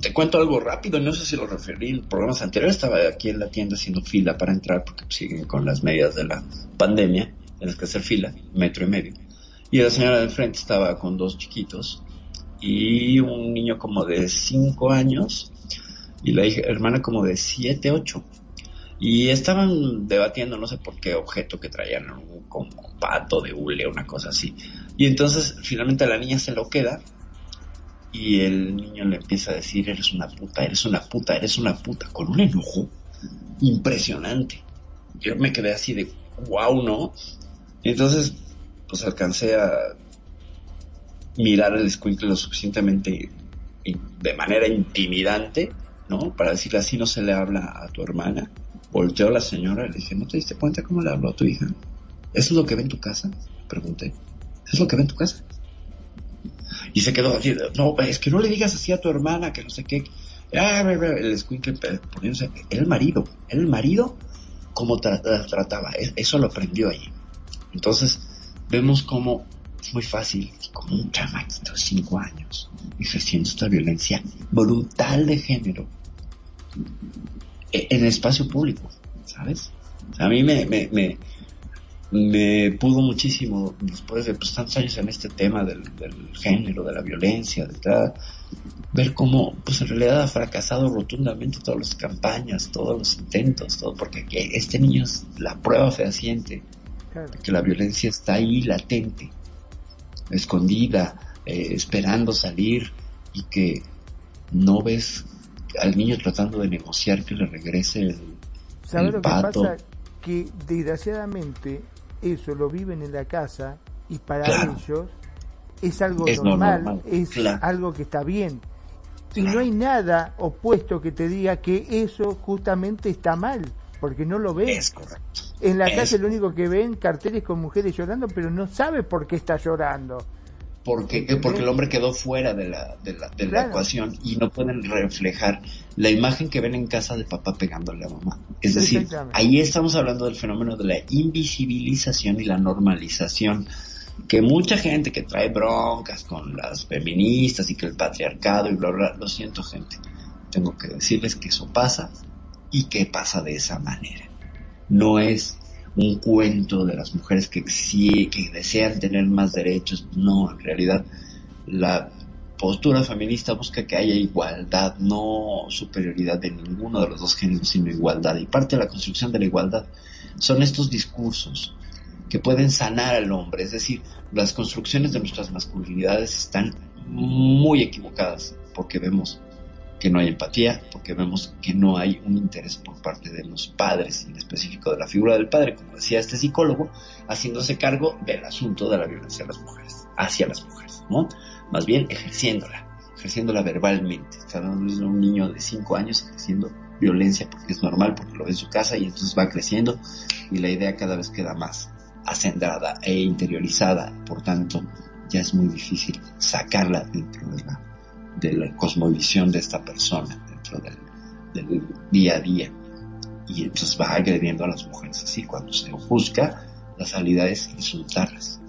Te cuento algo rápido, no sé si lo referí en programas anteriores, estaba aquí en la tienda haciendo fila para entrar porque siguen con las medidas de la pandemia, tienes que hacer fila, metro y medio. Y la señora de frente estaba con dos chiquitos y un niño como de 5 años y la hija, hermana como de 7, 8. Y estaban debatiendo, no sé por qué objeto que traían, un, como pato de hule, una cosa así. Y entonces finalmente la niña se lo queda y el niño le empieza a decir, eres una puta, eres una puta, eres una puta, con un enojo impresionante. Yo me quedé así de, wow, ¿no? Y entonces, pues alcancé a mirar el escuincle lo suficientemente de manera intimidante, ¿no? Para decirle así no se le habla a tu hermana. Volteó la señora y le dije, ¿no te diste cuenta cómo le habló a tu hija? ¿Eso es lo que ve en tu casa? Pregunté. ¿Eso es lo que ve en tu casa? Y se quedó así, no, es que no le digas así a tu hermana, que no sé qué. Ah, el escuincle poniéndose, el marido, el marido como trataba, e-, eso lo aprendió allí. Entonces, vemos cómo es muy fácil, como un chamaquito de 5 años, ejerciendo esta violencia brutal de género en el espacio público, ¿sabes? a mí me, me, me, me, pudo muchísimo, después de pues, tantos años en este tema del, género, de la violencia, de ver cómo, pues en realidad ha fracasado rotundamente todas las campañas, todos los intentos, todo, porque este niño es la prueba fehaciente de que la violencia está ahí latente escondida, eh, esperando salir y que no ves al niño tratando de negociar que le regrese el, ¿Sabes lo que pasa? Que desgraciadamente eso lo viven en la casa y para ellos es algo normal, es algo que está bien. Y no hay nada opuesto que te diga que eso justamente está mal, porque no lo ves. correcto. En la calle lo único que ven carteles con mujeres llorando, pero no sabe por qué está llorando. Porque, porque el hombre quedó fuera de la, de la, de la ecuación y no pueden reflejar la imagen que ven en casa de papá pegándole a mamá. Es decir, ahí estamos hablando del fenómeno de la invisibilización y la normalización que mucha gente que trae broncas con las feministas y que el patriarcado y bla, bla, lo siento gente, tengo que decirles que eso pasa y que pasa de esa manera. No es un cuento de las mujeres que, desean tener más derechos, no, en realidad la postura feminista busca que haya igualdad, no superioridad de ninguno de los dos géneros, sino igualdad. Y parte de la construcción de la igualdad son estos discursos que pueden sanar al hombre, es decir, las construcciones de nuestras masculinidades están muy equivocadas porque vemos que no hay empatía, porque vemos que no hay un interés por parte de los padres, en específico de la figura del padre, como decía este psicólogo, haciéndose cargo del asunto de la violencia a las mujeres, hacia las mujeres, ¿no? Más bien ejerciéndola, ejerciéndola verbalmente. Está hablando de un niño de 5 años ejerciendo violencia porque es normal, porque lo ve en su casa y entonces va creciendo y la idea cada vez queda más acendrada e interiorizada, por tanto ya es muy difícil sacarla dentro de la de la cosmovisión de esta persona dentro del, día a día. Y entonces va agrediendo a las mujeres así. Cuando se busca, la salida es insultarlas.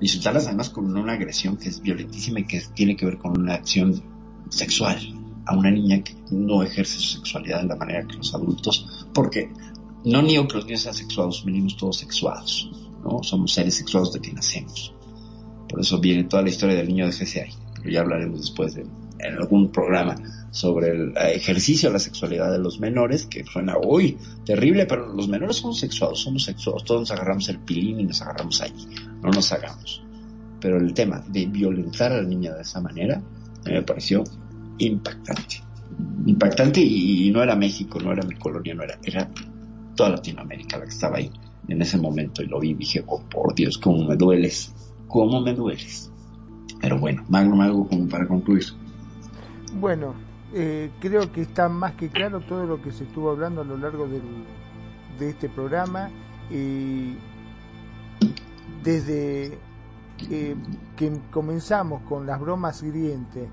Insultarlas además con una agresión que es violentísima y que tiene que ver con una acción sexual a una niña que no ejerce su sexualidad de la manera que los adultos, porque no niego que los niños sean sexuados, venimos todos sexuados, ¿no? Somos seres sexuados de que nacemos. Por eso viene toda la historia del niño de GCI ya hablaremos después de, en algún programa sobre el ejercicio de la sexualidad de los menores, que suena, uy, terrible, pero los menores son sexuados, somos sexuados, todos nos agarramos el pilín y nos agarramos allí, no nos hagamos. Pero el tema de violentar a la niña de esa manera, me pareció impactante. Impactante y, no era México, no era mi colonia, no era, era toda Latinoamérica la que estaba ahí en ese momento y lo vi y dije, oh por Dios, cómo me dueles, cómo me dueles. Pero bueno, Magno, algo como para concluir. Bueno, eh, creo que está más que claro todo lo que se estuvo hablando a lo largo del, de este programa. y desde eh, que comenzamos con las bromas hirientes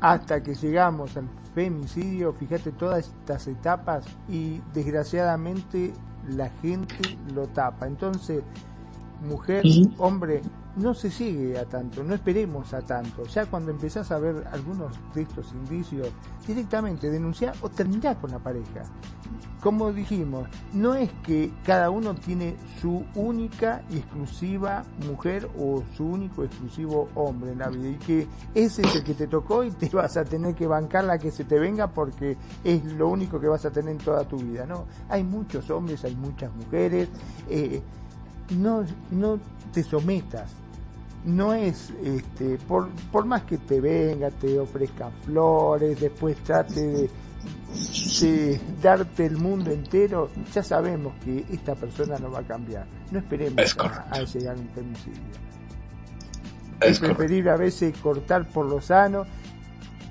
hasta que llegamos al femicidio, fíjate todas estas etapas y desgraciadamente la gente lo tapa. Entonces, mujer, hombre, no se sigue a tanto, no esperemos a tanto. Ya cuando empezás a ver algunos de estos indicios, directamente denunciar o terminar con la pareja. como dijimos, no es que cada uno tiene su única y exclusiva mujer o su único exclusivo hombre en la vida y que ese es el que te tocó y te vas a tener que bancar la que se te venga porque es lo único que vas a tener en toda tu vida, ¿no? Hay muchos hombres, hay muchas mujeres, eh, no, no te sometas, no es este por, por más que te venga, te ofrezca flores, después trate de de darte el mundo entero, ya sabemos que esta persona no va a cambiar. No esperemos a, llegar a un femicidio. Es, preferible a veces cortar por lo sano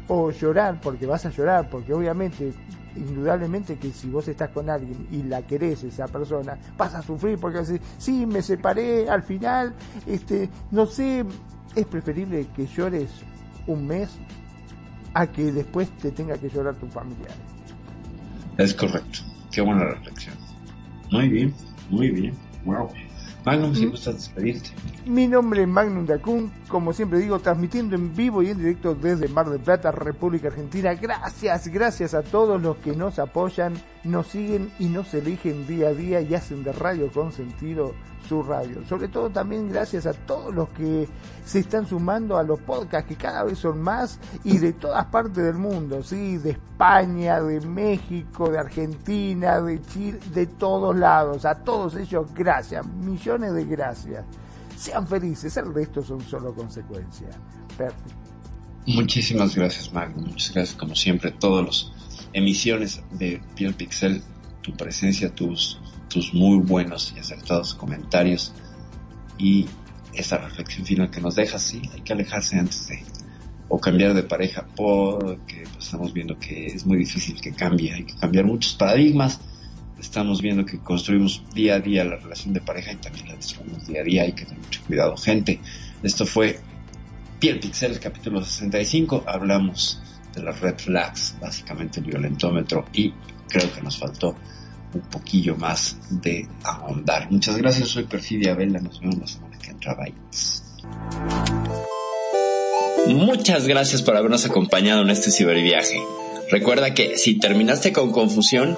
o llorar, porque vas a llorar, porque obviamente, indudablemente que si vos estás con alguien y la querés esa persona, vas a sufrir porque vas a sí, me separé al final, este, no sé, es preferible que llores un mes a que después te tenga que llorar tu familiar. Es correcto. Qué buena reflexión. Muy bien, muy bien. Wow. Magnum, si gustas despedirte. Mi nombre es Magnum Dacun, como siempre digo, transmitiendo en vivo y en directo desde Mar del Plata, República Argentina. Gracias, gracias a todos los que nos apoyan, nos siguen y nos eligen día a día y hacen de Radio con sentido su radio. Sobre todo también gracias a todos los que se están sumando a los podcasts que cada vez son más y de todas partes del mundo, ¿sí? De España, de México, de Argentina, de Chile, de todos lados. A todos ellos gracias, millones de gracias. Sean felices, el resto son solo consecuencias. Muchísimas gracias, Magno. Muchas gracias, como siempre, todos los emisiones de Piel Pixel, tu presencia, tus tus muy buenos y acertados comentarios y esa reflexión final que nos deja, sí, hay que alejarse antes de o cambiar de pareja porque pues, estamos viendo que es muy difícil que cambie, hay que cambiar muchos paradigmas, estamos viendo que construimos día a día la relación de pareja y también la destruimos día a día, hay que tener mucho cuidado, gente. Esto fue Piel Pixel, capítulo 65, hablamos de las red flags, básicamente el violentómetro y creo que nos faltó un poquillo más de ahondar. Muchas gracias, soy Perfidia Vela, nos vemos la semana que entra. Bye. Muchas gracias por habernos acompañado en este ciberviaje. Recuerda que si terminaste con confusión,